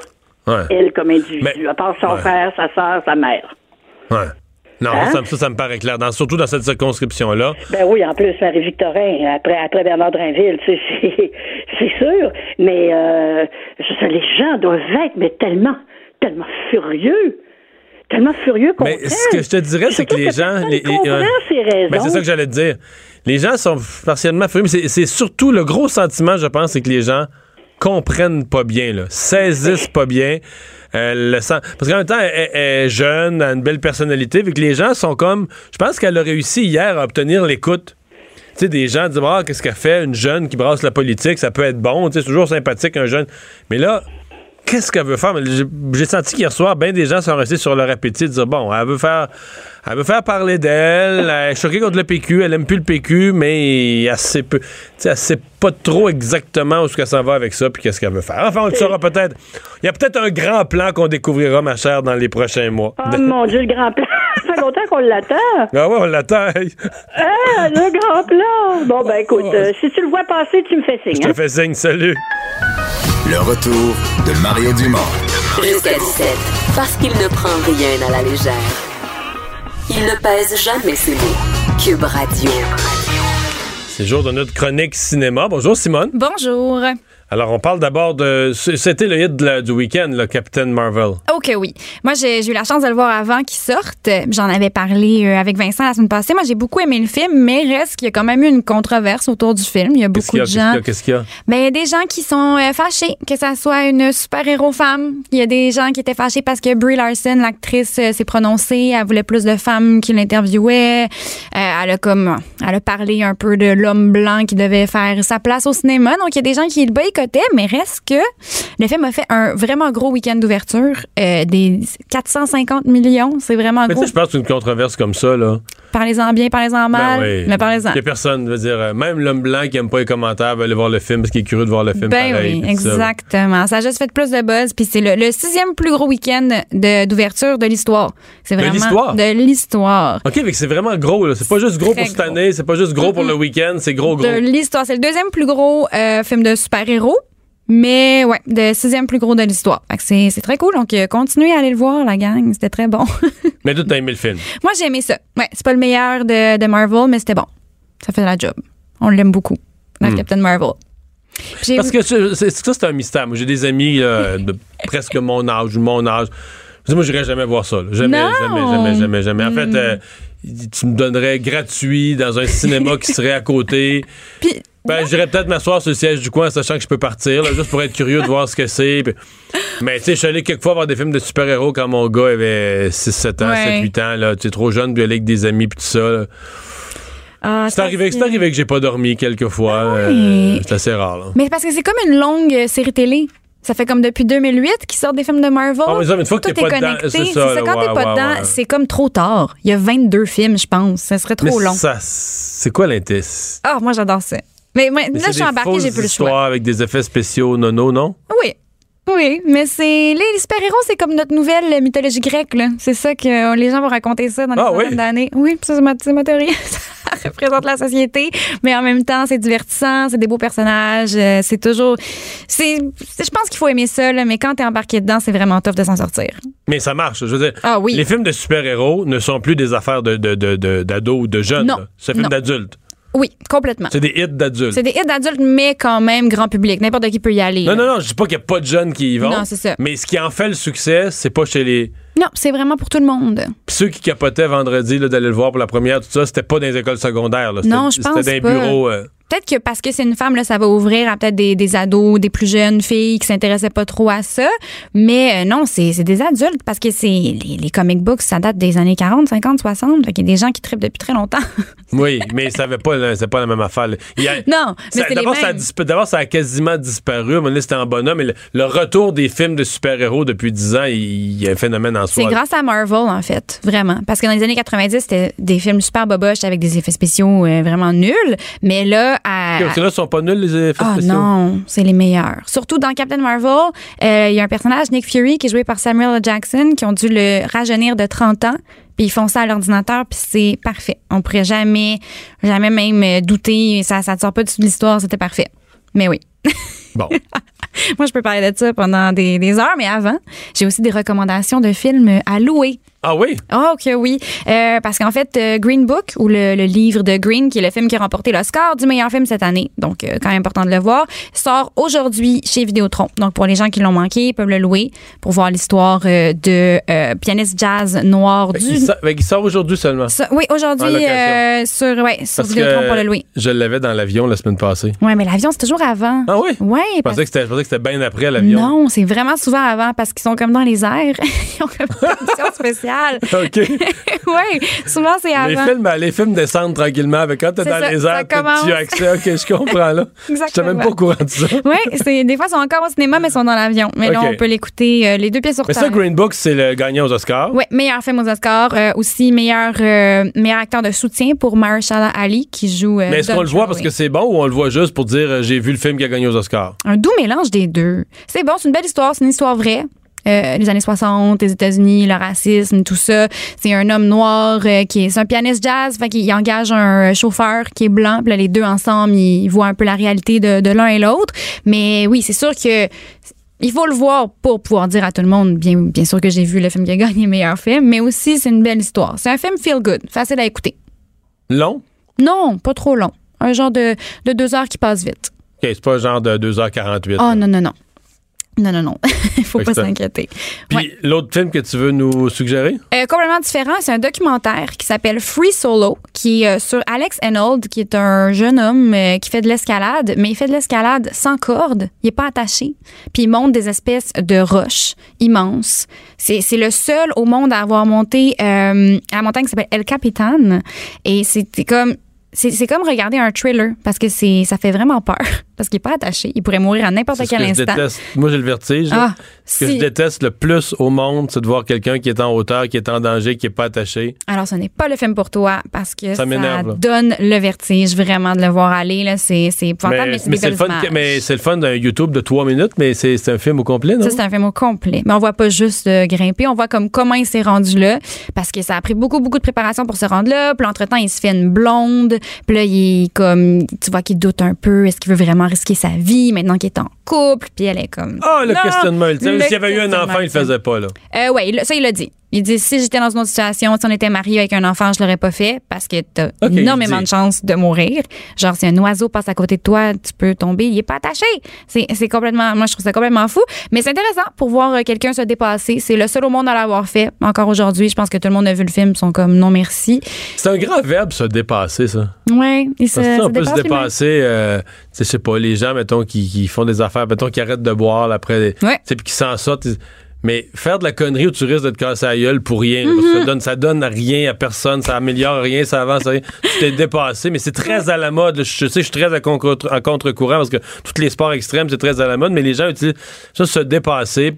elle comme individu, à part son frère, sa soeur, sa mère. Ouais. Non, hein? ça, ça, me paraît clair, surtout dans cette circonscription-là. Ben oui, en plus, Marie-Victorin, après, après Bernard Drinville, *laughs* c'est sûr. Mais euh, les gens doivent être mais tellement tellement furieux tellement furieux qu'on Mais ce que je te dirais, c'est que les gens. Les, ben, c'est ça que j'allais te dire. Les gens sont partiellement furieux, mais c'est surtout le gros sentiment, je pense, c'est que les gens comprennent pas bien, là, saisissent pas bien. Euh, le Parce qu'en même temps, elle, est jeune, a une belle personnalité, vu que les gens sont comme. Je pense qu'elle a réussi hier à obtenir l'écoute. Tu sais, des gens disent Ah, qu'est-ce qu'elle fait, une jeune qui brasse la politique, ça peut être bon, tu sais, c'est toujours sympathique, un jeune. Mais là, qu'est-ce qu'elle veut faire? J'ai senti qu'hier soir, bien des gens sont restés sur leur appétit de dire bon, elle veut faire. Elle veut faire parler d'elle, elle est choquée contre le PQ, elle aime plus le PQ, mais elle sait, peu, elle sait pas trop exactement où ce qu'elle s'en va avec ça, puis qu'est-ce qu'elle veut faire. Enfin, on le saura peut-être. Il y a peut-être un grand plan qu'on découvrira, ma chère, dans les prochains mois. Oh mon Dieu, le grand plan! *laughs* Ça fait longtemps qu'on l'attend. Ah ouais, on l'attend. Ah, le grand plan. Bon, ben écoute, euh, si tu le vois passer, tu me fais Je signe. te hein. fais signe, salut. Le retour de Mario Dumont. Jusqu'à 17. Parce qu'il ne prend rien à la légère. Il ne pèse jamais ses mots. Cube Radio. C'est jour de notre chronique cinéma. Bonjour Simone. Bonjour. Alors, on parle d'abord de. C'était le hit de la- du week-end, le Captain Marvel. Ok, oui. Moi, j'ai eu la chance de le voir avant qu'il sorte. J'en avais parlé euh, avec Vincent la semaine passée. Moi, j'ai beaucoup aimé le film, mais reste qu'il y a quand même eu une controverse autour du film. Il y a beaucoup de gens. Qu'est-ce qu'il y a? Y a? Ben, des gens qui sont euh, fâchés que ça soit une super-héros femme. Il y a des gens qui étaient fâchés parce que Brie Larson, l'actrice, euh, s'est prononcée. Elle voulait plus de femmes qui l'interviewaient. Euh, elle a comme, elle a parlé un peu de l'homme blanc qui devait faire sa place au cinéma. Donc, il y a des gens qui le mais reste que le film a fait un vraiment gros week-end d'ouverture. Euh, des 450 millions. C'est vraiment Mais tu gros. sais, je pense qu'une controverse comme ça, là. Parlez-en bien, parlez-en mal. Ben oui. Mais parlez-en. Il y a personne, veut dire, euh, même l'homme blanc qui aime pas les commentaires va aller voir le film parce qu'il est curieux de voir le film Ben pareil. oui, ça. exactement. Ça a juste fait plus de buzz. Puis c'est le, le sixième plus gros week-end d'ouverture de l'histoire. C'est De vraiment l'histoire? de l'histoire. OK, mais c'est vraiment gros. C'est pas juste gros pour cette gros. année, c'est pas juste gros pour le week-end, c'est gros, gros. De l'histoire. C'est le deuxième plus gros euh, film de super-héros. Mais ouais, le sixième plus gros de l'histoire. C'est c'est très cool. Donc, euh, continuez à aller le voir, la gang. C'était très bon. *laughs* Mais toi, t'as aimé le film. Moi, j'ai aimé ça. Ouais, c'est pas le meilleur de, de Marvel, mais c'était bon. Ça fait la job. On l'aime beaucoup, notre Hmm. Captain Marvel. Parce que c'est- ça, c'est un mystère. Moi, j'ai des amis euh, de *laughs* presque mon âge ou mon âge. Je dis, Moi, j'irais jamais voir ça. Jamais, Non. jamais, jamais, jamais, jamais. En fait, Mm. euh, tu me donnerais gratuit dans un cinéma qui serait à côté. Puis, Ben, j'irais peut-être m'asseoir sur le siège du coin, sachant que je peux partir, là, juste pour être curieux de voir ce que c'est. *laughs* Mais tu sais, je suis allé quelquefois voir des films de super-héros quand mon gars avait 6-7 ans, Ouais. 7-8 ans. Là, tu es trop jeune, puis aller avec des amis, puis tout ça. là. ah, C'est arrivé, c'est arrivé que j'ai pas dormi quelquefois. euh, oui. c'est assez rare. Là. Mais parce que c'est comme une longue euh, série télé. Ça fait comme depuis 2008 qu'ils sortent des films de Marvel. Ah, mais ça, mais une fois que t'es pas connecté. c'est C'est ça, ça, là, quand ouais, t'es pas ouais, dedans, ouais. c'est comme trop tard. Il y a 22 films, je pense. Ça serait trop Mais long. ça, c'est quoi l'intérêt? Ah, moi, j'adore ça. Mais, mais Mais là, je suis embarquée, j'ai plus le choix. avec des effets spéciaux nono, non? Oui. Oui, mais c'est. Les, les super-héros, c'est comme notre nouvelle mythologie grecque, là. C'est ça que euh, les gens vont raconter ça dans les Ah, oui? d'années. Oui, ça, c'est ma, théorie. *laughs* ça représente la société, mais en même temps, c'est divertissant, c'est des beaux personnages, euh, c'est toujours. C'est. Je pense qu'il faut aimer ça, là, mais quand t'es embarqué dedans, c'est vraiment tough de s'en sortir. Mais ça marche. Je veux dire, Ah oui. les films de super-héros ne sont plus des affaires de, de, de- de- d'ados ou de jeunes. Non. C'est un film Non. d'adultes. Oui, complètement. C'est des hits d'adultes. C'est des hits d'adultes, mais quand même grand public. N'importe qui peut y aller. Non, là. non, non, je dis pas qu'il n'y a pas de jeunes qui y vont. Non, c'est ça. Mais ce qui en fait le succès, c'est pas chez les. Non, c'est vraiment pour tout le monde. Puis ceux qui capotaient vendredi d'aller le voir pour la première, tout ça, c'était pas dans les écoles secondaires. là. Non, je pense C'était dans les pas. bureaux. euh, Peut-être que parce que c'est une femme, là, ça va ouvrir à peut-être des, des ados, des plus jeunes filles qui s'intéressaient pas trop à ça. Mais euh, non, c'est des adultes parce que c'est les, les comic books, ça date des années 40, 50, 60. Fait qu'il y a des gens qui trippent depuis très longtemps. *laughs* Oui, mais ça avait pas, le- c'est pas la même affaire. Il a- non, mais c'est D'abord, ça a ça quasiment disparu. À donné, c'était en bonhomme. Mais le, le retour des films de super-héros depuis 10 ans, il, il y a un phénomène en soi. C'est grâce à Marvel, en fait, vraiment. Parce que dans les années 90, c'était des films super boboches avec des effets spéciaux euh, vraiment nuls. Mais là, à, Parce que là, ils sont pas nuls, les effets Ah spéciaux. non, c'est les meilleurs. Surtout dans Captain Marvel, euh, il y a un personnage, Nick Fury, qui est joué par Samuel L. Jackson, qui ont dû le rajeunir de 30 ans. Puis ils font ça à l'ordinateur, puis c'est parfait. On pourrait jamais, jamais même euh, douter. Ça, ça ne sort pas de l'histoire, c'était parfait. Mais oui. Bon. *laughs* Moi, je peux parler de ça pendant des, des heures, mais avant, j'ai aussi des recommandations de films à louer. Ah oui? Oh, que oui. Euh, parce qu'en fait, euh, Green Book, ou le, le livre de Green, qui est le film qui a remporté l'Oscar du meilleur film cette année, donc euh, quand même important de le voir, sort aujourd'hui chez Vidéotron. Donc pour les gens qui l'ont manqué, ils peuvent le louer pour voir l'histoire de pianiste jazz noir du... fait qu'il sort aujourd'hui seulement. Oui, aujourd'hui sur, ouais, sur Vidéotron pour le louer. je l'avais dans l'avion la semaine passée. Ouais, mais l'avion, c'est toujours avant. Ah oui? Ouais, Je parce pensais que c'était, je pensais que c'était bien après l'avion. non, c'est vraiment souvent avant parce qu'ils sont comme dans les airs. *laughs* Ils ont comme une *laughs* émission *laughs* OK. *laughs* oui, souvent c'est Les films, les films descendent tranquillement. Mais quand t'es dans ça, les airs, tu as accès. OK, je comprends là. *laughs* Je n'étais même pas au courant de ça. Oui, des fois ils sont encore au cinéma mais ils sont dans l'avion. Mais là on peut l'écouter euh, les deux pieds sur Mais terre. ça, Green Book, c'est le gagnant aux Oscars. Oui, meilleur film aux Oscars, euh, aussi meilleur euh, meilleur acteur de soutien pour Mahershala Ali qui joue. Mais est-ce qu'on le voit parce que c'est bon ou on le voit juste pour dire j'ai vu le film qui a gagné aux Oscars? un doux mélange des deux. C'est bon, c'est une belle histoire, c'est une histoire vraie. Euh, les années 60, les États-Unis, le racisme, tout ça. C'est un homme noir euh, qui est, c'est un pianiste jazz, fait qu'il engage un chauffeur qui est blanc, puis là, les deux ensemble, ils voient un peu la réalité de, de l'un et l'autre. Mais oui, c'est sûr que il faut le voir pour pouvoir dire à tout le monde, bien, bien sûr que j'ai vu le film qui a gagné meilleur film, mais aussi c'est une belle histoire. C'est un film feel good, facile à écouter. Long? Non, pas trop long. Un genre de, de deux heures qui passe vite. OK, c'est pas un genre de 2h48. Oh non, non, non. Non, non, non. Il *laughs* faut Fait pas s'inquiéter. Puis Ouais. l'autre film que tu veux nous suggérer? Euh, complètement différent, c'est un documentaire qui s'appelle Free Solo, qui est euh, sur Alex Enold, qui est un jeune homme euh, qui fait de l'escalade, mais il fait de l'escalade sans corde, il est pas attaché, puis il monte des espèces de roches immenses. C'est c'est le seul au monde à avoir monté euh, à la montagne qui s'appelle El Capitan, et c'était comme c'est c'est comme regarder un thriller parce que c'est ça fait vraiment peur parce qu'il est pas attaché, il pourrait mourir à n'importe quel que je instant. déteste. Moi, j'ai le vertige. Ah, ce que je déteste le plus au monde, c'est de voir quelqu'un qui est en hauteur, qui est en danger, qui est pas attaché. Alors, ce n'est pas le film pour toi parce que Ça ça, donne le vertige vraiment de le voir aller. Là. C'est, c'est épouvantable, mais, c'est mais des c'est le fun, images. que- mais c'est le fun d'un YouTube de trois minutes, mais c'est c'est un film au complet, non? Ça, c'est un film au complet. Mais on voit pas juste euh, grimper, on voit comme comment il s'est rendu là. Parce que ça a pris beaucoup, beaucoup de préparation pour se rendre là. Puis entre-temps, il se fait une blonde. Puis là, il est comme, tu vois qu'il doute un peu. Est-ce qu'il veut vraiment risquer sa vie maintenant qu'il est en couple? Puis elle est comme. Ah, le Non, questionnement ultime. S'il y avait eu un enfant, il le faisait pas, là. Euh, il- ça, il l'a dit. Il dit si j'étais dans une autre situation, si on était marié avec un enfant, je l'aurais pas fait parce que t'as Ok, il énormément de chances de mourir. Genre, si un oiseau passe à côté de toi, tu peux tomber, il est pas attaché. C'est complètement, moi, je trouve ça complètement fou. Mais c'est intéressant pour voir euh, quelqu'un se dépasser. C'est le seul au monde à l'avoir fait. Encore aujourd'hui, je pense que tout le monde a vu le film, ils sont comme non merci. C'est un grand verbe, se dépasser, ça. Ouais, il se, ça, se on peut se dépasser, euh, je sais pas, les gens, mettons, qui, qui font des affaires, mettons, qui arrêtent de boire après, Ouais. puis qui s'en sortent. Mais faire de la connerie où tu risques de te casser la gueule pour rien, là, Mm-hmm. ça donne, ça donne rien à personne, ça améliore rien, ça avance rien. Tu t'es dépassé, mais c'est très à la mode. Je sais, je suis très à contre- en contre-courant parce que tous les sports extrêmes, c'est très à la mode, mais les gens utilisent ça, se dépasser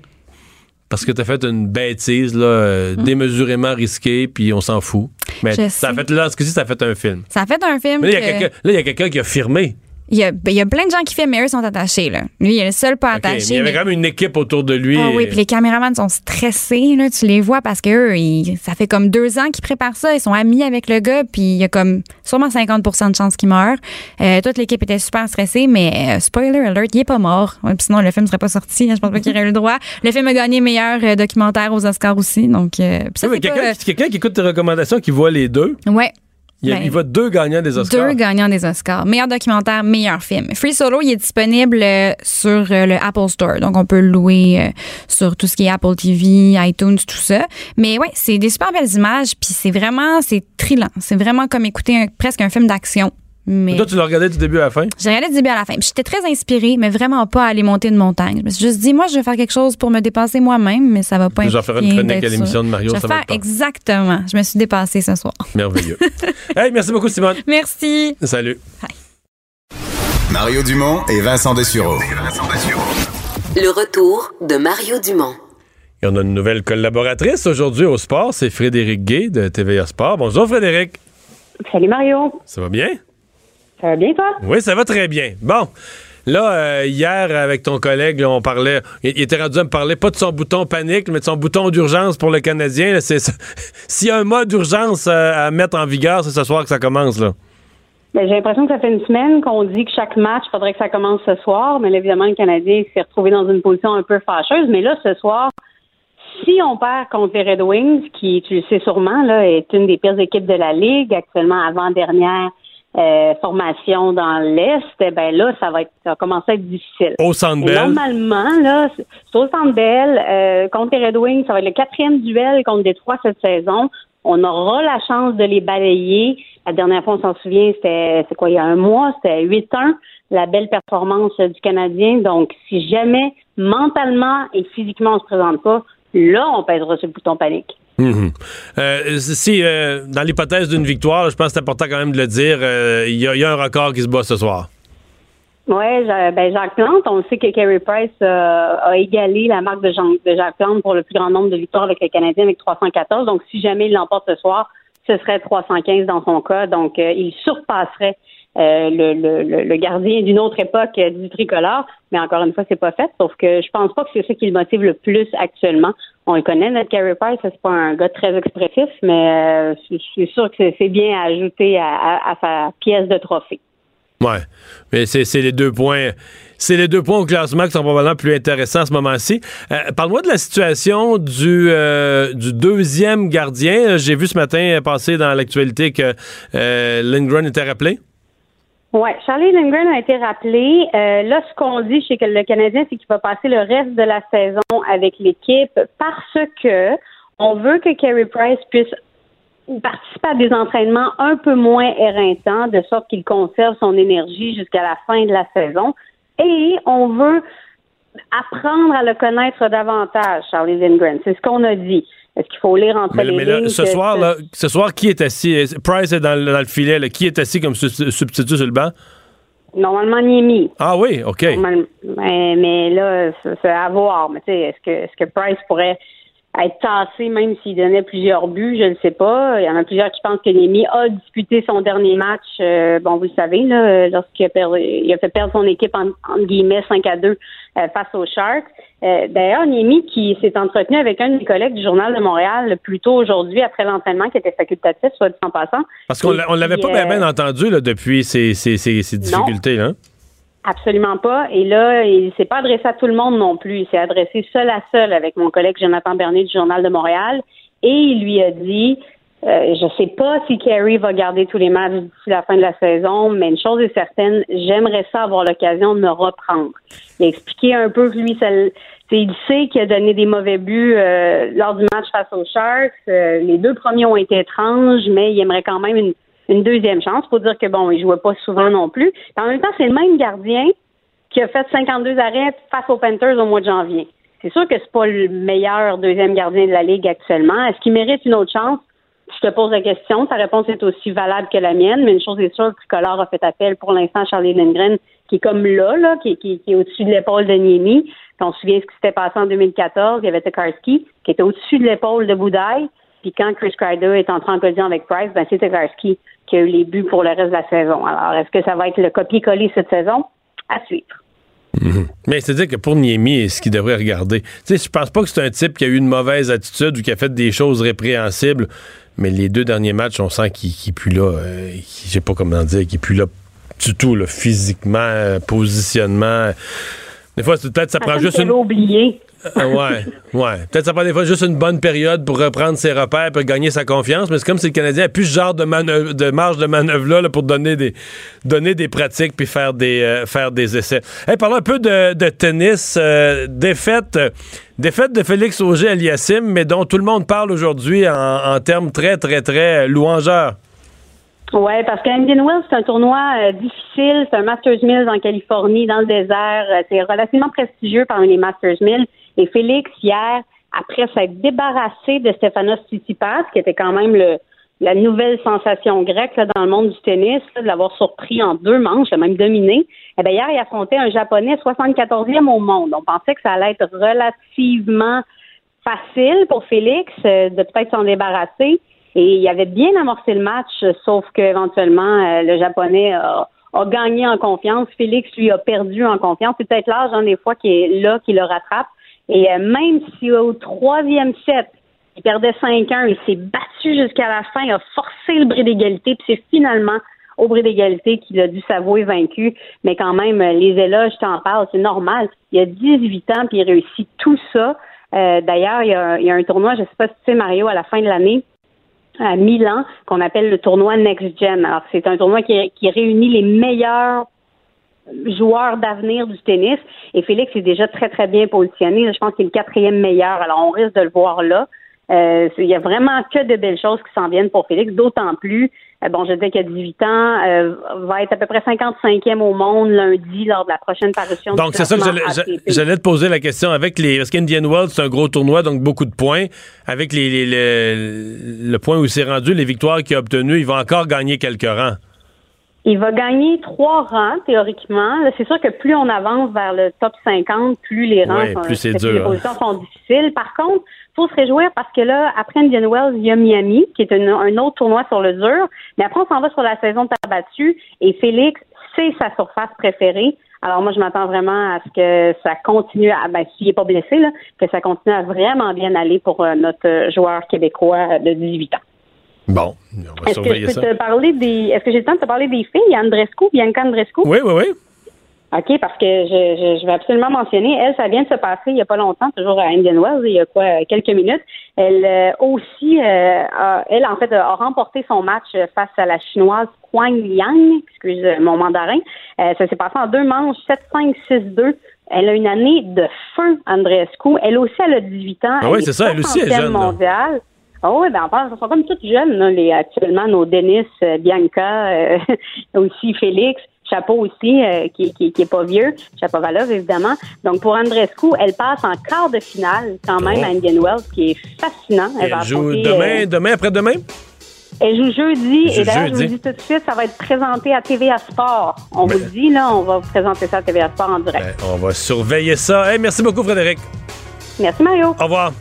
parce que t'as fait une bêtise là, euh, démesurément risquée, puis on s'en fout. Mais Mm. Je ça a fait là, ce que ça a fait un film. Ça a fait un film. Mais là, il y a que- quelqu'un- là, il y a quelqu'un qui a firmé. Il y a, ben, il y a plein de gens qui filment, mais eux sont attachés. Là. Lui, il est le seul pas mais attaché. il y avait mais- quand même une équipe autour de lui. Ah oui, puis les caméramans sont stressés, là, tu les vois parce que eux, ils- ça fait comme deux ans qu'ils préparent ça, ils sont amis avec le gars, puis il y a comme sûrement 50 de chances qu'il meure. Euh, toute l'équipe était super stressée, mais euh, spoiler alert, il est pas mort. Ouais, puis sinon, le film serait pas sorti, hein, je pense pas qu'il aurait eu le droit. Le film a gagné meilleur euh, documentaire aux Oscars aussi, donc euh, Oui, pas, quelqu'un, qui- quelqu'un qui écoute tes recommandations, qui voit les deux, ouais. Il, y a- Ben, il deux gagnants des Oscars. Deux gagnants des Oscars. Meilleur documentaire, meilleur film. Free Solo, il est disponible euh, sur euh, le Apple Store. Donc, on peut le louer euh, sur tout ce qui est Apple TV, iTunes, tout ça. Mais ouais, c'est des super belles images. Puis c'est vraiment, c'est trillant. C'est vraiment comme écouter un- presque un film d'action. Mais Toi, tu l'as regardé du début à la fin? j'ai regardé du début à la fin. J'étais très inspirée, mais vraiment pas à aller monter une montagne. Je me suis juste dit, moi, je vais faire quelque chose pour me dépasser moi-même, mais ça va pas J'en ferai une impliquer chronique à l'émission de Mario, Je vais ça va faire exactement. Je me suis dépassée ce soir. Merveilleux. *laughs* hey, merci beaucoup, Simone. Merci. Salut. Mario Dumont et Vincent Dessureau. Le retour de Mario Dumont. Et on a une nouvelle collaboratrice aujourd'hui au sport, c'est Frédéric Gay de TVA Sport. Bonjour Frédéric. Salut Mario. Ça va bien? Ça va bien toi? Oui, ça va très bien. Bon. Là, euh, hier, avec ton collègue, là, on parlait. Il, il était rendu à me parler pas de son bouton panique, mais de son bouton d'urgence pour le Canadien. *laughs* S'il y a un mode d'urgence euh, à mettre en vigueur, c'est ce soir que ça commence. Là. Ben, j'ai l'impression que ça fait une semaine qu'on dit que chaque match, il faudrait que ça commence ce soir, mais là, évidemment, le Canadien s'est retrouvé dans une position un peu fâcheuse. Mais là, ce soir, si on perd contre les Red Wings, qui, tu le sais sûrement, là, est une des pires équipes de la Ligue, actuellement avant-dernière euh, formation dans l'Est, eh ben là, ça va être ça va commencer à être difficile. Au Centre Bell? Normalement, là, c'est au Centre Bell, euh, contre les Red Wings, ça va être le quatrième duel contre Détroit cette saison. On aura la chance de les balayer. La dernière fois, on s'en souvient, c'était c'est quoi, il y a un mois, c'était 8-1, la belle performance du Canadien. Donc, si jamais mentalement et physiquement on se présente pas, là, on pèsera sur le bouton panique. Mhm. Euh, si, euh, dans l'hypothèse d'une victoire, je pense que c'est important quand même de le dire, euh, il y, a- un record qui se bat ce soir. Oui, ben Jacques Plante, on sait que Carey Price a égalé la marque de, de Jacques Plante pour le plus grand nombre de victoires avec le Canadien avec 314. Donc, si jamais il l'emporte ce soir, ce serait 315 dans son cas. Donc, il surpasserait euh, le, gardien d'une autre époque euh, du tricolore. Mais encore une fois, c'est pas fait. Sauf que je pense pas que c'est ça qui le motive le plus actuellement. On le connaît, notre Carey Price, c'est pas un gars très expressif, mais je suis sûr que c'est bien à ajouter à, sa pièce de trophée. Ouais, mais c'est les deux points. C'est les deux points au classement qui sont probablement plus intéressants à ce moment-ci. Euh, parle-moi de la situation du, euh, du deuxième gardien. J'ai vu ce matin passer dans l'actualité que euh, Lindgren était rappelé. Oui, Charlie Lindgren a été rappelé. là, ce qu'on dit chez le Canadien, c'est qu'il va passer le reste de la saison avec l'équipe parce que on veut que Carey Price puisse participe à des entraînements un peu moins éreintants, de sorte qu'il conserve son énergie jusqu'à la fin de la saison. Et on veut apprendre à le connaître davantage, Charlie Lindgren. C'est ce qu'on a dit. Est-ce qu'il faut lire entre les lignes? Ce soir, là, ce soir, qui est assis? Price est dans, le filet. Qui est assis comme substitut sur le banc? Normalement, Niemi. Ah oui, OK. Mais, là, c'est à voir. Mais tu sais, est-ce que, est-ce que Price pourrait être tassé même s'il donnait plusieurs buts, je ne sais pas. Il y en a plusieurs qui pensent que Némi a disputé son dernier match, euh, bon, vous le savez, là, lorsqu'il a, perdu, il a fait perdre son équipe en, guillemets 5 à 2 euh, face aux Sharks. Euh, d'ailleurs, Némi qui s'est entretenu avec un de mes collègues du Journal de Montréal plus tôt aujourd'hui après l'entraînement qui était facultatif, soit dit en passant. Parce qu'on ne l'avait pas bien, entendu là, depuis ces, ces, ces, difficultés. Là. Absolument pas. Et là, il s'est pas adressé à tout le monde non plus. Il s'est adressé seul à seul avec mon collègue Jonathan Bernier du Journal de Montréal. Et il lui a dit, euh, je sais pas si Kerry va garder tous les matchs d'ici la fin de la saison, mais une chose est certaine, j'aimerais ça avoir l'occasion de me reprendre. Il a expliqué un peu que lui, ça, il sait qu'il a donné des mauvais buts euh, lors du match face aux Sharks. Euh, les deux premiers ont été étranges, mais il aimerait quand même une une deuxième chance pour dire que bon, il jouait pas souvent non plus. en même temps, c'est le même gardien qui a fait 52 arrêts face aux Panthers au mois de janvier. C'est sûr que c'est pas le meilleur deuxième gardien de la ligue actuellement. Est-ce qu'il mérite une autre chance? Je te pose la question. Ta réponse est aussi valable que la mienne, mais une chose est sûre, Tricolore a fait appel pour l'instant à Charlie Lindgren, qui est comme là, là qui, est au-dessus de l'épaule de Niemi. on se souvient ce qui s'était passé en 2014, il y avait Tokarski, qui était au-dessus de l'épaule de Boudaille. Puis quand Chris Kreider est entré en collision avec Price, ben c'est Tokarski qui a eu les buts pour le reste de la saison. Alors, est-ce que ça va être le copier-coller cette saison? À suivre. Mhm. Mais c'est-à-dire que pour Niemi, ce qu'il devrait regarder, tu sais, je pense pas que c'est un type qui a eu une mauvaise attitude ou qui a fait des choses répréhensibles, mais les deux derniers matchs, on sent qu'il n'est plus là, euh, je sais pas comment dire, qu'il n'est plus là du tout, là, physiquement, euh, positionnement. Des fois, peut-être ça prend juste une. oublié. Euh, ouais, ouais. Peut-être ça prend des fois juste une bonne période pour reprendre ses repères pour gagner sa confiance, mais c'est comme si le Canadien n'a plus ce genre de, de marge de manœuvre-là pour donner des, donner des pratiques puis faire des, euh, faire des essais. Parlons un peu de, tennis. Euh, défaite, défaite de Félix Auger-Aliassime, mais dont tout le monde parle aujourd'hui en, termes très, très, très louangeurs. Oui, parce que Indian Wells, c'est un tournoi euh, difficile. C'est un Masters Mills en Californie, dans le désert. C'est relativement prestigieux parmi les Masters Mills. Et Félix, hier, après s'être débarrassé de Stefanos Tsitsipas, qui était quand même le, la nouvelle sensation grecque dans le monde du tennis, de l'avoir surpris en deux manches, même dominé, eh bien, hier, il affrontait un Japonais 74e au monde. On pensait que ça allait être relativement facile pour Félix euh, de peut-être s'en débarrasser. Et il avait bien amorcé le match, sauf qu'éventuellement, euh, le Japonais a, gagné en confiance. Félix, lui, a perdu en confiance. C'est peut-être l'argent des fois qui est là, qui le rattrape. Et euh, même si au troisième set, il perdait 5-1, il s'est battu jusqu'à la fin, il a forcé le bris d'égalité, puis c'est finalement au bris d'égalité qu'il a dû s'avouer vaincu. Mais quand même, les éloges, t'en parle, c'est normal. Il a 18 ans, puis il réussit tout ça. Euh, d'ailleurs, il, il, y a un tournoi, je ne sais pas si tu sais, Mario, à la fin de l'année, à Milan qu'on appelle le tournoi Next Gen. Alors, c'est un tournoi qui, qui réunit les meilleurs joueurs d'avenir du tennis. Et Félix est déjà très, très bien positionné. Je pense qu'il est le quatrième meilleur. Alors, on risque de le voir là. Euh, il y a vraiment que de belles choses qui s'en viennent pour Félix, d'autant plus, euh, bon, je dis qu'il a 18 ans, euh, va être à peu près 55e au monde lundi lors de la prochaine parution. Donc, c'est ça que j'allais te poser la question avec les. Parce qu'Indian Wells, c'est un gros tournoi, donc beaucoup de points. Avec les, le point où il s'est rendu, les victoires qu'il a obtenues, il va encore gagner quelques rangs. Il va gagner trois rangs, théoriquement. C'est sûr que plus on avance vers le top 50, plus les rangs Ouais, sont, plus c'est les dur, hein. positions sont difficiles. Par contre, faut se réjouir parce que là, après Indian Wells, il y a Miami, qui est une- un autre tournoi sur le dur. Mais après, on s'en va sur la saison de terre battue. Et Félix, c'est sa surface préférée. Alors moi, je m'attends vraiment à ce que ça continue à, ben, s'il n'est pas blessé, là, que ça continue à vraiment bien aller pour euh, notre euh, joueur québécois de 18 ans. Bon, on va Est-ce que je surveiller peux ça. te parler des, est-ce que j'ai le temps de te parler des filles? Andrescu, Bianca Andrescu? Oui, oui, oui. OK, parce que je, je, je vais absolument mentionner, elle, ça vient de se passer il n'y a pas longtemps, toujours à Indian Wells, il y a quoi, quelques minutes. Elle euh, aussi, euh, a- elle, en fait, a remporté son match face à la chinoise Huang Liang, excuse mon mandarin. Euh, ça s'est passé en deux manches, 7-5, 6-2. Elle a une année de feu, Andreescu. Elle aussi, elle a 18 ans. Ah oui, c'est ça, elle aussi est 60e jeune, mondiale. Ah oui, ben, on pense, elles sont comme toutes jeunes, là, les, actuellement, nos Denis, euh, Bianca, euh, *laughs* aussi Félix. Chapeau aussi, euh, qui, qui, qui est pas vieux. Chapovalov, évidemment. Donc, pour Andrescu, elle passe en quart de finale, quand même, Oh. à Indian Wells, qui est fascinant. Elle, va Elle joue demain, demain, après-demain? elle joue jeudi. Et d'ailleurs, je vous dis tout de suite, ça va être présenté à TVA Sport. On Ben. vous le dit, là, on va vous présenter ça à TVA Sport en direct. Ben, on va surveiller ça. Hey, merci beaucoup, Frédéric. Merci, Mario. Au revoir.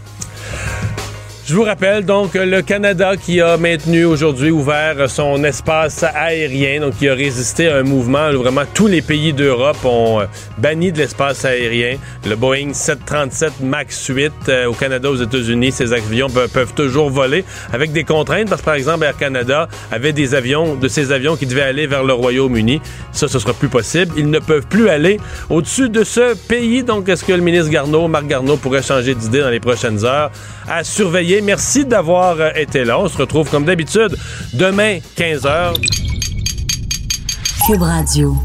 Je vous rappelle donc le Canada qui a maintenu aujourd'hui ouvert son espace aérien, donc qui a résisté à un mouvement. où vraiment, tous les pays d'Europe ont euh, banni de l'espace aérien. Le Boeing 737 MAX 8 euh, au Canada, aux États-Unis, ces avions peuvent, toujours voler avec des contraintes parce que, par exemple, Air Canada avait des avions, de ces avions qui devaient aller vers le Royaume-Uni. Ça, ce sera plus possible. Ils ne peuvent plus aller au-dessus de ce pays. Donc, est-ce que le ministre Garneau, Marc Garneau, pourrait changer d'idée dans les prochaines heures à surveiller? Merci d'avoir euh, été là. On se retrouve comme d'habitude demain, 15h. Cube Radio.